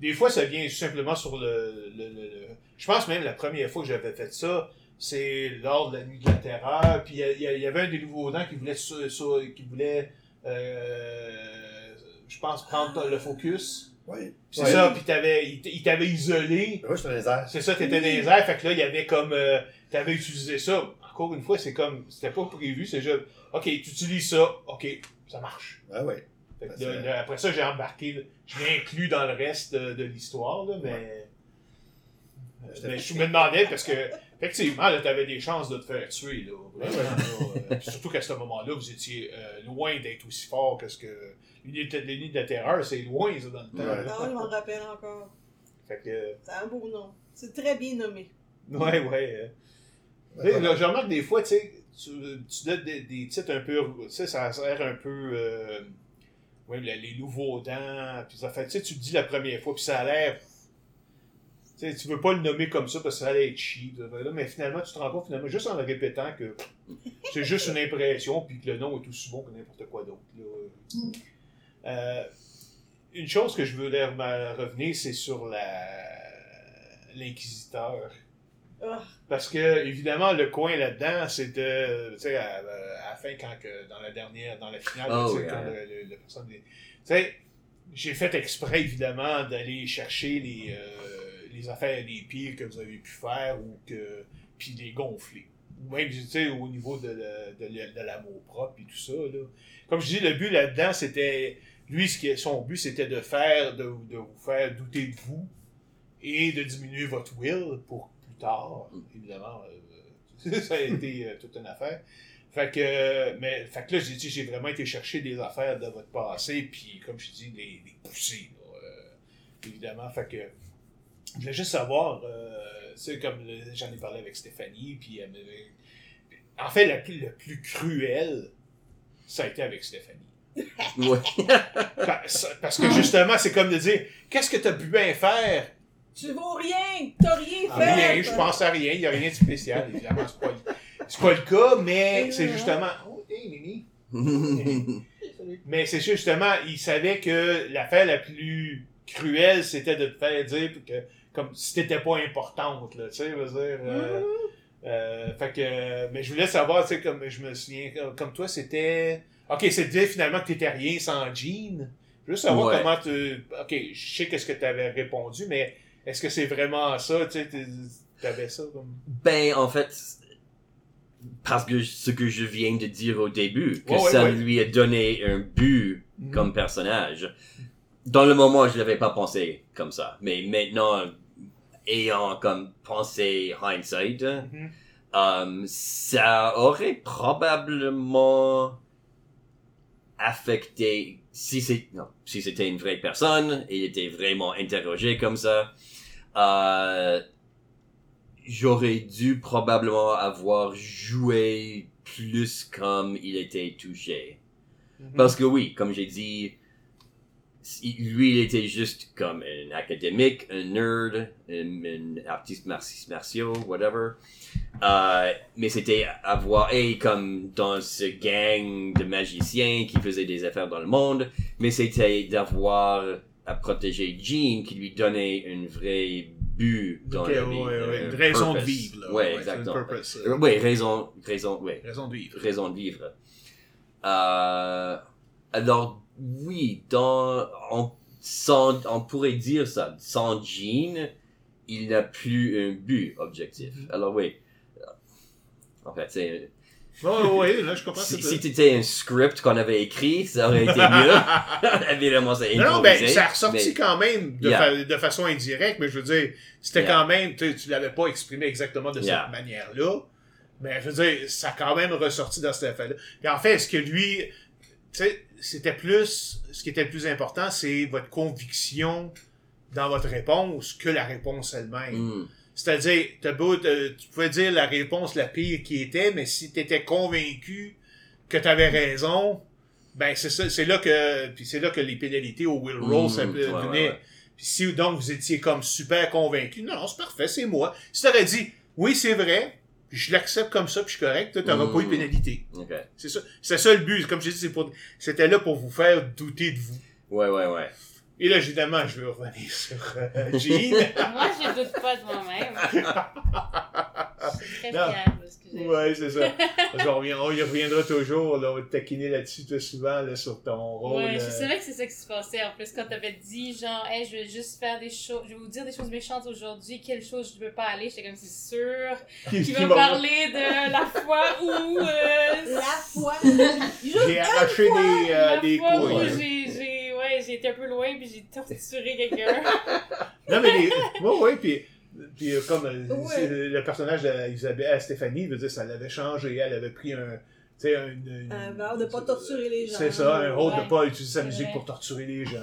Des fois, ça vient tout simplement sur le, le, le- le- Je pense même la première fois que j'avais fait ça, c'est lors de la nuit de la terreur. Puis il y avait un des nouveaux dents qui voulait, sur- sur- qui voulait euh, je pense, prendre le focus. Oui. C'est ça, puis t'avais, il t'avait isolé. Oui, j'étais dans les airs. C'est ça, t'étais dans les airs, fait que là, il y avait comme. euh, t'avais utilisé ça. Encore une fois, c'est comme. C'était pas prévu, c'est juste. Ok, tu utilises ça, ok, ça marche. Oui. Fait que là, c'est- là, après ça, j'ai embarqué. je l'ai inclus dans le reste de, de l'histoire, là, mais. J'étais- Mais je me demandais parce que, effectivement, là, t'avais des chances de te faire tuer, là. Vraiment, là, euh, surtout qu'à ce moment-là, vous étiez euh, loin d'être aussi fort que ce que. L'unité de l'unité de la terreur, c'est loin, ça, dans le temps. Ouais. là. Non, je m'en rappelle encore. Fait que. C'est un beau nom. C'est très bien nommé. Ouais, ouais. Là, je remarque des fois, tu sais, tu, tu donnes des, des titres un peu, tu sais, ça sert un peu, euh, ouais, les, nouveaux dents, puis ça fait, tu sais, tu le dis la première fois, puis ça a l'air, tu sais, tu veux pas le nommer comme ça parce que ça allait être cheap, là, mais finalement, tu te rends compte, finalement, juste en le répétant que c'est juste une impression, puis que le nom est aussi bon que n'importe quoi d'autre, là. Euh, une chose que je voulais revenir, c'est sur la l'inquisiteur. Parce que, évidemment, le coin là-dedans, c'était, tu sais, à, à la fin, quand que, dans la dernière, dans la finale, Oh, tu sais, yeah. quand le, le- le personne, tu sais, j'ai fait exprès, évidemment, d'aller chercher les, euh, les affaires les pires que vous avez pu faire ou que, puis les gonfler. Ou même, tu sais, au niveau de, de, de l'amour propre et tout ça, là. Comme je dis, le but là-dedans, c'était, lui, ce qui, son but, c'était de faire, de, de vous faire douter de vous et de diminuer votre will pour tard, évidemment. euh, ça a été euh, toute une affaire. Fait que, euh, mais, fait que là, j'ai dit, j'ai vraiment été chercher des affaires de votre passé, puis comme je dis, les, les pousser, là, euh, évidemment. Fait que, je voulais juste savoir, euh, tu sais, comme j'en ai parlé avec Stéphanie, puis elle m'avait- En fait, plus, le plus cruel, ça a été avec Stéphanie. Ouais. Parce parce que justement, c'est comme de dire, qu'est-ce que t'as pu bien faire? Tu vaux rien! T'as rien fait! Rien, je pense à rien, il n'y a rien de spécial, évidemment, c'est pas, c'est pas le cas, mais c'est justement... Oh, hey, Mimi. Mais c'est justement, il savait que l'affaire la plus cruelle, c'était de te faire dire que, comme si t'étais pas importante, là, tu sais, je veux dire... euh, euh, fait que, mais je voulais savoir, tu sais, comme je me souviens, comme, comme toi, c'était... Ok, c'était finalement que t'étais rien sans Jean. Je veux savoir Ouais. comment tu... Ok, je sais qu'est-ce que t'avais répondu, mais est-ce que c'est vraiment ça, tu t'avais ça comme... Ben, en fait, parce que ce que je viens de dire au début, que Ouais, ouais, ça ouais. lui a donné un but Mhm. comme personnage. Dans le moment, je l'avais pas pensé comme ça. Mais maintenant, ayant comme pensé hindsight, Mhm. euh, ça aurait probablement affecté si c'est si c'était une vraie personne et il était vraiment interrogé comme ça euh, j'aurais dû probablement avoir joué plus comme il était touché Mhm. parce que oui comme j'ai dit lui il était juste comme un académique un nerd un, un artiste marti- martiaux whatever euh, mais c'était avoir, et comme dans ce gang de magiciens qui faisaient des affaires dans le monde, mais c'était d'avoir à protéger Jean qui lui donnait une vraie but dans Ok, la vie. ouais, ouais, un une raison de vivre, là. Ouais, exactement. purpose, euh, Euh, ouais, raison, raison, ouais, raison de vivre. raison de vivre. Euh, alors, oui, dans, on, sans, on pourrait dire ça, sans Jean, il n'a plus un but objectif. Mhm. Alors oui, en fait, c'est, Ouais, ouais, là, je comprends si, si c'était un script qu'on avait écrit, ça aurait été mieux. Évidemment, c'est Non, non, ben, ça a ressorti mais- quand même de, Yeah. fa- de façon indirecte, mais je veux dire, c'était Yeah. quand même, tu l'avais pas exprimé exactement de Yeah. cette manière-là, mais je veux dire, ça a quand même ressorti dans affaire-là. Puis en fait, ce que lui, tu sais, c'était plus, ce qui était le plus important, c'est votre conviction dans votre réponse que la réponse elle-même. Hmm. C'est-à-dire, t'as beau, tu pouvais dire la réponse la pire qui était, mais si t'étais convaincu que t'avais raison, ben c'est ça, c'est là que, puis c'est là que les pénalités au Will Roll Mm, ça ouais, venaient. ouais. Puis si donc vous étiez comme super convaincu, non, c'est parfait, c'est moi. Si t'aurais dit, oui, c'est vrai, puis je l'accepte comme ça, puis je suis correct, t'auras Mm. pas eu de pénalité. Ok. C'est ça, c'est ça le but. Comme je dis, c'est pour, c'était là pour vous faire douter de vous. Ouais, ouais, ouais. Et là, évidemment, je veux revenir sur euh, Jean. Moi, je doute pas de moi-même. Je suis très Non. fière de ce que j'ai. Ouais, c'est ça. On y reviendra toujours, là, on va te taquiner là-dessus, toi, souvent, là, sur ton rôle. Ouais, je savais que c'est ça qui se passait. En plus, quand t'avais dit, genre, hey, je vais juste faire des choses, je vais vous dire des choses méchantes aujourd'hui, quelle chose je ne veux pas aller, j'étais comme, c'est sûr. qui- Tu qui va- parler de la fois où. euh, La foi! J'ai arraché des, euh, la des fois couilles. j'ai, ouais, j'ai été un peu loin puis j'ai torturé quelqu'un. Non, mais les... ouais, ouais, puis, puis euh, comme euh, Ouais. c'est le personnage d'Isabelle, à Stéphanie, veut dire, ça l'avait changé, elle avait pris un, tu sais, un, une- Un verre de pas torturer les gens. C'est ça, un rôle Ouais. de pas utiliser sa musique vrai. pour torturer les gens.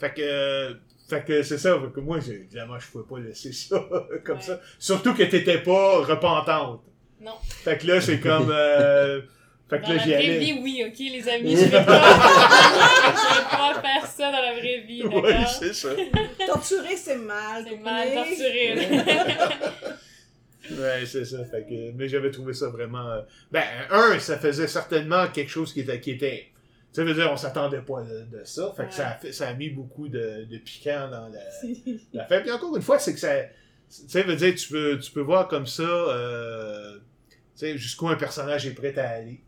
Fait que, euh, fait que c'est ça, fait que moi, évidemment, je pouvais pas laisser ça comme Ouais. ça. Surtout que t'étais pas repentante. Non. Fait que là, c'est comme, euh, fait que Dans là, la vraie allais. vie, oui, ok, les amis, je vais pas, je vais pas faire ça dans la vraie vie, Oui, d'accord? c'est ça. Torturer, c'est mal. c'est mal torturé. Ouais, c'est ça. Fait que, mais j'avais trouvé ça vraiment. euh, Ben, un, ça faisait certainement quelque chose qui était. Qui était ça veut dire, on s'attendait pas de, de ça. Fait que Ouais. ça, a fait, ça a mis beaucoup de, de piquant dans la, l'affaire. Puis encore une fois, c'est que ça. Tu sais, veut dire, tu peux, tu peux voir comme ça. Euh, tu sais, jusqu'où un personnage est prêt à aller.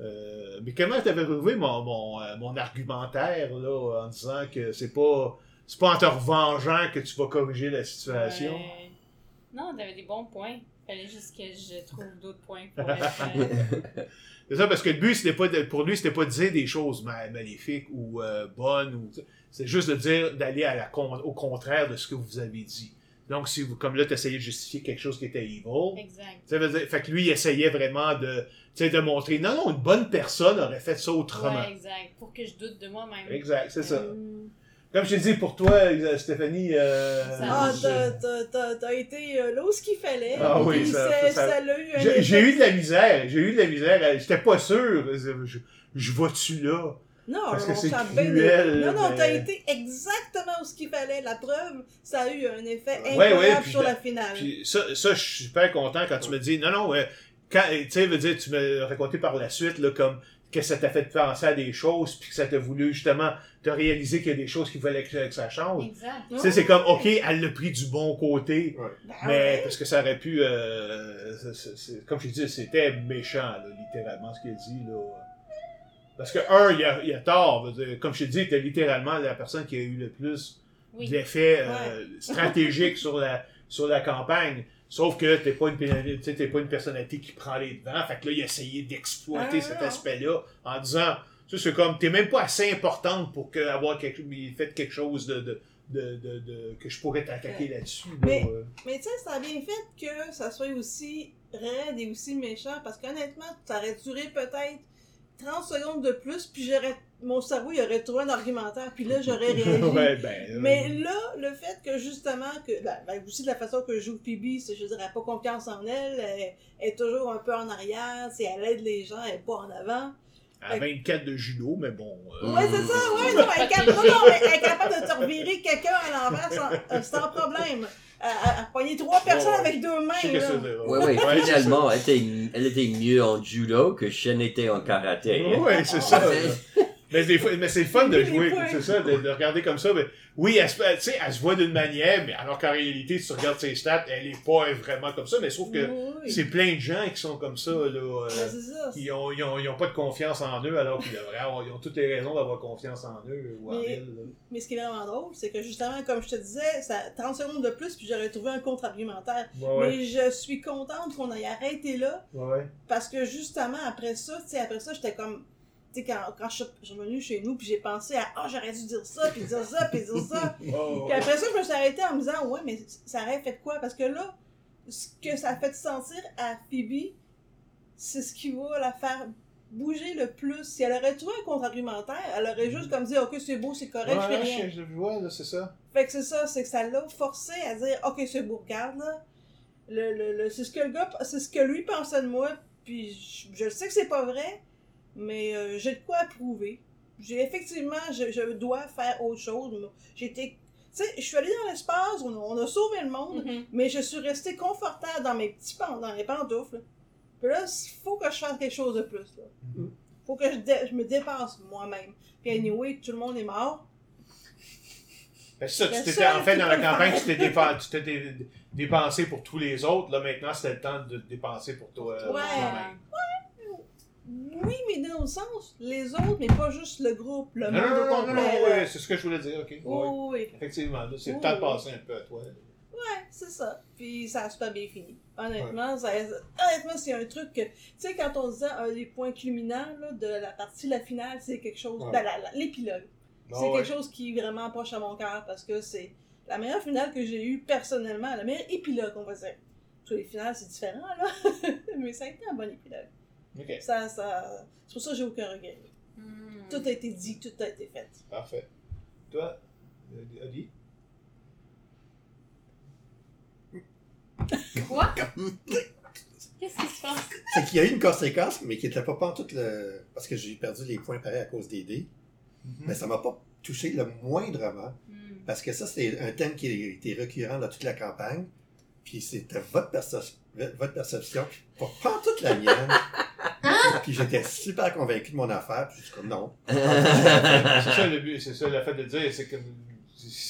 Euh, mais comment t'avais retrouvé mon, mon, euh, mon argumentaire, là, en disant que c'est pas. C'est pas en te revengeant que tu vas corriger la situation? Ouais. Non, t'avais des bons points. Fallait juste que je trouve d'autres points pour être. euh, C'est ça, parce que le but, c'était pas de- pour lui, c'était pas de dire des choses ma- maléfiques ou euh, bonnes. ou C'est juste de dire d'aller à la con- au contraire de ce que vous avez dit. Donc, si vous, comme là, tu essayais de justifier quelque chose qui était evil, Exact. ça veut dire, fait que lui, il essayait vraiment de, tu sais, de montrer, non, non, une bonne personne aurait fait ça autrement. Ouais, exact. Pour que je doute de moi-même. Exact, c'est ça. Mm. Comme je t'ai dit, pour toi, euh, Stéphanie, euh, Ah, je- t'as- t'as- t'as t'as été euh, là où ce qu'il fallait. Ah oui, ça- j'ai eu de la misère, j'ai eu de la misère, euh, j'étais pas sûr, je, je, vais-tu là? Non, Parce que c'est cruel, Non, non, mais- t'as été exactement où ce qu'il fallait. La preuve, ça a eu un effet incroyable ouais, sur la finale. Puis ça, ça, je suis super content quand tu me dis, non, non, ouais, quand, tu sais, veux dire, tu me raconté par la suite, là, comme, que ça t'a fait penser à des choses, puis que ça t'a voulu, justement, te réaliser qu'il y a des choses qu'il fallait que, que ça change. Exact. Tu sais, c'est comme, ok, elle l'a pris du bon côté, Ben mais ouais. parce que ça aurait pu, euh, comme je dit, c'était méchant, là, littéralement, ce qu'il dit, là. Parce que, un, il a, il a tort, dire, comme je t'ai dit, t'es littéralement la personne qui a eu le plus Oui. d'effets euh, stratégiques sur la, sur la campagne. Sauf que t'es pas une t'es pas une personnalité qui prend les devants. Fait que là, il a essayé d'exploiter Ah, cet aspect-là en disant, tu sais, c'est comme, t'es même pas assez importante pour que, avoir quelque, fait quelque chose de, de, de, de, de- que je pourrais t'attaquer là-dessus. là, Mais- euh. Mais tu sais, ça a bien fait que ça soit aussi raide et aussi méchant, parce qu'honnêtement, ça aurait duré peut-être 30 secondes de plus, puis j'aurais mon cerveau il aurait trouvé un argumentaire, puis là j'aurais réagi. ouais, ben, Mais là, le fait que justement, que ben, ben, aussi de la façon que joue Phoebe, je dirais pas confiance en elle, elle, elle est toujours un peu en arrière, c'est elle aide les gens, elle est pas en avant. à 24 de judo, mais bon. euh, Ouais, c'est ça, ouais, non, elle est capable, non, elle est capable de te revirer quelqu'un à l'envers sans, euh, sans problème. Elle, elle pognait trois personnes avec deux mains. Je sais là. Ouais, ouais, finalement, elle était, elle était mieux en judo que Shen était en karaté. hein. Ouais, c'est ça. Mais, des fois- mais c'est le fun de jouer, c'est ça, de, de regarder comme ça. Mais, oui, elle, tu sais, elle se voit d'une manière, mais alors qu'en réalité, si tu regardes ses stats, elle est pas vraiment comme ça. Mais sauf que Oui, c'est plein de gens qui sont comme ça, là. euh, ça. qui ont, ils ont, ils ont pas de confiance en eux, alors qu'ils devraient avoir, ils ont toutes les raisons d'avoir confiance en eux ou en Mais- elles. là. Mais ce qui est vraiment drôle, c'est que justement, comme je te disais, ça 30 secondes de plus, puis j'aurais trouvé un contre-argumentaire. Ouais, ouais. Mais je suis contente qu'on ait arrêté là, ouais. parce que justement, après ça, tu sais, après ça, j'étais comme. Tu sais, quand, quand je suis revenue chez nous, puis j'ai pensé à Ah, j'aurais dû dire ça, puis dire ça, puis dire ça. Oh, Puis après ça, je me suis arrêtée en me disant Ouais, mais ça aurait fait quoi? Parce que là, ce que ça fait sentir à Phoebe, c'est ce qui va la faire bouger le plus. Si elle aurait trouvé un contre-argumentaire, elle aurait juste comme dit Ok, c'est beau, c'est correct, je fais rien. je, je vois, là, c'est ça. Fait que c'est ça, c'est que ça l'a forcé à dire Ok, c'est beau, regarde là. Le, le, le- c'est ce que le gars, c'est ce que lui pensait de moi, puis je, je sais que c'est pas vrai, mais euh, j'ai de quoi prouver. J'ai effectivement, je, je dois faire autre chose. J'étais. Tu sais, je suis allée dans l'espace, on a, on a sauvé le monde, Mhm. mais je suis restée confortable dans mes petits pan- dans les pantoufles. Puis là, il faut que je fasse quelque chose de plus. Là. Mhm. faut que je, dé- je me dépasse moi-même. Puis anyway, tout le monde est mort. Que ça, tu t'étais, en fait, dans la campagne, tu t'étais dépa- tu t'étais dépensé pour tous les autres. Là, maintenant, c'était le temps de te dépenser pour toi. euh, Ouais. Oui, mais dans le sens, les autres, mais pas juste le groupe, le Non, monde non, au non, non, complet. ouais, c'est ce que je voulais dire, ok. Oui, oui, oui. Effectivement, c'est le Oui, temps de oui. passer un peu à toi. Ouais, c'est ça. Puis ça a super bien fini. Honnêtement, ça- honnêtement c'est un truc que. Tu sais, quand on disait un des points culminants là, de la partie de la finale, c'est quelque chose. Ouais. ben, L'épilogue. Ah c'est ouais. quelque chose qui est vraiment proche à mon cœur parce que c'est la meilleure finale que j'ai eue personnellement. La meilleure épilogue, on va dire. Tous les finales, c'est différent, là. mais ça a été un bon épilogue. Ok, Ça, ça... C'est pour ça que j'ai aucun regret. Hmm. Tout a été dit, tout a été fait. parfait. Toi, Adi? Quoi? Qu'est-ce qui se passe? C'est qu'il y a eu une conséquence, mais qui n'était pas en tout le. Parce que j'ai perdu les points pareils à cause des dés. Mais ça m'a pas touché le moindrement. Hmm. Parce que ça, c'est un thème qui a été récurrent dans toute la campagne. Puis c'était votre, perce- votre perception, pas, pas toute la mienne. puis j'étais super convaincu de mon affaire, puis je suis comme non. c'est ça le but, c'est ça le fait de dire, c'est que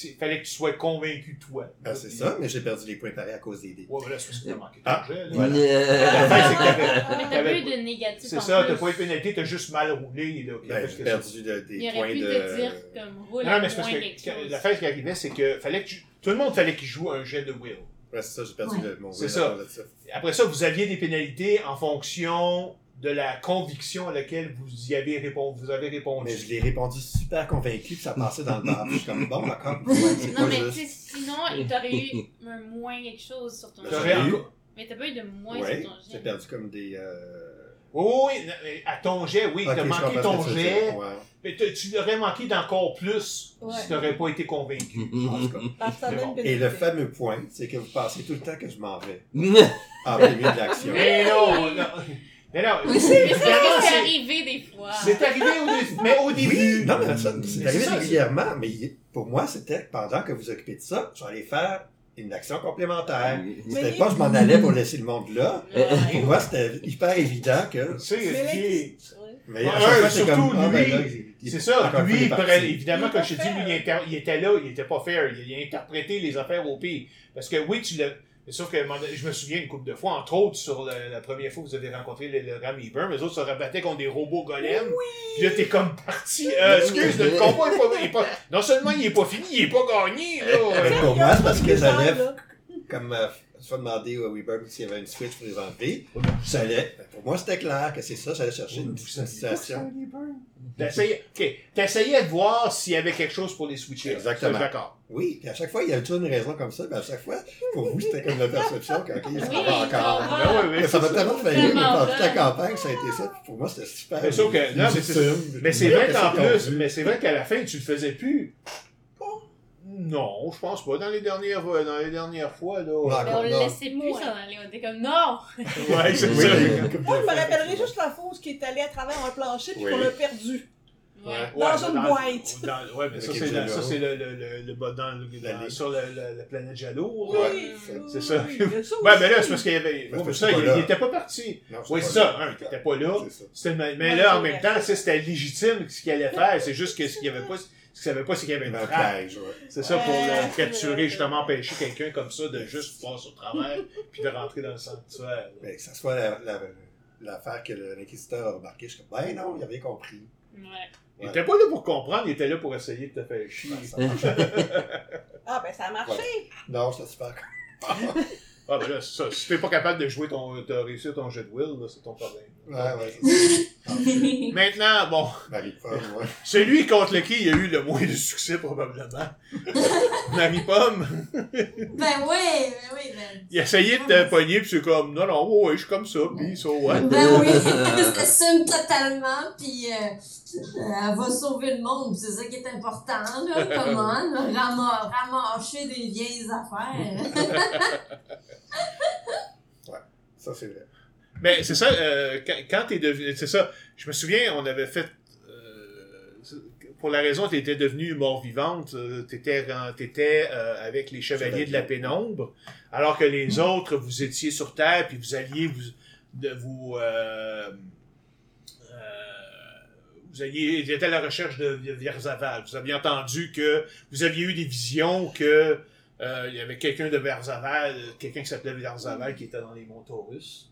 il fallait que tu sois convaincu toi. Ben, c'est ça, mais j'ai perdu les points pareils à cause des dés. Ouais, voilà, c'est parce que t'as manqué Ah, d'argent, là. voilà. C'est que t'avais- Mais t'as pas eu de négatif C'est ça, t'as pas eu de pénalité, t'as juste mal roulé. Là, Ben, j'ai perdu de- des Il aurait points pu de. te dire comme roule Non, mais c'est parce que que- chose. l'affaire qui arrivait, c'est que fallait que tu- tout le monde fallait qu'il joue un jet de will. Ouais, c'est ça, j'ai perdu Ouais. le, mon C'est will de ça. Après ça, vous aviez des pénalités en fonction de la conviction à laquelle vous y avez répondu. Vous avez répondu. Mais je l'ai répondu super convaincu, puis ça passait dans le bar. Je suis comme bon, d'accord, ouais, Non, pas mais tu juste. sais, sinon, il t'aurait eu un moins quelque chose sur ton T'aurais J'ai eu. encore- Mais t'as pas eu de moins Ouais, sur ton j'ai jet. perdu comme des. Euh... Oui, à ton jet, oui, t'as je manqué ton tu jet. Ouais. mais tu l'aurais manqué d'encore plus Ouais. si t'aurais pas été convaincu. En tout cas. Bon. Et le fameux point, c'est que vous pensez tout le temps que je m'en vais. En milieu de l'action. Mais non, non. Mais non, Oui, Mais ça, évidemment, c'est c'est- arrivé des fois. c'est arrivé au début, mais au début. Oui, non, mais ça, c'est Mais arrivé ça, régulièrement, mais pour moi, c'était pendant que vous occupez de ça, j'allais faire une action complémentaire. C'était Mais- pas je m'en allais pour laisser le monde là. Pour moi, c'était hyper évident que. Tu sais, Mais Guy- ouais. Fois, c'est surtout comme. ah, ben lui, là, il- il- C'est ça, lui, évidemment, comme je te dis, lui, il, inter- il était là, il était pas fair. Il, il a interprété les affaires au pire. Parce que oui, tu l'as. C'est sûr que je me souviens une couple de fois, entre autres, sur le- la première fois que vous avez rencontré le, le Ram Eber, mais les autres se rabattaient contre des robots golems. Puis là, t'es comme parti. Euh, excuse, le combat est pas, est pas- Non seulement il est pas fini, il est pas gagné, là. Mais pour moi, c'est parce que là. comme tu vas demander au Weber s'il y avait une switch pour les enlever, j'allais, pour moi, c'était clair que c'est ça, j'allais chercher une, situation. T'essayais, ok, t'essayais de voir s'il y avait quelque chose pour les switcher. Exactement. D'accord. Oui, puis à chaque fois, il y avait toujours une raison comme ça, puis à chaque fois, pour vous, c'était comme la perception que, OK, il s'en va encore. Ben Mais ça m'a c'est tellement failli, mais pendant toute la campagne, ça a été ça, puis pour moi, c'était super. Mais sauf que- non, mais c'est-. Mais c'est vrai qu'en plus, mais c'est vrai qu'à la fin, tu le faisais plus. Non, je pense pas. Dans les dernières, euh, dans les dernières fois, là. Non. Mais on le laissait plus Ouais. s'en aller. On était comme non! Ouais, c'est Oui, ça. il Moi, je me rappellerai juste la fausse qui est allée à travers un plancher puis Oui. qu'on l'a perdu. Ouais. Dans une boîte. dans- ouais, mais ça, Avec c'est, ça, le, le, le, le dans, sur la planète Jalour. Oui, C'est ça. oui, il ça Ouais, mais là, c'est parce qu'il y avait. Mais ouais, ça, pas il, là. il était pas parti. Oui, c'est ça. Un, t'étais pas là. C'est ça. C'était, mais Ouais, là, en même vrai. temps, c'était légitime ce qu'il allait faire. C'est juste que ce qu'il y avait pas, ce qu'il savait pas, c'est qu'il y avait une piège, ouais. C'est ça pour le capturer, justement, empêcher quelqu'un comme ça de juste passer au travers puis de rentrer dans le sanctuaire. Mais que ça soit la- la- l'affaire que l'inquisiteur a remarqué, je suis comme, ben non, il avait compris. Ouais. Il était pas là pour comprendre, il était là pour essayer de te faire chier. Ça marche. Ah, ben ça a marché. Non, c'était super. Ah, ben là, c'est ça. Si t'es pas capable de jouer ton, de réussir ton jeu de will, c'est ton problème. Ouais, ouais. Maintenant, bon, Marie-Paul, ouais. celui contre lequel il y a eu le moins de succès, probablement. Marie-Pomme, Ben oui, ben oui, ben. il a essayé de te pogner, puis c'est comme, non, non, ouais, ouais, je suis comme ça, puis so what? Ben oui, elle s'assume totalement, puis euh, elle va sauver le monde, c'est ça qui est important, là, comment, là, rama- ramasser des vieilles affaires. Ça, c'est vrai. Mais c'est ça, euh, quand, quand t'es devenu. C'est ça, je me souviens, on avait fait. euh, pour la raison que t'étais devenu mort-vivante, euh, t'étais, t'étais euh, avec les chevaliers de la pénombre, alors que les autres, vous étiez sur Terre, puis vous alliez vous. De, vous euh, euh, vous alliez, vous étiez à la recherche de Verzaval. Vous aviez entendu que vous aviez eu des visions que euh, il y avait quelqu'un de Verzaval, quelqu'un qui s'appelait Verzaval qui était dans les monts Taurus.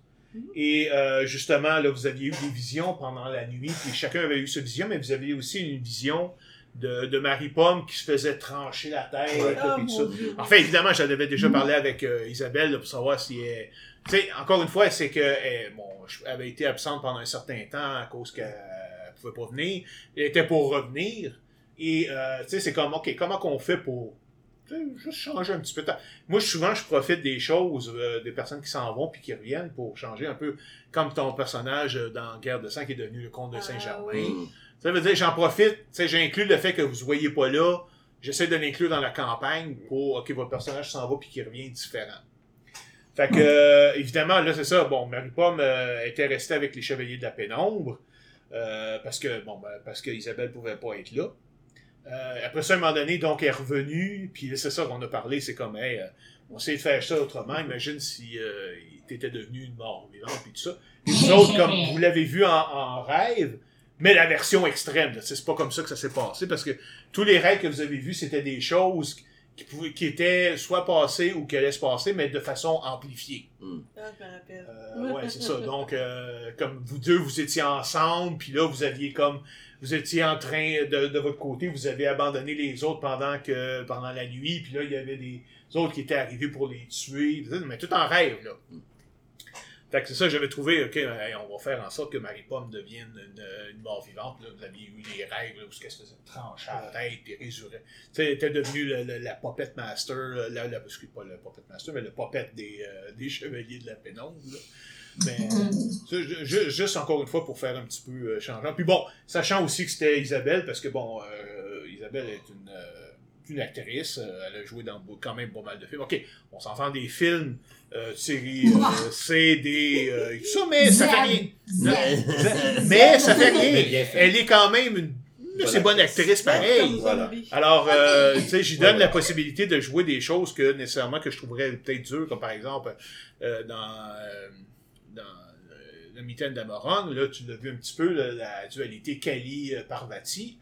Et euh, justement, là, vous aviez eu des visions pendant la nuit, puis chacun avait eu sa vision, mais vous aviez aussi une vision de, de Marie-Pomme qui se faisait trancher la tête, Ouais. là, puis tout ça. Enfin, évidemment, j'en avais déjà parlé avec euh, Isabelle là, pour savoir si elle... Tu sais, encore une fois, c'est que elle, bon, je- elle avait été absente pendant un certain temps à cause qu'elle ne pouvait pas venir. Elle était pour revenir. Et, euh, tu sais, c'est comme, OK, comment qu'on fait pour... Juste changer un petit peu de temps. Moi, souvent, je profite des choses, euh, des personnes qui s'en vont puis qui reviennent pour changer un peu, comme ton personnage euh, dans Guerre de sang qui est devenu le comte de Ah, Saint-Germain. oui. Ça veut dire, j'en profite, tu sais, j'inclus le fait que vous ne voyez pas là, j'essaie de l'inclure dans la campagne pour, ok, votre personnage s'en va puis qu'il revient différent. Fait que, euh, évidemment, là, c'est ça, bon, Marie-Pomme euh, était restée avec les Chevaliers de la Pénombre, euh, parce que, bon, ben, parce que Isabelle pouvait pas être là. Euh, après ça, à un moment donné, donc, elle est revenue, puis c'est ça qu'on a parlé, c'est comme, hey, euh, on sait faire ça autrement, imagine si euh, t'étais devenu une mort vivante, puis tout ça. Et vous autres, comme vous l'avez vu en, en rêve, mais la version extrême, là, tu sais, c'est pas comme ça que ça s'est passé, parce que tous les rêves que vous avez vus, c'était des choses qui, pouvaient, qui étaient soit passées ou qui allaient se passer, mais de façon amplifiée. Ah, je me rappelle. Euh, ouais, c'est ça. Donc, euh, comme vous deux, vous étiez ensemble, puis là, vous aviez comme, vous étiez en train de, de votre côté, vous avez abandonné les autres pendant que, pendant la nuit, puis là, il y avait des autres qui étaient arrivés pour les tuer, mais tout en rêve, là. Fait que c'est ça, j'avais trouvé, ok, on va faire en sorte que Marie-Pomme devienne une, une mort vivante. Là. Vous aviez eu des rêves là, où ce qu'elle se faisait trancher la tête puis. Tu sais, était devenue le- le- la Puppet Master, là, la, la, excuse pas le Puppet Master, mais le Puppet des, euh, des Chevaliers de la Pénombre. là. Mais ju- juste encore une fois pour faire un petit peu euh, changeant. Puis bon, sachant aussi que c'était Isabelle, parce que bon, euh, Isabelle est une euh, une actrice, euh, elle a joué dans quand même pas mal de films. Ok, on s'entend des films, euh, séries euh, C, D, euh, tout ça, mais ça fait rien. Mais ça fait rien. Elle est quand même une, assez bonne actrice pareil. Voilà. Alors, euh, tu sais, j'y donne Ouais, la possibilité de jouer des choses que nécessairement que je trouverais peut-être dures, comme par exemple euh, dans, euh, dans euh, le mitaine d'Amoron, là, tu l'as vu un petit peu, là, la dualité Kali-Parvati.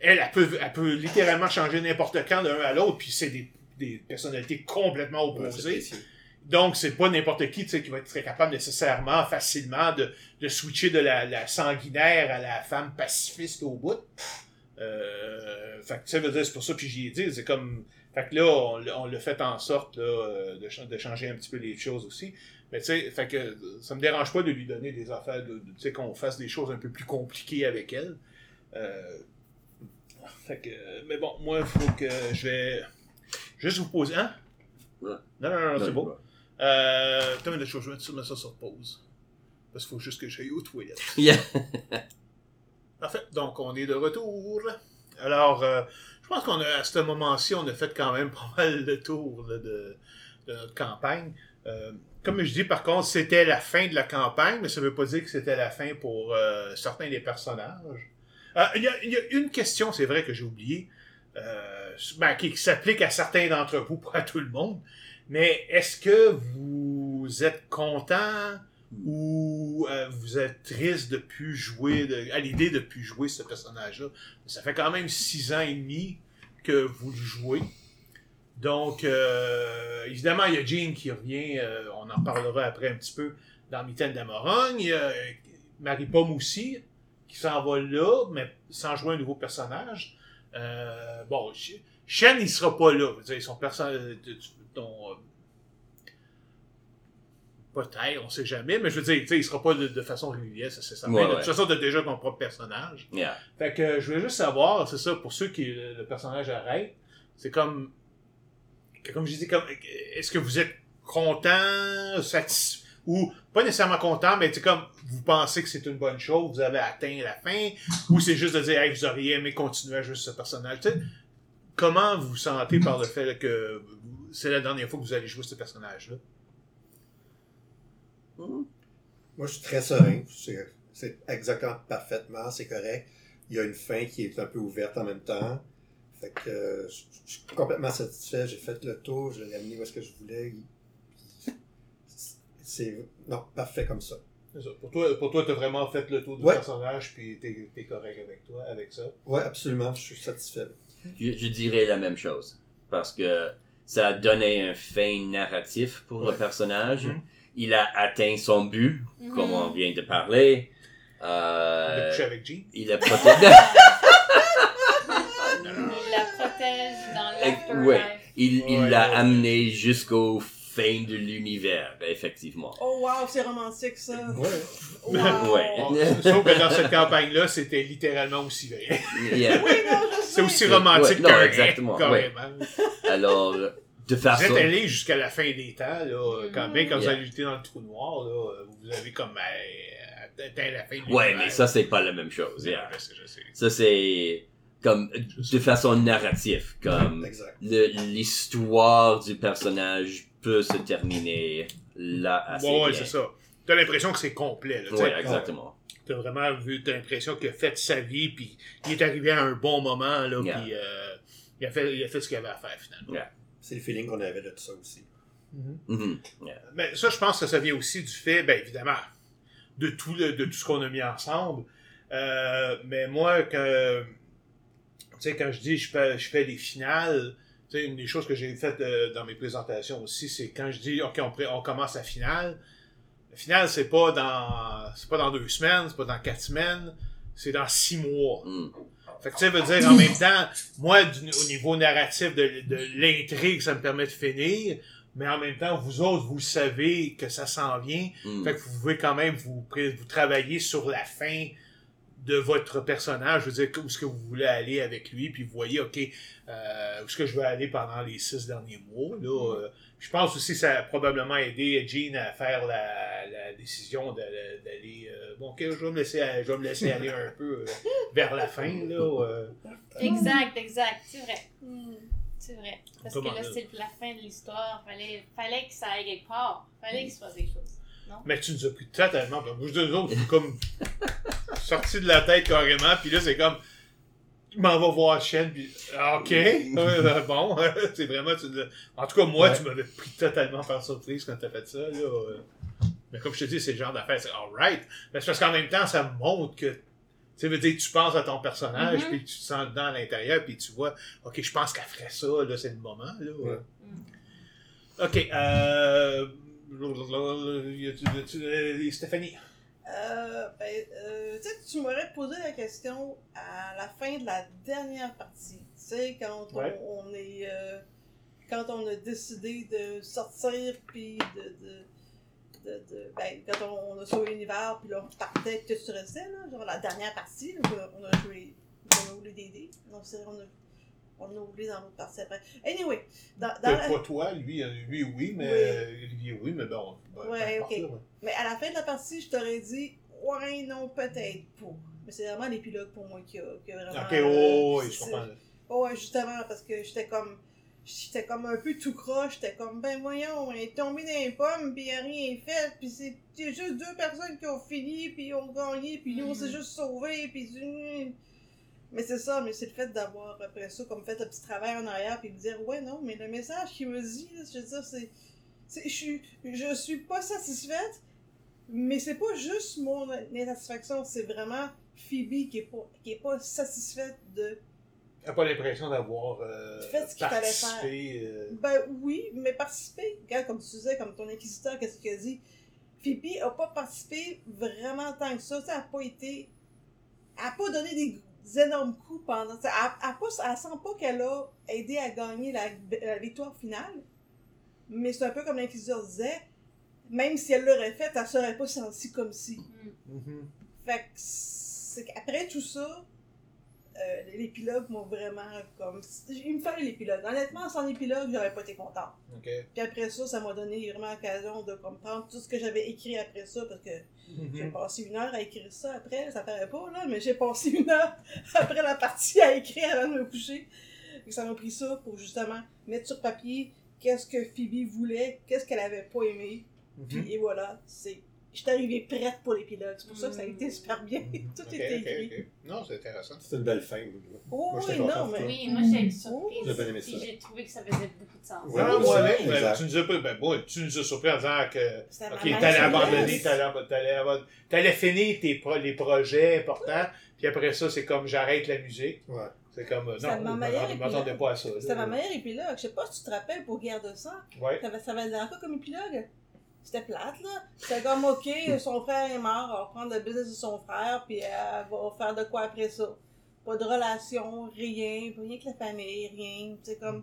Elle, elle peut, elle peut littéralement changer n'importe quand d'un à l'autre, puis c'est des, des personnalités complètement opposées. Donc, c'est pas n'importe qui qui va être très capable nécessairement, facilement, de, de switcher de la, la sanguinaire à la femme pacifiste au bout. Euh, fait que ça veut dire, c'est pour ça, puis j'y ai dit, c'est comme. Fait que là, on, l'a- on l'a fait en sorte là, euh, de, de changer un petit peu les choses aussi. Mais tu sais, fait que ça me dérange pas de lui donner des affaires, de, de- tu sais, qu'on fasse des choses un peu plus compliquées avec elle. Euh, fait que, mais bon, moi, il faut que je vais juste vous poser. Hein? Ouais. Non, non, non, non, c'est beau. Euh, attends une minute, je vais mettre ça- mettre ça sur pause. Parce qu'il faut juste que j'aille aux toilettes. Yeah. Parfait. Donc, on est de retour. Alors, euh, je pense qu'on a, à ce moment-ci, on a fait quand même pas mal le tour là, de, de notre campagne. Euh, comme je dis, par contre, c'était la fin de la campagne, mais ça ne veut pas dire que c'était la fin pour euh, certains des personnages. Euh, Il y, a, une question, c'est vrai que j'ai oublié, euh, ben, qui, qui s'applique à certains d'entre vous, pas à tout le monde. Mais est-ce que vous êtes content ou euh, vous êtes triste de plus jouer, de- à l'idée de plus jouer ce personnage-là? Ça fait quand même six ans et demi que vous le jouez. Donc, euh, évidemment, il y a Jean qui revient, euh, on en parlera après un petit peu dans Mitaine d'Amorogne. Il y a Marie Pomme aussi, qui s'en va là, mais sans jouer un nouveau personnage. Euh, bon, Shen, il sera pas là. Dire, son personnage. Euh, Peut-être, on sait jamais, mais je veux dire, tu sais, il sera pas de, de façon régulière, ça c'est certain. Ouais, de toute façon, tu as déjà ton propre personnage. Yeah. Fait que euh, je voulais juste savoir, c'est ça, pour ceux qui le personnage arrête, c'est comme. Comme je dis, est-ce que vous êtes content, satisfait, ou pas nécessairement content, mais c'est comme vous pensez que c'est une bonne chose, vous avez atteint la fin, ou c'est juste de dire, hey, vous auriez aimé continuer à jouer ce personnage. Comment vous vous sentez par le fait que c'est la dernière fois que vous allez jouer ce personnage-là? Moi, je suis très serein. C'est exactement parfaitement, c'est correct. Il y a une fin qui est un peu ouverte en même temps. Fait que euh, je je suis complètement satisfait. J'ai fait le tour, je l'ai amené où est-ce que je voulais. C'est non, parfait comme ça. C'est ça. Pour toi, pour toi, t'as vraiment fait le tour du Ouais. personnage, puis t'es, t'es correct avec toi, avec ça? Ouais, absolument, je suis satisfait. Je, je dirais la même chose. Parce que ça a donné un fin narratif pour le personnage. Mhm. Il a atteint son but, Mhm. comme on vient de parler. Euh, coucher avec Jean. il a protégé. Il la protège dans l'afterlife. ouais. Il Ouais, l'a ouais. amené jusqu'au fin de l'univers, effectivement. Oh wow, c'est romantique ça. Ouais. Wow. Ouais. Bon, sauf que dans cette campagne-là, c'était littéralement aussi vrai. Yeah. Oui. C'est aussi romantique Ouais, non, exactement, carrément. Alors, de Vous façon... êtes allé jusqu'à la fin des temps, là, quand bien quand vous avez lutté dans le trou noir, là, vous avez comme euh, atteint la fin de Ouais, l'univers. mais ça, c'est pas la même chose. Ouais, yeah. Ça, c'est comme de façon narrative. Comme l'histoire du personnage peut se terminer là assez ouais, bien. c'est ça. T'as l'impression que c'est complet, là. Ouais, exactement. T'as vraiment vu, t'as l'impression qu'il a fait sa vie, puis il est arrivé à un bon moment, là, Yeah. puis euh, il, a fait, il a fait ce qu'il avait à faire, finalement. C'est le feeling qu'on avait de tout ça aussi. Mhm. Yeah. Mais ça, je pense que ça vient aussi du fait, bien évidemment, de tout, le- de tout ce qu'on a mis ensemble. Euh, mais moi, que, sais, quand je dis je fais, je fais les finales, tu sais, une des choses que j'ai faites euh, dans mes présentations aussi, c'est quand je dis, OK, on, on commence la finale, la finale, c'est pas dans c'est pas dans deux semaines, c'est pas dans quatre semaines, c'est dans six mois. Mm. Fait que ça veut dire en même temps, moi, du- au niveau narratif de, de l'intrigue, ça me permet de finir, mais en même temps, vous autres, vous savez que ça s'en vient. Mm. Fait que vous pouvez quand même vous, vous travailler sur la fin de votre personnage. Je veux dire, où est-ce que vous voulez aller avec lui, puis vous voyez, OK, euh, où est-ce que je vais aller pendant les six derniers mois. Là, Euh, je pense aussi que ça a probablement aidé Jean à faire la, la décision d'aller... euh, bon, OK, je vais me laisser, je vais me laisser aller un peu euh, vers la fin. Là, euh. Exact, exact, c'est vrai. Hmm. C'est vrai. Parce que là, c'est la fin de l'histoire. Fallait, fallait que ça aille quelque part. Fallait qu'il se passe quelque Mais tu nous as pris totalement. Moi, je deux autres, c'est comme sorti de la tête carrément, puis là, c'est comme. M'en vais voir la chaîne, puis. ah, Ok, euh, bon, c'est vraiment. tu en tout cas, moi, Ouais. tu m'avais pris totalement par surprise quand t'as fait ça, là. Mais comme je te dis, c'est le genre d'affaire, c'est alright. Mais c'est parce qu'en même temps, ça montre que. Tu veut dire, tu penses à ton personnage, Mhm. puis tu te sens dedans à l'intérieur, puis tu vois, ok, je pense qu'elle ferait ça, là, c'est le moment, là. Ouais. Ok, euh, Stéphanie? Euh, ben, euh, tu m'aurais posé la question à la fin de la dernière partie. Tu sais, quand on, Ouais. on est. euh, quand on a décidé de sortir, puis de. de de, de- ben, quand on, on a sauvé l'univers, puis là, on partait, puis tu restais, là, genre la dernière partie, là, on a joué, on a roulé des dés. On a, on a roulé dans l'autre partie après. Anyway, dans, dans la- Pas toi, lui, euh, lui oui, mais Oui. euh, Olivier oui, mais bon. ben, Ouais, ok. là, ouais. Mais à la fin de la partie, je t'aurais dit, ouais, non, peut-être pas. Mais c'est vraiment l'épilogue pour moi qui a, qui a vraiment. Ok, oh, oui, je comprends. Oh, ouais, justement, parce que j'étais comme. J'étais comme un peu tout croche, j'étais comme, ben voyons, on est tombé dans les pommes, puis y a rien fait, puis c'est il juste deux personnes qui ont fini, puis ils ont gagné, puis nous on s'est juste sauvés, puis. Mais c'est ça, mais c'est le fait d'avoir après ça, comme fait un petit travail en arrière, puis de dire, ouais, non, mais le message qu'il me dit, là, je veux dire, c'est. Je suis, je suis pas satisfaite, mais c'est pas juste mon insatisfaction, c'est vraiment Phoebe qui est pas, qui est pas satisfaite de T'as pas l'impression d'avoir euh, Faites ce qu'il fallait participé. euh, Ben oui, mais participer. Regarde, comme tu disais, comme ton inquisiteur, qu'est-ce qu'il a dit? Phoebe a pas participé vraiment tant que ça. Tu sais, Elle a pas été. Elle a pas donné des, des énormes coups pendant. Elle, elle, sent pas qu'elle a aidé à gagner la, la victoire finale. Mais c'est un peu comme l'inquisiteur disait. Même si elle l'aurait fait, elle serait pas sentie comme si. mhm. Fait que c'est qu'après tout ça, euh, l'épilogue m'a vraiment comme. Il me fallait l'épilogue. Honnêtement, sans l'épilogue, j'aurais pas été contente. Puis après ça, ça m'a donné vraiment l'occasion de comprendre tout ce que j'avais écrit après ça, parce que j'ai Mhm. passé une heure à écrire ça après, ça paraît pas, là, mais j'ai passé une heure après la partie à écrire avant de me coucher. Et ça m'a pris ça pour justement mettre sur papier qu'est-ce que Phoebe voulait, qu'est-ce qu'elle avait pas aimé, Mhm. puis et voilà, c'est. J'étais arrivée prête pour l'épilogue, c'est pour ça que ça a Mm. été super bien. Tout était écrit. Non, c'est intéressant. C'est une belle fin. Oh Moi, oui, non, mais. Oui, moi j'ai été J'ai surprise. bien aimé ça. j'ai trouvé que ça faisait beaucoup de sens. Ouais, Ah, ça, ben, exact. tu nous as pas, ben, bon, tu nous as surpris en disant que, C'était ok, t'allais abandonner, t'allais, t'allais, finir tes pro- les projets importants, puis après ça, c'est comme j'arrête la musique. Ouais. C'est comme, euh, non, ma je meilleure m'attendais- je m'attendais épilogue. pas à ça. C'était ma meilleure épilogue. Je sais pas si tu te rappelles pour Guerre de sang. Ouais. Ça va, ça va être quoi comme épilogue? C'était plate, là. C'était comme, OK, son frère est mort, elle va prendre le business de son frère, puis elle va faire de quoi après ça? Pas de relation, rien, rien que la famille, rien. C'est comme,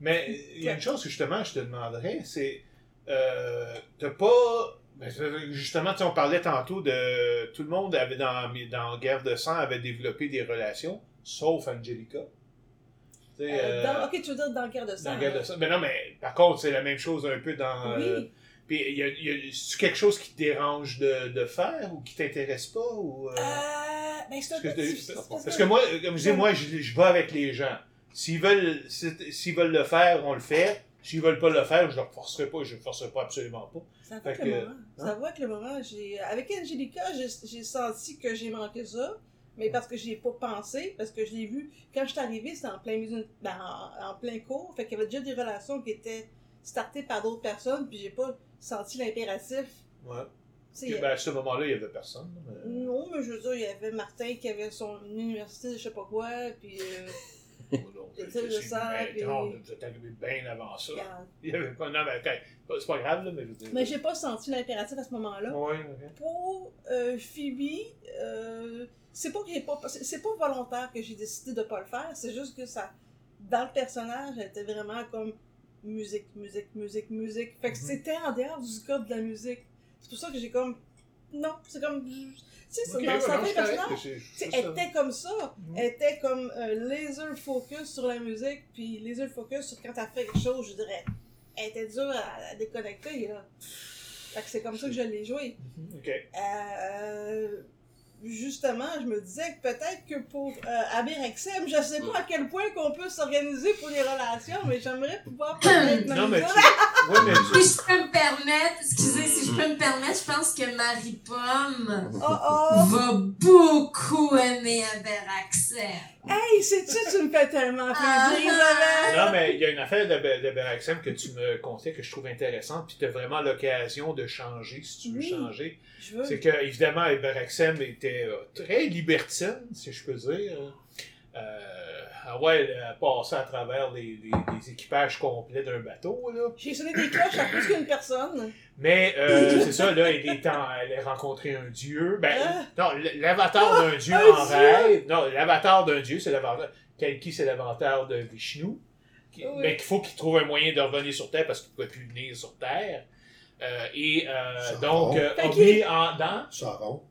Mais il y a une chose que justement je te demanderais, c'est euh, t'as pas ben, justement tu sais, on parlait tantôt de tout le monde avait dans dans Guerre de sang avait développé des relations, sauf Angelica. Euh, euh, dans- OK, tu veux dire dans Guerre de sang? dans Guerre de là. sang. Mais non, mais par contre c'est la même chose un peu dans. euh. Puis y a, y a- c'est quelque chose qui te dérange de, de faire ou qui t'intéresse pas ou. euh, Euh, ben, c'est un parce que, peu difficile, parce que moi, comme je dis, moi, je, je vais avec les gens. S'ils veulent, si- s'ils veulent le faire, on le fait. S'ils veulent pas le faire, je leur forcerai pas. Je ne forcerai pas absolument pas. Ça va que- le moment. hein? Ça va avec le moment. J'ai, avec Angelica, j'ai, j'ai senti que j'ai manqué ça. Mais parce que j'y ai pas pensé, parce que je l'ai vu. Quand je suis arrivée, c'était en plein ben, en, en plein cours. Fait qu'il y avait déjà des relations qui étaient startées par d'autres personnes, puis j'ai pas senti l'impératif. Ouais. Sais, Puis, ben, à ce moment-là, il y avait personne. mais- Non, mais je veux dire, il y avait Martin qui avait son université, je sais pas quoi, puis. euh, non, Le c'est- sang, ben, puis- non, vous êtes arrivé bien avant ça. regarde. Il y avait pas. Non, mais c'est pas grave, là, mais je veux dire- mais j'ai pas senti l'impératif à ce moment-là. Ouais, ok. pour euh, Phoebe, euh, c'est pas que j'ai pas c'est c'est pas volontaire que j'ai décidé de pas le faire, c'est juste que ça dans le personnage, elle était vraiment comme musique, musique, musique, musique. Fait que Mhm. c'était en dehors du scope de la musique. C'est pour ça que j'ai comme non, c'est comme tu sais c'est dans sa personnage. elle était comme ça. Mhm. Elle était comme euh, laser focus sur la musique, puis laser focus sur quand elle fait quelque chose, je dirais. Elle était dure à, à déconnecter, là. Fait que c'est comme ça que je l'ai joué. Mhm, Ok. Euh, justement, je me disais que peut-être que pour euh, Aberexem, je sais pas à quel point qu'on peut s'organiser pour les relations, mais j'aimerais pouvoir peut-être Non, mais même tu. ça. Ouais, mais tu- Si je peux me permettre, excusez, si je peux me permettre, je pense que Marie-Pomme Oh oh! va beaucoup aimer Aberaxem. Hey, sais-tu, tu me fais tellement plaisir, Ah. Isabelle! Non, mais il y a une affaire de, de Beraxem que tu me conseilles que je trouve intéressante, puis tu as vraiment l'occasion de changer si tu veux Oui. changer. Je veux. C'est que, évidemment, Beraxem était euh, très libertine, si je peux dire. Euh, ah ouais, elle a passé à travers les, les- les équipages complets d'un bateau, là. J'ai sonné des cloches à plus qu'une personne. Mais euh, c'est ça, là, elle, est en- elle a rencontré un dieu. Ben, Ah. non, l- l'avatar d'un dieu un en dieu! rêve. Non, l'avatar d'un dieu, c'est l'avatar. Kalki, c'est l'avatar de Vishnu? Qui- Oui. Mais qu'il faut qu'il trouve un moyen de revenir sur Terre parce qu'il ne pouvait plus venir sur Terre. Euh, et euh, Ça donc, va. euh, Fait Obi en dans. Charon.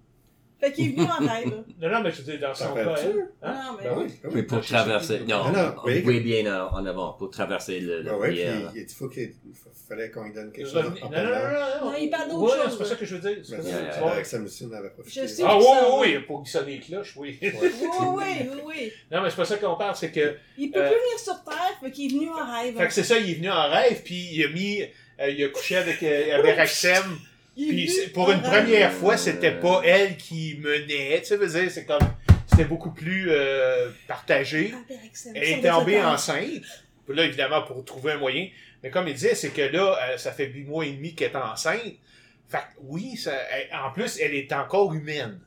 Fait qu'il est venu en rêve. Non, non, mais je veux dire, dans son cas, elle. Hein? Non, mais. Ben oui, ben Mais oui. pour traverser, non, Non, non, oui. oui, bien en, en avant, pour traverser le, Ben ouais, puis il, faut qu'il il fallait qu'on lui donne quelque chose Non, non, non, non, non. Non, il parle d'autre Ouais, chose, C'est pas ça que je veux dire. c'est pas avec Sam aussi, on avait profité. Je sais. Ah oui, oui, oui, pour qu'il sonne les cloches, oui. Oui, oui, oui, oui. non, mais c'est pas ça qu'on parle, c'est que Il peut Euh, plus venir sur Terre, fait qu'il est venu en rêve. Fait que c'est ça, il est venu en rêve, puis il a mis, euh, il a couché avec euh, est puis pour une première fois, c'était pas elle qui menait, tu sais, veux dire, c'est comme, c'était beaucoup plus euh, partagé. Ah, Elle est tombée enceinte, puis là, évidemment, pour trouver un moyen, mais comme il disait, c'est que là, euh, ça fait huit mois et demi qu'elle est enceinte, fait que oui, ça, elle- en plus, elle est encore humaine.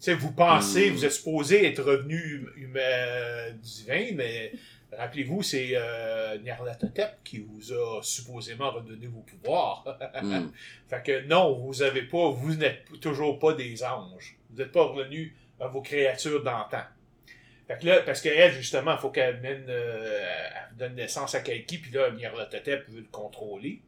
Tu sais, vous pensez, Mm. vous êtes supposé être revenu hum- euh, divin, mais rappelez-vous, c'est euh, Nyarlathotep qui vous a supposément redonné vos pouvoirs. Hmm. fait que non, vous avez pas, vous n'êtes toujours pas des anges. Vous n'êtes pas revenus à vos créatures d'antan. Fait que là, parce qu'elle, justement, il faut qu'elle mène, euh, elle donne naissance à quelqu'un, puis là, Nyarlathotep veut le contrôler.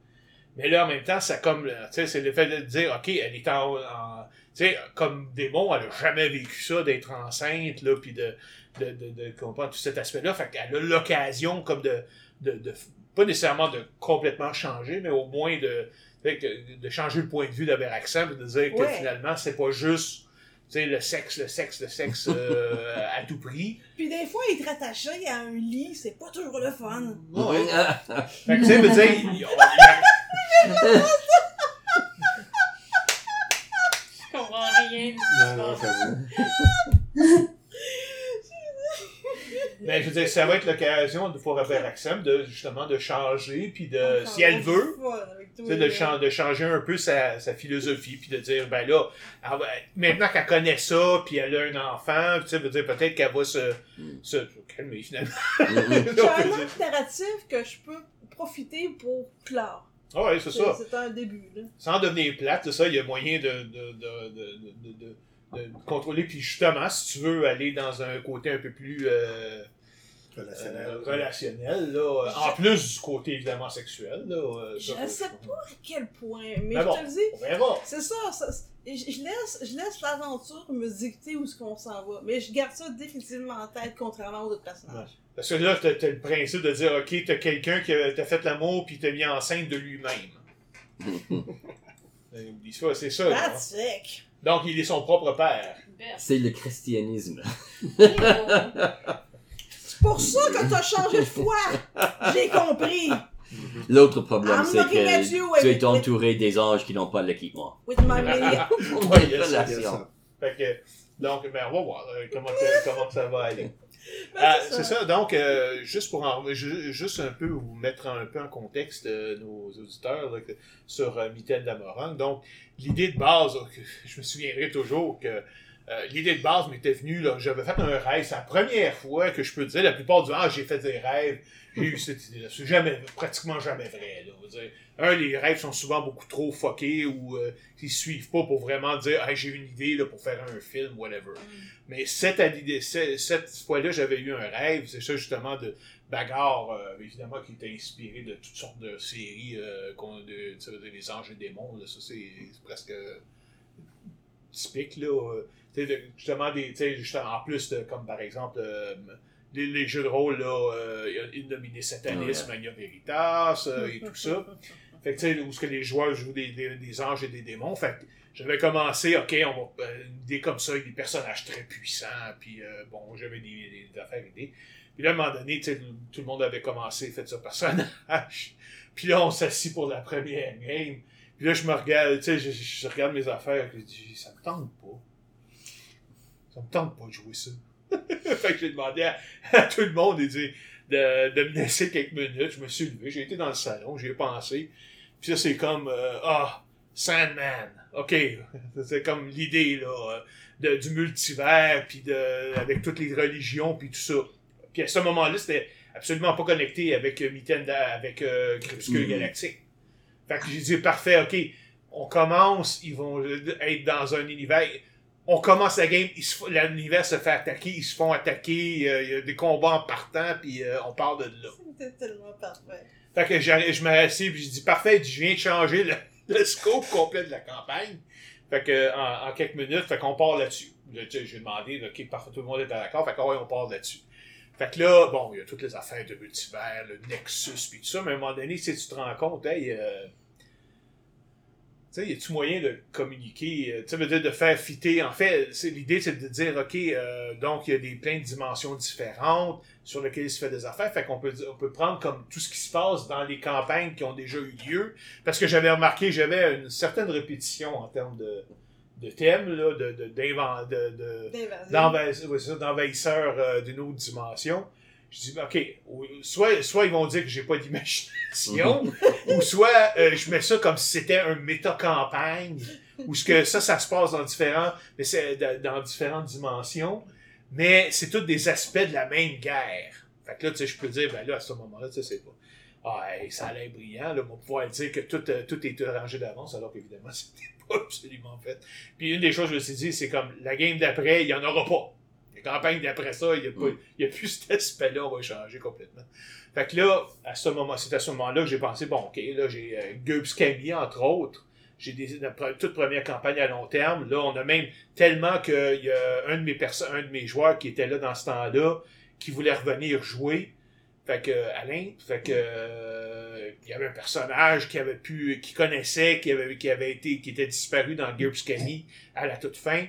Mais là, en même temps, ça comme, tu sais, c'est le fait de dire, OK, elle est en, en- tu sais, comme démon, elle a jamais vécu ça, d'être enceinte, là, puis de, de, de, de comprendre tout cet aspect-là. Fait qu'elle a l'occasion, comme de, de, de, pas nécessairement de complètement changer, mais au moins de, de changer le point de vue d'Aberaxam, et de dire que Ouais. finalement, c'est pas juste, tu sais, le sexe, le sexe, le sexe, euh, à tout prix. Puis des fois, être attaché à un lit, c'est pas toujours le fun. Ah, Fait que, tu sais, veut dire, Je comprends rien. Non, non, j'avoue. Mais je veux dire, ça va être l'occasion de pour Aberaxam de justement de changer, puis de, si elle veut, de, chan- de changer un peu sa, sa philosophie, puis de dire, ben là, elle va- maintenant qu'elle connaît ça, puis elle a un enfant, tu sais, veut dire peut-être qu'elle va se, Mm. se calmer finalement. hmm, J'ai un autre narratif que je peux profiter pour clore. Ah ouais, c'est C'est ça. c'est un début, là. Sans devenir plate, c'est ça, il y a moyen de, de, de, de, de, de- de contrôler, puis justement, si tu veux aller dans un côté un peu plus euh, Relationnel. euh, relationnel, là, en plus du côté évidemment sexuel, là. euh, Je ça, sais pas à quel point, mais Mais je bon. te le dis, On verra. c'est ça, ça- je, laisse, je laisse l'aventure me dicter où est-ce qu'on s'en va. Mais je garde ça définitivement en tête, contrairement aux autres personnages. Parce que là, t'as t'as le principe de dire, OK, t'as quelqu'un qui a- t'a fait l'amour puis t'a mis enceinte de lui-même. Euh, oublie ça, C'est ça. là. That's sick! Donc, il est son propre père. C'est le christianisme. C'est pour ça que t'as changé de foi! J'ai compris! L'autre problème, I'm c'est que tu es entouré des anges qui n'ont pas l'équipement. With my relation. ça. Fait que, donc, ben, on va voir euh, comment, que- comment que ça va aller. Ah, c'est c'est ça, donc, euh, juste pour en, juste un peu vous mettre un peu en contexte euh, nos auditeurs là, sur euh, Mitaine d'Amorang. Donc, l'idée de base, euh, que je me souviendrai toujours que euh, l'idée de base m'était venue, là, j'avais fait un rêve, c'est la première fois que je peux dire, la plupart du temps, j'ai fait des rêves, j'ai eu cette idée-là. C'est jamais, pratiquement jamais vrai, là. Dire, un, les rêves sont souvent beaucoup trop fuckés ou euh, ils suivent pas pour vraiment dire, hey, j'ai une idée là, pour faire un film, whatever. Mais cette, idée- ce- cette fois-là, j'avais eu un rêve, c'est ça justement de bagarre, euh, évidemment, qui était inspiré de toutes sortes de séries, euh, qu'on- de, ça veut dire les anges et démons, là, ça c'est c'est presque typique, là. De- justement, des, tu sais, justement, en plus, de, comme par exemple, euh, les, les jeux de rôle, là, euh, Innominé Satanis, Ouais. Magna Veritas, euh, et tout ça. Fait que, tu sais, où ce que les joueurs jouent des, des, des anges et des démons. Fait que j'avais commencé, ok, on va, euh, une idée comme ça, avec des personnages très puissants, puis bon, j'avais des, affaires idées. Puis là, à un moment donné, tu sais, tout le monde avait commencé, fait ça personnage. Puis là, on s'assit pour la première game. Puis là, je me regarde, tu sais, je, regarde mes affaires, puis je dis, ça me tente pas. Ça me tente pas de jouer ça. fait que j'ai demandé à, à tout le monde de, dire- de, de me laisser quelques minutes. Je me suis levé, j'ai été dans le salon, j'y ai pensé. Puis là, c'est comme, euh, ah, Sandman. OK. C'est comme l'idée, là, euh, de, du multivers, puis de, avec toutes les religions, puis tout ça. Puis à ce moment-là, c'était absolument pas connecté avec euh, Mitenda, avec euh, Crépuscule Mhm. Galactique. Fait que j'ai dit, parfait, OK, on commence, ils vont être dans un univers. On commence la game, se l'univers se fait attaquer, ils se font attaquer, euh, il y a des combats en partant, puis euh, on part de là. C'était tellement parfait. Fait que j'arrive- je assis puis je dis parfait, je viens de changer le, le scope complet de la campagne. Fait que en, en quelques minutes, fait qu'on part là-dessus. J'ai demandé, ok, parfait, tout le monde est d'accord, fait que ouais, on part là-dessus. Fait que là, bon, il y a toutes les affaires de multivers, le Nexus puis tout ça, mais à un moment donné, si tu te rends compte, hey, euh, sais, y a-tu moyen de communiquer, euh, tu sais, de faire fitter, en fait, l'idée c'est de dire, ok, euh, donc il y a des plein de dimensions différentes sur lesquelles il se fait des affaires, fait qu'on peut, on peut prendre comme tout ce qui se passe dans les campagnes qui ont déjà eu lieu, parce que j'avais remarqué, j'avais une certaine répétition en termes de, de thèmes, là, de, de, de, de, d'envahisseurs d'envahisseurs, euh, d'une autre dimension. Je dis, OK, ou- soit, soit ils vont dire que j'ai pas d'imagination, ou soit euh, je mets ça comme si c'était un méta-campagne, ou ce que ça, ça se passe dans différents, mais c'est dans, dans différentes dimensions, mais c'est tous des aspects de la même guerre. Fait que là, tu sais, je peux dire, ben là, à ce moment-là, tu sais, c'est pas. Ah, hey, ça a l'air brillant, là, on va pouvoir dire que tout, euh, tout est arrangé d'avance, alors qu'évidemment, c'était pas absolument fait. Puis une des choses que je me suis dit, c'est comme la game d'après, il y en aura pas. Campagne d'après ça, il n'y a, Mm. a plus cet aspect-là, on va changer complètement. Fait que là, à ce moment, c'est à ce moment-là que j'ai pensé, bon, ok, là, j'ai euh, Gurbs Camille, entre autres. J'ai des, toute première campagne à long terme. Là, on a même tellement qu'il y a un de mes perso- un de mes joueurs qui était là dans ce temps-là, qui voulait revenir jouer. Fait que, euh, Alain, fait que, euh, il y avait un personnage qui avait pu, qui connaissait, qui avait, qui avait été, qui était disparu dans Gears Camille à la toute fin.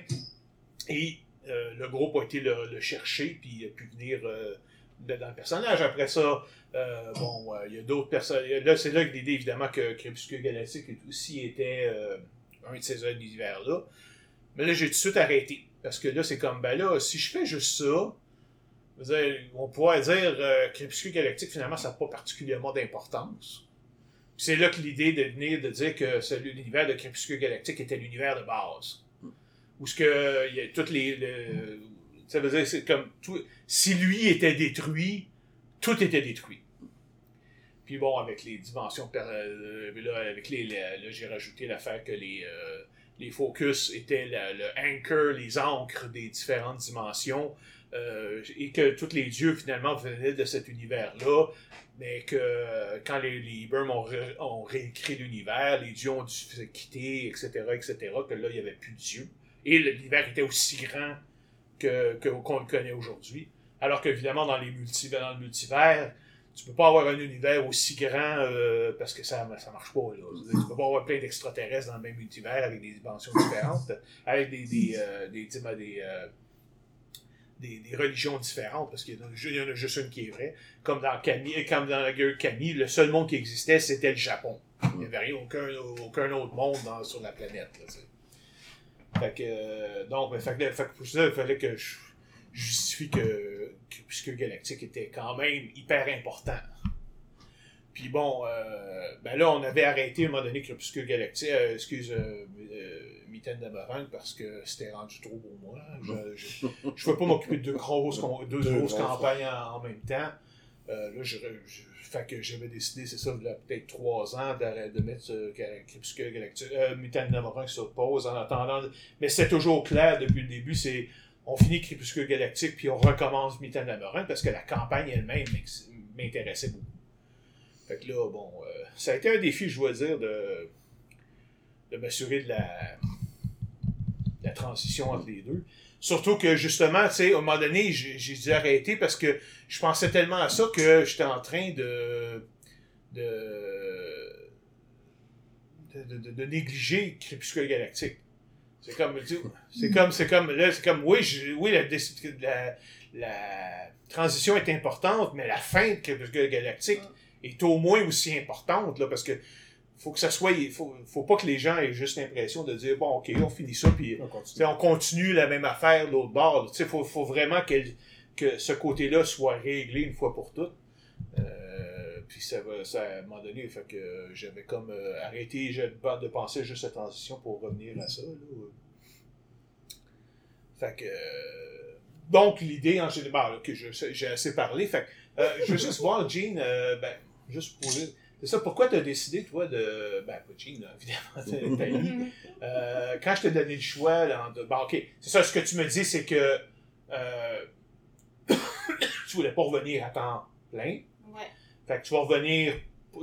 Et euh, le groupe a été le, chercher, puis il a pu venir euh, dans le personnage. Après ça, euh, bon, euh, il y a d'autres personnes. Là, c'est là que l'idée, évidemment, que Crépuscule Galactique aussi était un de ces univers-là. Mais là, j'ai tout de suite arrêté. Parce que là, c'est comme, ben là, si je fais juste ça, on pourrait dire Crépuscule Galactique, finalement, ça n'a pas particulièrement d'importance. C'est là que l'idée de venir de dire que l'univers de Crépuscule Galactique était l'univers de base. Où ce que y a toutes les. le- ça veut dire c'est comme tout. Si lui était détruit, tout était détruit. Puis bon, avec les dimensions, euh, là, avec les, là, j'ai rajouté l'affaire que les, euh, les focus étaient le anchor, les ancres des différentes dimensions, euh, et que tous les dieux finalement venaient de cet univers-là, mais que euh, quand les, les Burm ont, ont réécrit l'univers, les dieux ont dû se quitter, etc., etc., que là, il n'y avait plus de dieux. Et l'univers était aussi grand que, qu'on le connaît aujourd'hui. Alors qu'évidemment, dans, dans le multivers, tu peux pas avoir un univers aussi grand euh, parce que ça ça marche pas. Là. Tu peux pas avoir plein d'extraterrestres dans le même multivers avec des dimensions différentes, avec des, des, euh, des, euh, des- des religions différentes, parce qu'il y en a, juste une qui est vraie. Comme dans, Camille, comme dans la guerre de Camille, le seul monde qui existait, c'était le Japon. Il n'y avait rien, aucun, aucun autre monde sur la planète. Fait que, euh, donc, fait que, fait que pour ça, il fallait que je justifie que Crépuscule Galactique était quand même hyper important. Puis bon, euh, ben là, on avait arrêté à un moment donné Crépuscule Galactique, euh, excuse, euh, euh, Mitaine d'Amarangue, parce que c'était rendu trop pour moi. Je, je pouvais pas m'occuper de deux grosses, deux grosses campagnes en, en même temps. Euh, là, je, je- fait que j'avais décidé, c'est ça, il y a peut-être trois ans, de mettre Ga- Crépuscule Galactique, euh, d'Amarangue sur pause en attendant. Mais c'est toujours clair depuis le début, c'est on finit Crépuscule Galactique, puis on recommence d'Amarangue, parce que la campagne elle-même m'intéressait beaucoup. Fait que là, bon, euh, ça a été un défi, je dois dire, de, de m'assurer de la, de la transition entre les deux. Surtout que, justement, tu sais, à un moment donné, j'ai dû arrêter parce que je pensais tellement à ça que j'étais en train de, de, de, de- de négliger Crépuscule Galactique. C'est comme, c'est comme, c'est comme, là, c'est comme, oui, je- oui, la, la, la transition est importante, mais la fin de Crépuscule Galactique est au moins aussi importante, là, parce que faut que ça soit, faut, faut pas que les gens aient juste l'impression de dire, bon, ok, on finit ça, puis On continue. on continue la même affaire de l'autre bord. Il faut, faut vraiment que ce côté-là soit réglé une fois pour toutes. Euh, puis ça va, ça, à un moment donné, fait que euh, j'avais comme euh, arrêté de penser juste à transition pour revenir à ça. Là. Fait que. euh, donc, l'idée en général, que j'ai assez parlé. Fait que, je veux juste voir, Jean, ben, juste poser. C'est ça, pourquoi tu as décidé, toi, de. Ben, là, évidemment, Thalie. Euh, quand je t'ai donné le choix, là, de, bon, ok, c'est ça, ce que tu me dis, c'est que euh, tu voulais pas revenir à temps plein. Ouais. Fait que tu vas revenir,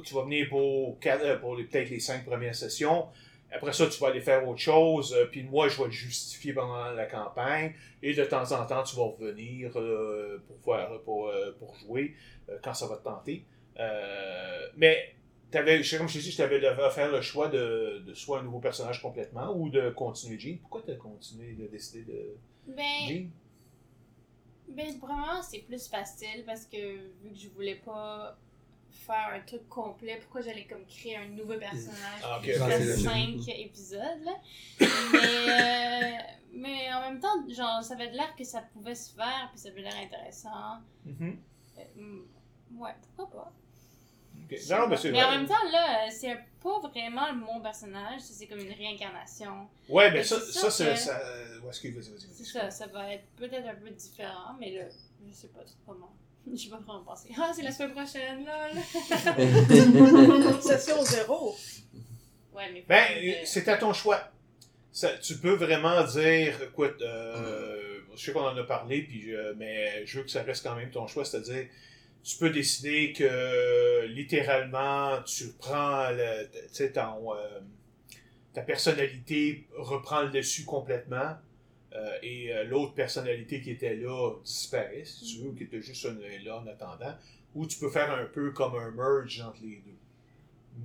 tu vas venir pour, euh, pour peut-être les cinq premières sessions. Après ça, tu vas aller faire autre chose. euh, Puis moi, je vais le justifier pendant la campagne. Et de temps en temps, tu vas revenir euh, pour, faire, pour, pour jouer quand ça va te tenter. Euh, mais T'avais, je sais, comme je t'ai dit, tu avais à faire le choix de, de soit un nouveau personnage complètement ou de continuer Jean. Pourquoi t'as continué de décider de Ben, Jean? ben, vraiment, c'est plus facile parce que vu que je voulais pas faire un truc complet, pourquoi j'allais comme créer un nouveau personnage Ah, cinq épisodes, là. Mais, euh, mais en même temps, genre, ça avait l'air que ça pouvait se faire, puis ça avait l'air intéressant. Euh, mm, ouais, pourquoi pas. Ok. Non, non, mais c'est Mais en même temps, là, euh, c'est pas vraiment mon personnage, c'est comme une réincarnation. Ouais, mais ça, c'est ça, c'est. que- Ça... Ouais, excuse, vas-y, vas-y. C'est vas-y. ça, ça va être peut-être un peu différent, mais là, je sais pas comment. Je sais pas vraiment penser. Ah, c'est la semaine prochaine, lol! Session zéro. Ouais, mais. Ben, que- c'est à ton choix. Ça, tu peux vraiment dire, écoute, euh, je sais qu'on en a parlé, puis je- mais je veux que ça reste quand même ton choix, c'est-à-dire, tu peux décider que littéralement, tu prends le, tu sais, ton, euh, ta personnalité reprend le dessus complètement, euh, et euh, l'autre personnalité qui était là disparaît, si tu veux, ou qui était juste là en attendant, ou tu peux faire un peu comme un merge entre les deux.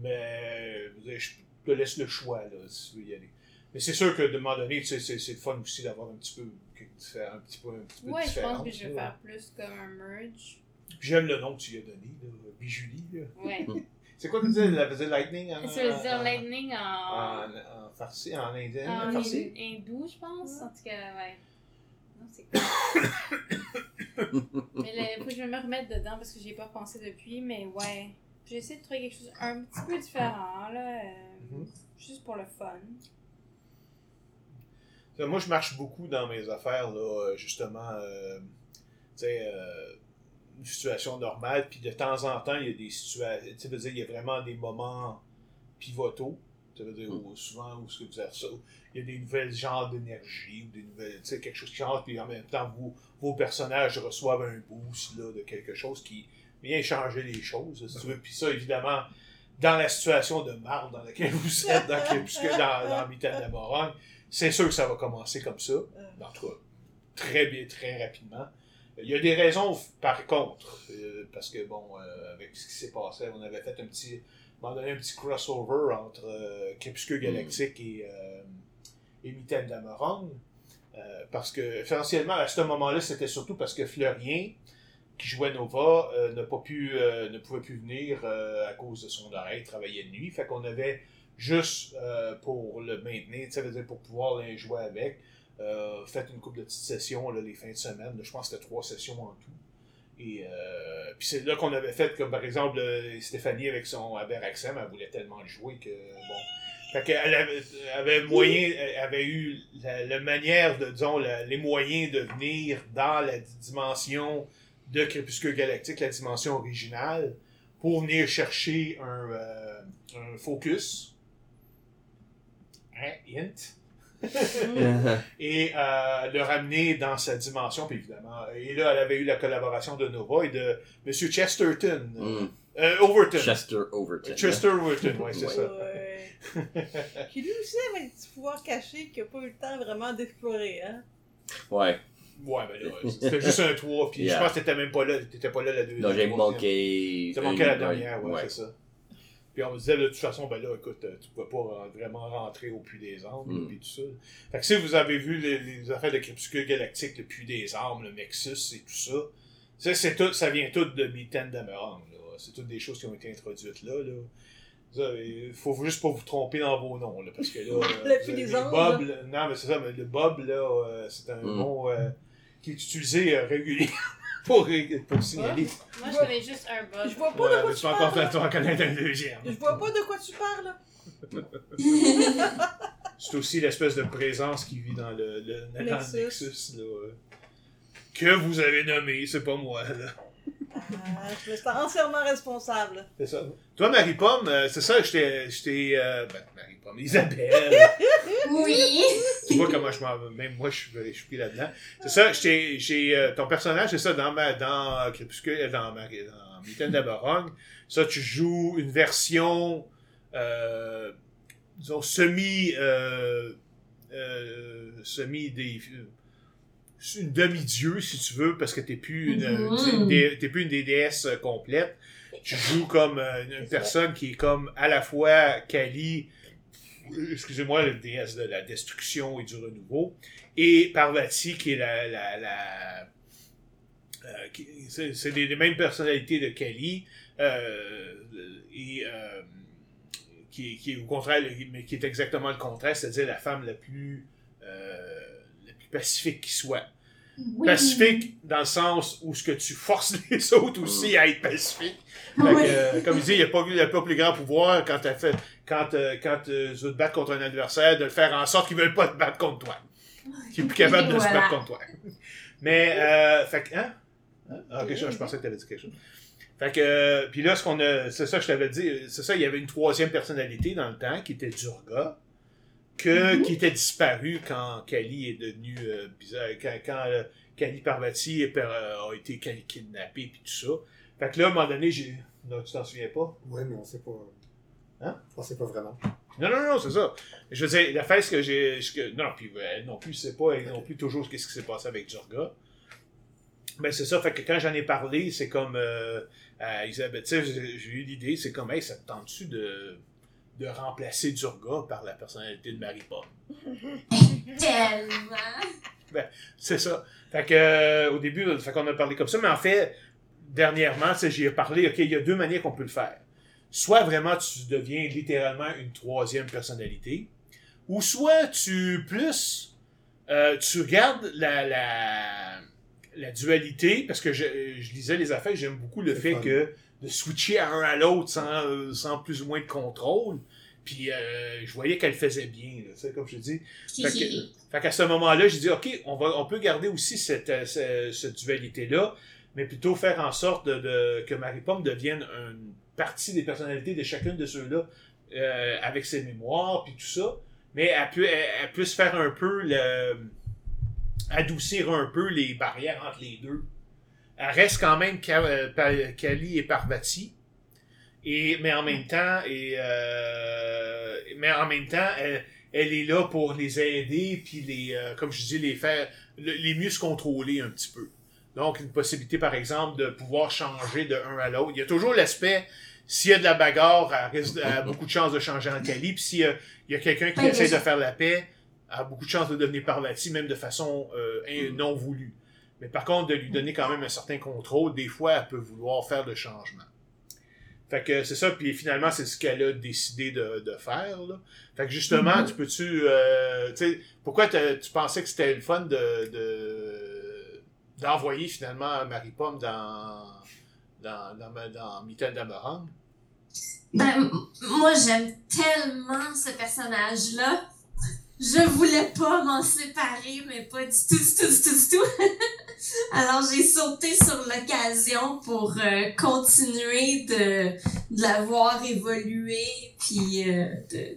Mais je te laisse le choix là, si tu veux y aller. Mais c'est sûr que de un moment donné, tu sais, c'est c'est le fun aussi d'avoir un petit peu un petit peu, un petit peu Ouais, de je pense que je vais faire plus comme un merge. J'aime le nom que tu lui as donné, là, Bijulie. là. Ouais. C'est quoi que tu disais, la faisait Lightning en, Ça veut dire lightning en. en, en farci, en indien, en en farci? hin- hindou, je pense. En tout cas, ouais. Non, c'est cool. mais là, faut que je me remette dedans parce que j'y ai pas pensé depuis, mais ouais. J'ai essayé de trouver quelque chose un petit peu différent, là. euh, Mhm. Juste pour le fun. Moi, je marche beaucoup dans mes affaires, là, euh, justement, euh, tu sais, euh, une situation normale, puis de temps en temps, il y a des situations, tu sais, veux dire, il y a vraiment des moments pivotaux, ça veut dire, où, souvent, où ce que vous avez ça, il y a des nouvelles genres d'énergie, ou des nouvelles, tu sais, quelque chose qui change, puis en même temps, vous, vos personnages reçoivent un boost, là, de quelque chose qui vient changer les choses, si tu veux, puis ça, évidemment, dans la situation de marde dans laquelle vous êtes, dans, Crépuscule, dans, dans Mitaine de la Morogne, c'est sûr que ça va commencer comme ça. En tout cas, très bien, très rapidement. Il y a des raisons par contre, euh, parce que bon, euh, avec ce qui s'est passé, on avait fait un petit, à un moment donné, un petit crossover entre euh, Crépuscule Galactique et, euh, et Mitaine parce que, essentiellement, à ce moment-là, c'était surtout parce que Fleurien, qui jouait Nova, n'a pas pu, ne pouvait plus venir à cause de son oreille, il travaillait de nuit. Fait qu'on avait juste pour le maintenir, ça veut dire pour pouvoir les jouer avec, euh, fait une couple de petites sessions les fins de semaine. Je pense que c'était trois sessions en tout. Et euh, puis c'est là qu'on avait fait, comme par exemple, euh, Stéphanie avec son Aberaxem, elle voulait tellement le jouer que bon. Fait qu'elle avait, avait moyen, avait eu la, manière disons, les moyens de venir dans la dimension de Crépuscule Galactique, la dimension originale, pour venir chercher un, euh, un focus. Hein, hint? et euh, le ramener dans sa dimension, puis évidemment. Et là, elle avait eu la collaboration de Nova et de M. Chesterton. Mm. Euh, Overton. Chester Overton. Chester Overton, oui, c'est Ouais. ça. Ouais. Qui lui aussi avait un petit pouvoir caché qu'il n'a pas eu le temps vraiment d'explorer, hein? Ouais. Ouais, ben là, c'était juste un 3, puis Yeah. je pense que t'étais même pas là, t'étais pas là la deuxième. Non, j'ai manqué. T'as manqué la dernière, ouais, ouais. c'est ça. Puis on me disait, de toute façon, ben là, écoute, euh, tu pouvais pas vraiment rentrer au Puits des Armes, Mm. puis tout ça. Fait que si vous avez vu les, les affaires de Crépuscule Galactique, le Puits des Armes, le Nexus et tout ça, ça, c'est tout, ça vient tout de Mitten d'Amerang, là. C'est toutes des choses qui ont été introduites là, là. Ça, Il faut juste pas vous tromper dans vos noms, là, parce que là... euh, Le avez- des Anges, Bob, là- non, mais c'est ça, mais le Bob, là, euh, c'est un Mm. mot euh, qui est utilisé euh, régulièrement pour, signaler. Moi, je connais juste un bug. Je vois pas Ouais, de quoi tu encore parles. connaître un deuxième. Je vois pas de quoi tu parles. C'est aussi l'espèce de présence qui vit dans le, le, dans le Nexus. Nexus, là, euh, que vous avez nommé, c'est pas moi. Là. Je me sens entièrement responsable. C'est ça. Toi, Marie-Pomme, euh, c'est ça, je t'ai. je t'ai, euh, ben, Marie-Pomme, Isabelle. Oui. tu vois comment je m'en. Même moi, je suis, je suis pris là-dedans. C'est ça, je t'ai- j'ai. euh, ton personnage, c'est ça, dans, ma, dans Crépuscule, euh, dans, ma, dans Mitaine d'Aberong. Ça, tu joues une version. Euh, disons, semi. Euh, euh, semi des. Une demi-dieu, si tu veux, parce que t'es plus une, Mhm. t'es plus une des déesses euh, complète. Tu joues comme euh, une, personne qui est comme à la fois Kali, excusez-moi, la déesse de la destruction et du renouveau, et Parvati, qui est la. la, la euh, c'est les, les mêmes personnalités de Kali, euh, et euh, qui, qui est au contraire, mais qui est exactement le contraire, c'est-à-dire la femme la plus pacifique qui soit. Oui. Pacifique dans le sens où ce que tu forces les autres aussi à être pacifiques. Fait que, Oui. euh, comme il dit, il n'y a, pas- y a pas plus grand pouvoir quand, t'as fait, quand, euh, quand euh, tu veux te battre contre un adversaire, de le faire en sorte qu'il ne veut pas te battre contre toi. Qu'il est plus capable de se battre contre toi. Mais, euh, fait que, hein? Hein? Ah, je, je pensais que tu avais dit quelque chose. Fait que, euh, puis là, ce qu'on a, c'est ça que je t'avais dit, c'est ça, il y avait une troisième personnalité dans le temps qui était Durga, que, Mhm. qui était disparue quand Kali est devenue euh, bizarre, quand, quand euh, Kali Parvati est euh, a été kidnappée puis tout ça. Fait que là, à un moment donné, j'ai. Non, tu t'en souviens pas? Oui, mais on sait pas. Hein? On sait pas vraiment. Non, non, non, c'est ça. Je veux dire, la fête que j'ai. ce Non, puis elle non plus, c'est pas elle non plus toujours ce qui s'est passé avec Durga. Ben, c'est ça, fait que quand j'en ai parlé, c'est comme. Euh, à Isabelle, tu sais, j'ai j'ai eu l'idée, c'est comme, hey, ça te tente-tu de, de remplacer Durga par la personnalité de Marie-Pomme? Tellement. C'est ça. Fait que, euh, au début, fait qu'on a parlé comme ça, mais en fait, dernièrement, j'y ai parlé, OK, il y a deux manières qu'on peut le faire. Soit vraiment tu deviens littéralement une troisième personnalité, ou soit tu plus, euh, tu regardes la, la, la dualité, parce que je, je lisais les affaires, j'aime beaucoup le fait fun. que de switcher à un à l'autre sans, sans plus ou moins de contrôle. Puis euh, je voyais qu'elle faisait bien, là, tu sais, comme je dis. Fait que- fait qu'à ce moment-là, j'ai dit, OK, on, va, on peut garder aussi cette, euh, ce- cette dualité-là, mais plutôt faire en sorte de, de- que Marie-Pomme devienne une partie des personnalités de chacune de ceux-là, euh, avec ses mémoires, puis tout ça. Mais elle, peut, elle, elle puisse faire un peu le. adoucir un peu les barrières entre les deux. Elle reste quand même euh, Kali et Parvati. Et, mais en même temps, et, euh, mais en même temps, elle, elle est là pour les aider, puis les, euh, comme je dis, les faire, le- les mieux se contrôler un petit peu. Donc, une possibilité, par exemple, de pouvoir changer de un à l'autre. Il y a toujours l'aspect, s'il y a de la bagarre, elle, risque- elle a beaucoup de chances de changer en Kali, puis s'il y a, il y a quelqu'un qui essaie de faire la paix, elle a beaucoup de chances de devenir Parvati, même de façon euh, non voulue. Mais par contre, de lui donner quand même un certain contrôle, des fois, elle peut vouloir faire le changement. Fait que c'est ça, puis finalement, c'est ce qu'elle a décidé de, de faire. Là. Fait que justement, Mhm. tu peux-tu. euh, tu sais, pourquoi tu pensais que c'était le fun de, de- d'envoyer finalement Marie-Pomme dans, dans, dans, dans Mitaine d'Amarang? Ben, moi, j'aime tellement ce personnage-là. Je voulais pas m'en séparer, mais pas du tout, du tout, du tout, du tout. Alors, j'ai sauté sur l'occasion pour euh, continuer de, de la voir évoluer, puis euh,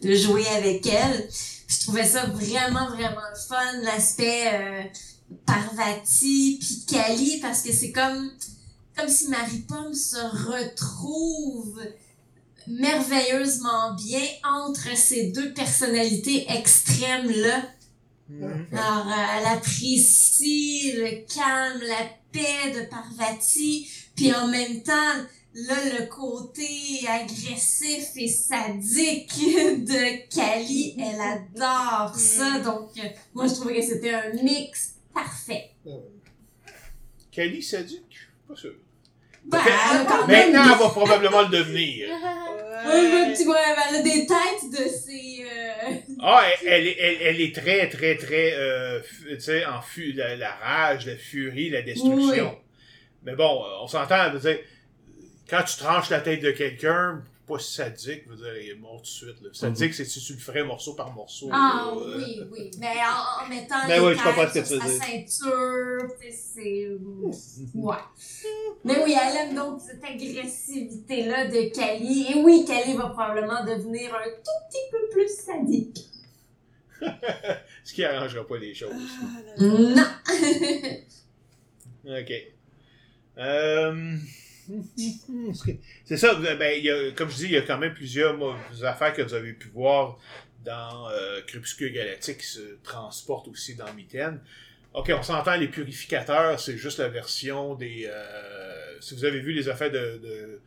de, jouer avec elle. Je trouvais ça vraiment, vraiment fun, l'aspect euh, Parvati, puis Kali, parce que c'est comme, comme si Marie-Pomme se retrouve merveilleusement bien entre ces deux personnalités Alors, elle apprécie le calme, la paix de Parvati, puis en même temps, là, le côté agressif et sadique de Kali, elle adore ça. Donc, euh, moi, je trouvais que c'était un mix parfait. Kali sadique? Pas sûr. Ben, elle a quand même Maintenant, elle va probablement le devenir. Ouais, mais tu vois, elle a des têtes de ses... Ah, elle, elle, est- elle, elle est très, très, très, euh, tu sais, en fu la, la rage, la furie, la destruction. Mais bon, euh, on s'entend, dire, quand tu tranches la tête de quelqu'un, pas si sadique, je veux dire, il est mort tout de suite. Là. Sadique, c'est si tu le ferais morceau par morceau. Ah là, euh, oui, oui. Mais en, en mettant Ben les oui, tu sur sa dire. ceinture, tu sais, c'est... Ouais. Mais oui, elle aime donc cette agressivité-là de Kali. Et oui, Kali va probablement devenir un tout petit peu plus sadique. Ce qui arrangera pas les choses. Ah. Non! OK. Euh... C'est ça, ben, il y a, comme je dis, il y a quand même plusieurs mauvaises affaires que vous avez pu voir dans euh, Crépuscule Galactique qui se transportent aussi dans Mitaine. Ok, on s'entend, les purificateurs, c'est juste la version des... euh, si vous avez vu les affaires de, de,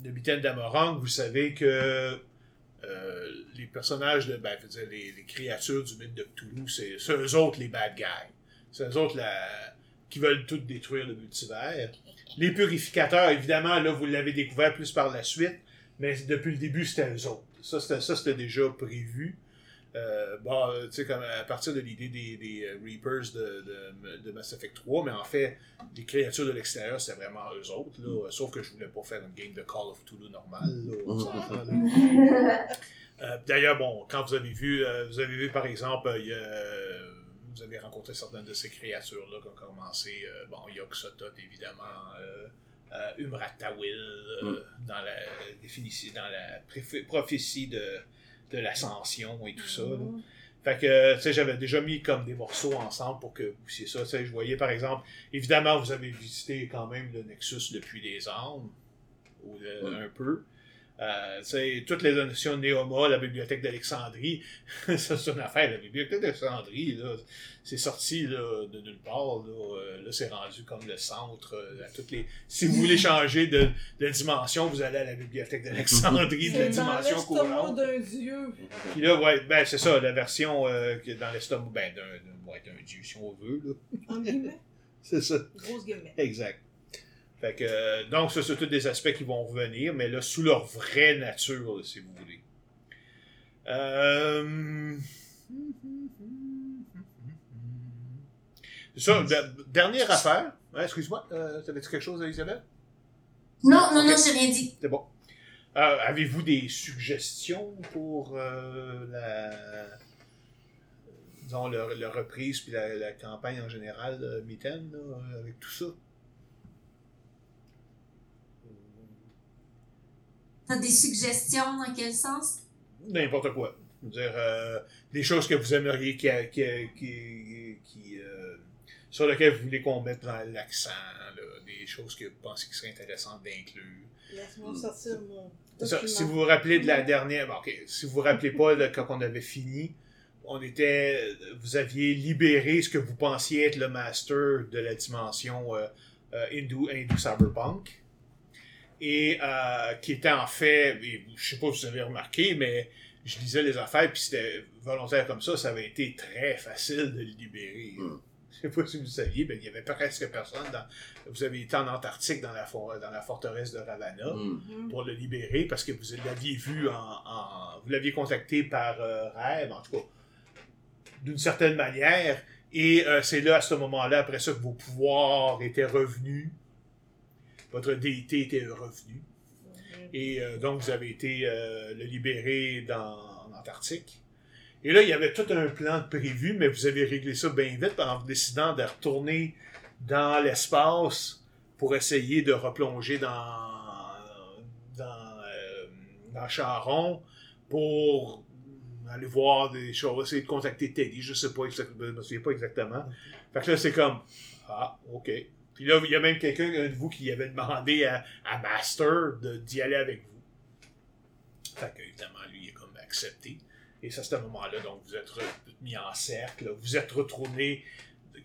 de Mitaine d'Amorang, vous savez que euh, les personnages, de, ben, je veux dire, les, créatures du mythe de Cthulhu, c'est eux autres les bad guys. C'est eux autres la, qui veulent tout détruire le multivers. Les purificateurs, évidemment, là, vous l'avez découvert plus par la suite, mais depuis le début, c'était eux autres. Ça, c'était déjà prévu. Euh, bon, euh, tu sais, comme à partir de l'idée des, des euh, Reapers de, de, de Mass Effect 3, mais en fait, les créatures de l'extérieur, c'était vraiment eux autres, là, sauf que je voulais pas faire une game de Call of Cthulhu normale, là. Euh, D'ailleurs, bon, quand vous avez vu, euh, vous avez vu par exemple, euh, il y a, vous avez rencontré certaines de ces créatures-là qui ont commencé, euh, bon, Yog-Sothoth évidemment, euh, euh, Umrat Tawil, euh, Mm. dans la définition, dans la prophétie de, de l'ascension et tout ça. là. Fait que, tu sais, j'avais déjà mis comme des morceaux ensemble pour que vous puissiez ça. Tu sais, je voyais par exemple, évidemment, vous avez visité quand même le Nexus depuis des armes, ou Ouais. un peu. Euh, toutes les notions de Néoma, la bibliothèque d'Alexandrie, ça c'est une affaire. La bibliothèque d'Alexandrie, là, c'est sorti là, de nulle part. Là, Euh, là c'est rendu comme le centre. euh, à toutes les... Si vous voulez changer de, de dimension, vous allez à la bibliothèque d'Alexandrie de la dimension l'estomac courante. d'un dieu. Puis là, ouais, ben c'est ça, la version euh, qui est dans l'estomac, ben d'un d'un- ouais, d'un dieu, si on veut. Là. En guillemets. C'est ça. Grosse guillemets. Exact. Fait que, euh, donc, ça, c'est tous des aspects qui vont revenir, mais là, sous leur vraie nature, là, si vous voulez. Euh... C'est ça, de- dernière affaire. Ouais, Excuse-moi, euh, t'avais-tu quelque chose, Elisabeth? Non, non, non, j'ai rien dit. C'est bon. Euh, Avez-vous des suggestions pour euh, la, disons, le, le reprise puis la, la campagne en général, euh, avec tout ça? T'as des suggestions dans quel sens? N'importe quoi. Je veux dire, euh, des choses que vous aimeriez qui, qui, qui, qui, euh, sur lesquelles vous voulez qu'on mette dans l'accent, des choses que vous pensez qui seraient intéressantes d'inclure. Laisse-moi sortir mon. Document. Si vous vous rappelez de la dernière, bon, ok, si vous vous rappelez pas quand on avait fini, on était, vous aviez libéré ce que vous pensiez être le master de la dimension euh, euh, Hindu, Hindu Cyberpunk, et euh, qui était en fait, et je sais pas si vous avez remarqué, mais je lisais les affaires puis c'était volontaire comme ça, ça avait été très facile de le libérer. Mm. Je sais pas si vous saviez, mais il y avait presque personne dans. Vous avez été en Antarctique dans la, for- dans la forteresse de Ravana Mm. Mhm. pour le libérer parce que vous l'aviez vu en, en- vous l'aviez contacté par euh, rêve en tout cas d'une certaine manière et euh, c'est là à ce moment-là après ça que vos pouvoirs étaient revenus votre déité était revenue et euh, donc vous avez été euh, le libérer dans en Antarctique et là il y avait tout un plan prévu mais vous avez réglé ça bien vite en décidant de retourner dans l'espace pour essayer de replonger dans euh, dans Charon pour aller voir des choses, essayer de contacter Teddy, je sais pas exactement, je me souviens pas exactement. Fait que là, c'est comme, ah, ok. Puis là, il y a même quelqu'un un de vous qui avait demandé à, à Master de- d'y aller avec vous. Fait que, évidemment, lui, il est comme accepté. Et c'est à ce moment-là, donc, vous êtes mis en cercle, vous êtes retourné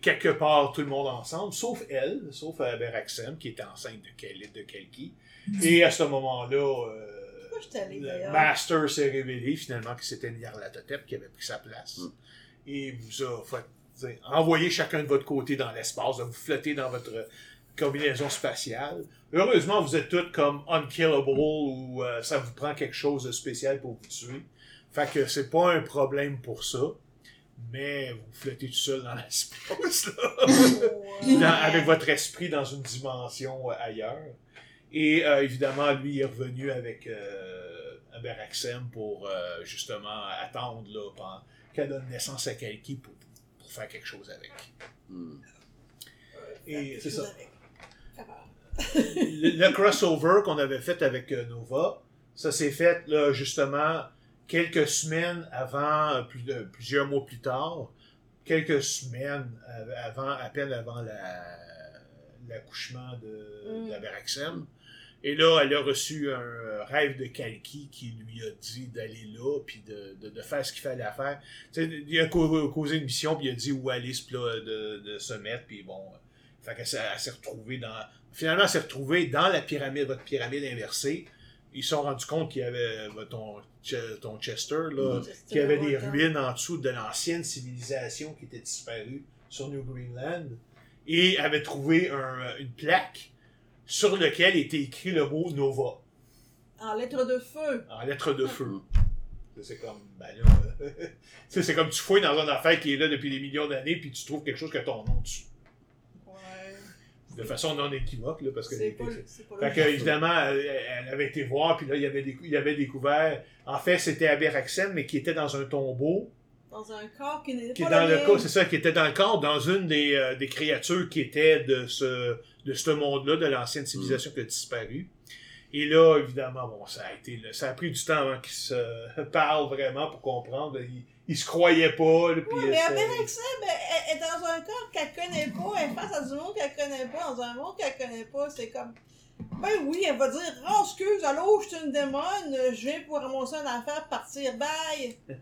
quelque part tout le monde ensemble, sauf elle, sauf Aberaxem, qui était enceinte de, Kel- de Kelki. Et à ce moment-là, euh, le? Master s'est révélé finalement que c'était Nyarlathotep qui avait pris sa place. Mm. Et vous a fait, envoyé chacun de votre côté dans l'espace, vous flotter dans votre combinaison spatiale. Heureusement, vous êtes tous comme unkillable ou euh, ça vous prend quelque chose de spécial pour vous tuer. Fait que c'est pas un problème pour ça. Mais vous flottez tout seul dans l'espace. Ouais. Dans- avec votre esprit dans une dimension euh, ailleurs. Et euh, évidemment, lui est revenu avec Aberaxem pour justement attendre là, pendant qu'elle donne naissance à Kalki pour faire quelque chose avec. Hmm. Et c'est ça. Avec. Capable. Le, le crossover qu'on avait fait avec euh, Nova, ça s'est fait là, justement quelques semaines avant, euh, plus de- plusieurs mois plus tard, quelques semaines av- avant, à peine avant la- l'accouchement de, Mm. d'Aberaxem. Et là, elle a reçu un euh, rêve de Kalki qui lui a dit d'aller là, puis de, de, de faire ce qu'il fallait faire. Il a cau- causé une mission, puis il a dit où aller se de, de se mettre, puis bon. euh, Fait qu'elle s'est elle s'est retrouvée dans. Finalement, elle s'est retrouvée dans la pyramide, votre pyramide inversée. Ils se sont rendus compte qu'il y avait euh, ton, ton Chester, là, qu'il y avait des ruines en dessous de l'ancienne civilisation qui était disparue sur New Greenland. Et avait trouvé un- une plaque sur laquelle était écrit le mot Nova, En lettres de feu. en lettres de feu. Mm. C'est comme, ben là, c'est comme tu fouilles dans une affaire qui est là depuis des millions d'années, puis tu trouves quelque chose que ton nom dessus. Ouais. De façon non équivoque, là, parce que. C'est pas, le- c'est pas Fait que, évidemment, elle, elle avait été voir, puis là, il avait, décou- il avait découvert. En fait, c'était Aberaxem, mais qui était dans un tombeau. Dans un corps qui n'est Qui pas est dans le corps, c'est ça, qui était dans le corps, dans une des, euh, des créatures qui étaient de ce, de ce monde-là, de l'ancienne civilisation qui a disparu. Et là, évidemment, bon, ça a été, là, ça a pris du temps avant qu'ils se parlent vraiment pour comprendre. Ils, ils se croyaient pas, là, Ouais, mais c'était- Aberaxem, elle, elle est dans un corps qu'elle connaît pas, elle face à du monde qu'elle connaît pas, dans un monde qu'elle connaît pas, c'est comme... Ben oui, elle va dire « Oh, excuse, allô, je suis une démone, je viens pour ramasser une affaire, partir, bye!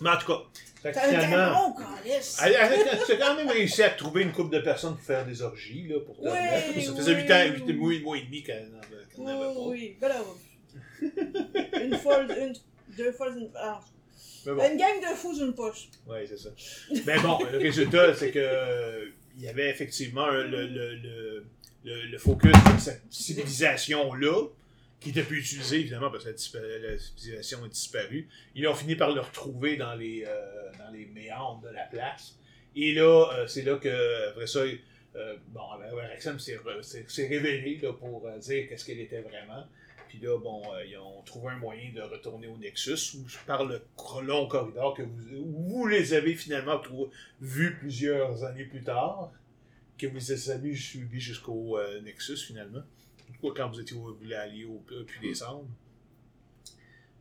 Mais en tout cas, fait » que finalement, démon, calice! elle, elle, elle a quand même réussi à trouver une couple de personnes pour faire des orgies, là, pour Oui. Ça faisait oui, 8 ans, oui. 8 mois, mois et demi qu'elle n'en avait qu'elle Oui, n'avait pas. oui, ben là, une fois, une, deux fois, une... ah, bon. une gang de fous, une poche. Oui, c'est ça. Mais bon, le résultat, c'est que il y avait effectivement le, le, le, le focus de cette civilisation-là, qui était plus utilisé, évidemment, parce que la, civilisation a disparu. Ils ont fini par le retrouver dans les, euh, dans les méandres de la place. Et là, euh, c'est là que, après ça, euh, s'est révélé là, pour euh, dire qu'est-ce qu'elle était vraiment. Puis là, bon, ils ont trouvé un moyen de retourner au Nexus par le long corridor que vous, les avez finalement vus plusieurs années plus tard, que vous avez suivis jusqu'au Nexus finalement. Ou quand vous étiez au au Puy des Cendres.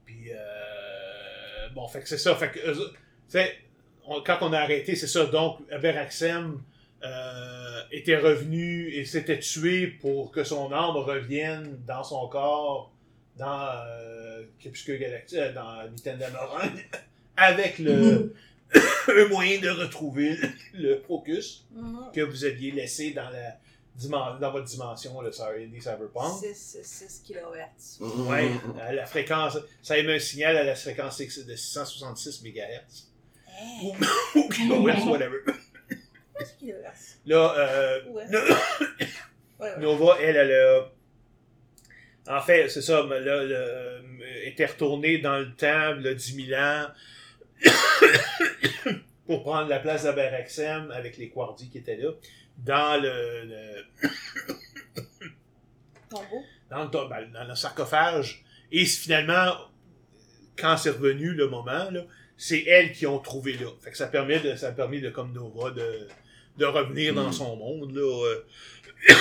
Puis, euh, bon, fait que c'est ça. Fait que, on- quand on a arrêté, c'est ça. Donc, Aberaxem euh, était revenu et s'était tué pour que son âme revienne dans son corps dans euh, Crépuscule Galactique, euh, dans Nintendo Morin, avec le, un moyen de retrouver le focus Mhm. que vous aviez laissé dans la dans votre dimension, le Cyber- Cyberpunk. 6, 6 kHz. Ouais, à la fréquence, ça émet un signal à la fréquence de 666 MHz. Hey, Ou kilohertz, whatever. 6 kHz. Là, euh, Ouais. No- Ouais, ouais. Nova, elle, elle a. En fait, c'est ça, mais là, le- euh, était retournée dans le temps, là, 10 000 ans, pour prendre la place d'Aberaxem avec les Quardi qui étaient là, dans le, le- Tombeau. dans le, ben, dans le sarcophage. Et finalement, quand c'est revenu le moment, là, c'est elles qui ont trouvé là. Fait que ça permet de, ça a permis de, comme Nova, de, de revenir dans Mm. son monde, là. euh.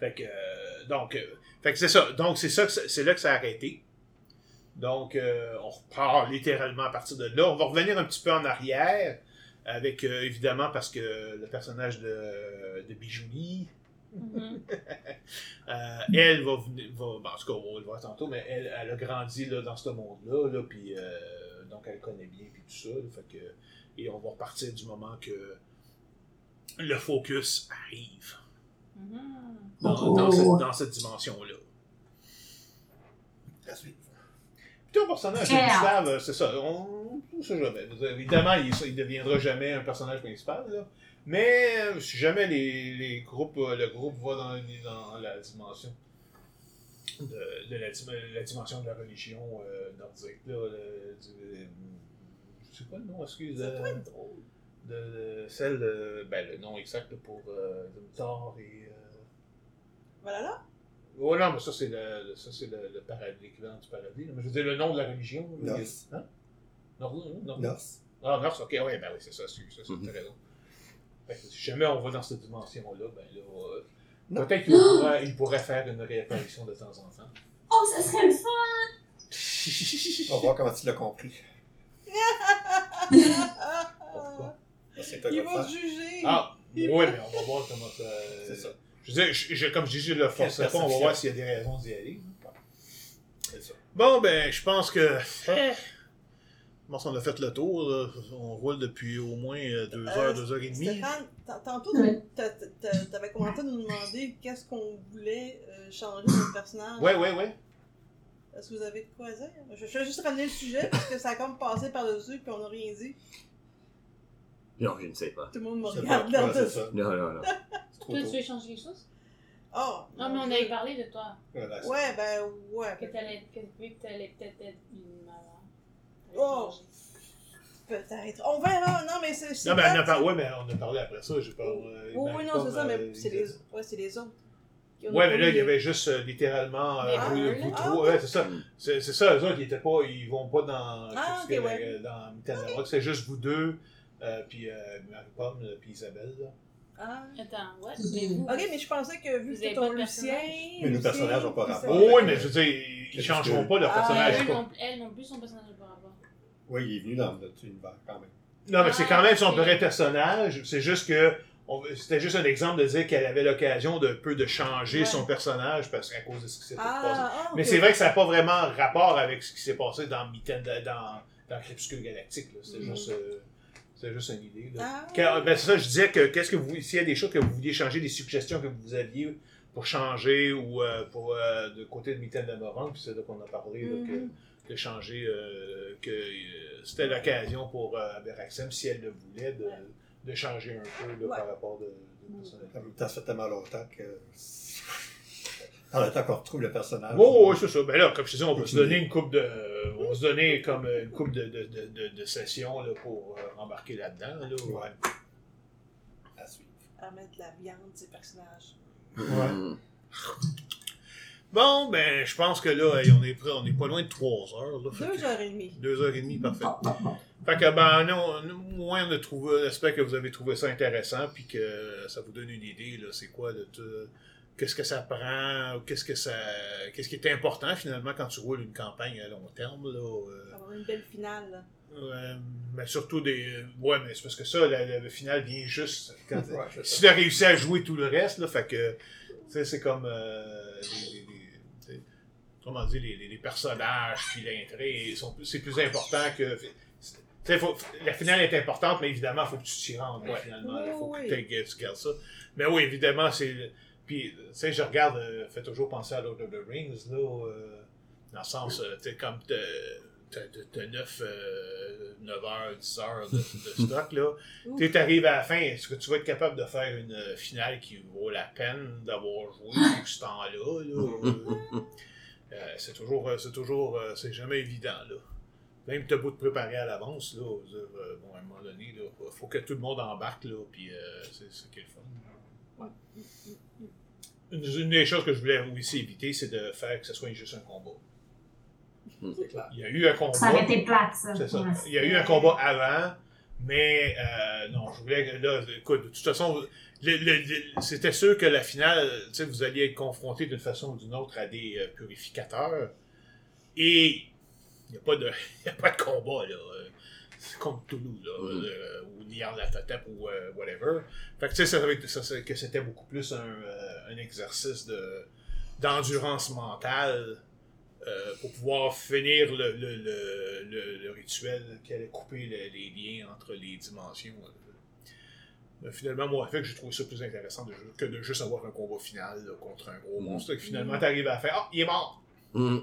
fait que, euh, donc, euh, fait que c'est ça. Donc, c'est ça, c'est là que ça a arrêté. Donc, euh, on repart littéralement à partir de là. On va revenir un petit peu en arrière, avec, euh, évidemment, parce que le personnage de, de Bijouni, Mhm. Euh, elle va venir, va, bon, en tout cas, on va le voir tantôt, mais elle, elle a grandi là, dans ce monde-là, là, puis euh, donc elle connaît bien, puis tout ça. là, fait que, et on va repartir du moment que le focus arrive Mhm. dans, Oh. dans cette, dans cette dimension-là. Ton personnage Très principal, euh, c'est ça. On ne sait jamais. Évidemment, il ne deviendra jamais un personnage principal. Là. Mais euh, si jamais les, les groupes, euh, le groupe va dans, dans la dimension de, de la, dim- la dimension de la religion euh, nordique, là, le- du- je sais pas le nom, excuse. Ça euh, drôle. de, de celle, de- ben, le nom exact pour euh, Thor et. Euh... Voilà là. Oh non, mais ça c'est le, le- ça c'est le, le paradis, l'équivalent du paradis. Mais je veux dire le nom de la religion. Norse. Hein? Norse, hein? Norse. Ah, Norse, ok, ouais, ben oui, c'est ça, c'est ça, c'est Mhm. Fait que si jamais on va dans cette dimension-là, ben là, euh, Non. peut-être qu'il pourrait, il pourrait faire une réapparition de temps en temps. Oh, ça serait le fun! On va voir comment tu l'as compris. Pourquoi? Ils vont juger. Ah, oui, mais on va voir comment ça. C'est ça. Je veux dire, je, je- comme je dis, je le forcerai pas, on va voir s'il y a des raisons d'y aller. C'est ça. Bon, ben, je pense que. Je pense qu'on a fait le tour. là. On roule depuis au moins euh, deux Euh, heures, deux heures et demie. Stéphane, tantôt, t'a- t'avais commencé à nous demander qu'est-ce qu'on voulait euh, changer dans le personnage. Ouais, ouais, ouais. Est-ce que vous avez de quoi dire? Je, je vais juste ramener le sujet parce que ça a comme passé par-dessus puis on n'a rien dit. Non, je ne sais pas. Tout le monde me C'est regarde dans c'est ça. Non, non, non. C'est Toi, tu veux changer quelque chose? Oh! Non, mais on avait parlé de toi. C'est- Ouais, ben ouais. Que t'allais, que, vu que t'allais peut-être être une maman. Oh. Peut-être. On verra. Non, mais c'est. c'est Non, mais on a parlé, ouais, mais on a parlé après ça. J'ai pas. Oui, euh, oui, non, c'est ça, euh, mais c'est ils- les, ouais, c'est les autres. Ouais, mais là, il y avait juste euh, littéralement euh, Les vous, deux, vous trois. Ouais, c'est ça. Mm. C'est c'est ça, eux autres, ils étaient pas. Ils vont pas dans. Ah, qu'est-ce ok, que- ouais. Dans. C'est juste vous deux, euh, puis euh, Marie-Pomme, là, puis Isabelle, là. Ah. Attends, vous, Ok, mais je pensais que vu Vous que c'était ton Lucien. personnage? Mais nos personnages n'ont pas rapport. Oui, mais je veux dire, ils Qu'est-ce changeront que- pas leur Ah, personnage. elle, quoi. non, elle non plus, son personnage n'est pas rapport. Oui, il est venu dans notre univers quand même. Non, mais c'est Ah, quand même son ok. vrai personnage. C'est juste que. on- C'était juste un exemple de dire qu'elle avait l'occasion de peu de changer Ouais. son personnage parce qu'à cause de ce qui s'était passé. Ah, ah, Mais c'est vrai que ça n'a pas vraiment rapport avec ce qui s'est passé dans Mitten, dans, dans Crépuscule Galactique. C'est Mhm. juste, euh, c'est juste une idée. Là. Ah. Quand- ben, c'est ça, je disais que qu'est-ce que vous, s'il y a des choses que vous vouliez changer, des suggestions que vous aviez pour changer ou euh, pour euh, de côté de Mitten de Moran, puis c'est là qu'on a parlé là, que, de changer, euh, que euh, c'était l'occasion pour euh, Aberaxem, si elle le voulait, de, de changer un peu là, Ouais. par rapport de, de même temps, ça fait tellement longtemps que. Dans le temps qu'on retrouve le personnage. Oh, oui, c'est ça. Ben là, comme je te dis, on peut se donner une coupe de. On va se donner comme une coupe de, de, de, de, de sessions là, pour euh, embarquer là-dedans. Là, ouais. À suivre. À mettre de la viande, ces personnages. Ouais. Bon, ben, je pense que là, hey, on est prêt, on est pas loin de 3 heures. Là, Fait que- Deux heures et demie. Deux heures et demie, parfait. Fait que, ben, non, nous, moi, on a trouvé, j'espère que vous avez trouvé ça intéressant, puis que ça vous donne une idée, là, c'est quoi, de tout- qu'est-ce que ça prend, ou qu'est-ce que ça, qu'est-ce qui est important, finalement, quand tu roules une campagne à long terme, là. euh, Avoir une belle finale. là. Ouais, mais surtout des. Ouais, mais c'est parce que ça, le, le final vient juste. Quand, Ouais, si tu as réussi à jouer tout le reste, là, fait que. Tu sais, c'est comme. euh, les, les- les- comment dire, les, les- les personnages, puis l'intrigue, c'est plus important que. Tu sais, faut- la finale est importante, mais évidemment, il faut que tu t'y rendes, là, finalement. Il faut Oui, que oui. tu gardes ça. Mais oui, évidemment, c'est. Puis, tu sais, je regarde, euh, fait toujours penser à Lord of the Rings, là, euh, dans le sens, euh, tu sais, comme t'as- t'as t'as 9, 9 heures, 10 heures de, de stock, là. Tu arrives à la fin, est-ce que tu vas être capable de faire une euh, finale qui vaut la peine d'avoir joué tout ce temps-là, là? Euh, euh, c'est toujours, c'est toujours, c'est jamais évident, là. Même t'as beau te préparer à l'avance, là, bon, à un moment donné, là, faut que tout le monde embarque, là, puis euh, c'est c'est qui est le fun. Une, une des choses que je voulais aussi éviter, c'est de faire que ce soit juste un combat. C'est clair. Il y a eu un combat. Ça aurait été plate, ça. C'est ça. Ouais. Il y a eu un combat avant, mais euh, non, je voulais que là, écoute, de toute façon, le- le- le- c'était sûr que la finale, tu sais, vous alliez être confronté d'une façon ou d'une autre à des euh, purificateurs. Et il n'y a, pas de- il y a pas de combat, là. Comme Toulouse, là, Mhm. euh, ou Nyarlathotep ou euh, whatever. Fait que tu sais, ça, savait que ça- ça- que c'était beaucoup plus un, euh, un exercice de d'endurance mentale euh, pour pouvoir finir le, le, le, le, le rituel qui allait couper le- les liens entre les dimensions. Finalement, moi, fait que j'ai trouvé ça plus intéressant de que de juste avoir un combat final là, contre un gros monstre. Et finalement, t'arrives à faire Ah, il est mort! Mm.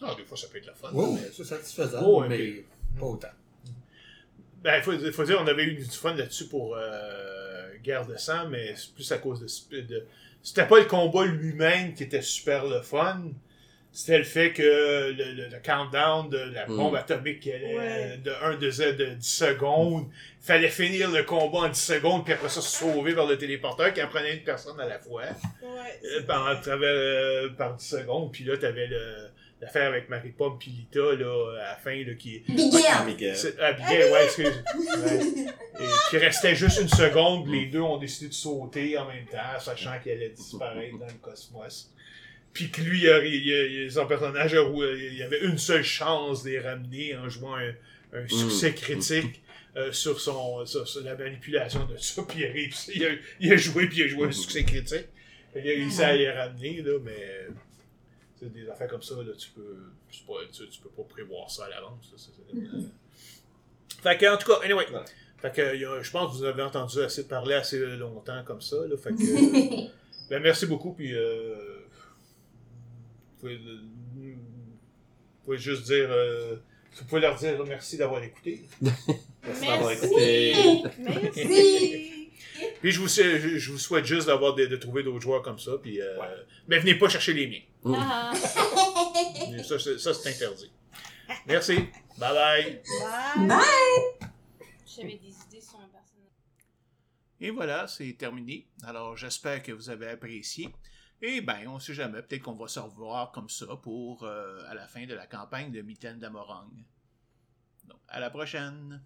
Ah, des fois, ça peut être le fun. Mais- c'est satisfaisant, Oh, mais pas autant. Ben, il faut, faut dire, on avait eu du fun là-dessus pour euh, Guerre de sang, mais c'est plus à cause de. de c'était pas le combat lui-même qui était super le fun. C'était le fait que le, le- le countdown de la Mm. bombe atomique qui allait Ouais. de 1 de Z de 10 secondes. Fallait finir le combat en 10 secondes, puis après ça se sauver vers le téléporteur qui en prenait une personne à la fois. Ouais. Euh, par, à travers, euh, par 10 secondes. Puis là, t'avais le- l'affaire avec Marie-Pomme puis Lita, là, à la fin, là, qui, c'est- Ah, Miguel, ouais, excuse. Ouais. Et qui restait juste une seconde, les deux ont décidé de sauter en même temps, sachant qu'elle allait disparaître dans le cosmos. Puis que lui, il a- il a- il a- son personnage, il avait une seule chance de les ramener en jouant un, un succès critique euh, sur, son, sur, sur la manipulation de ça. Puis il a réussi, il a, il a joué, puis il a joué un succès critique. Qu'il a réussi à les ramener, là, mais c'est des affaires comme ça, là, tu peux, c'est pas- tu, tu peux pas prévoir ça à l'avance. c'est- Fait que, en tout cas, anyway. Voilà. Fait que, il y a- je pense que vous avez entendu assez parler assez longtemps comme ça. Là, fait que, ben, merci beaucoup. Puis, euh, vous, pouvez, vous pouvez juste dire. euh, vous pouvez leur dire merci d'avoir écouté. Merci d'avoir Merci. écouté. Merci. Puis, je vous, souhaite- je, je vous souhaite juste d'avoir de, de trouver d'autres joueurs comme ça. Puis, euh, Ouais. mais venez pas chercher les miens. Ah. Ça, c'est- interdit. Merci. Bye bye. Bye. J'avais des idées sur un personnage. Et voilà, c'est terminé. Alors, j'espère que vous avez apprécié. Et ben, on sait jamais, peut-être qu'on va se revoir comme ça pour euh, à la fin de la campagne de Mitaine d'Amorang. Donc, à la prochaine!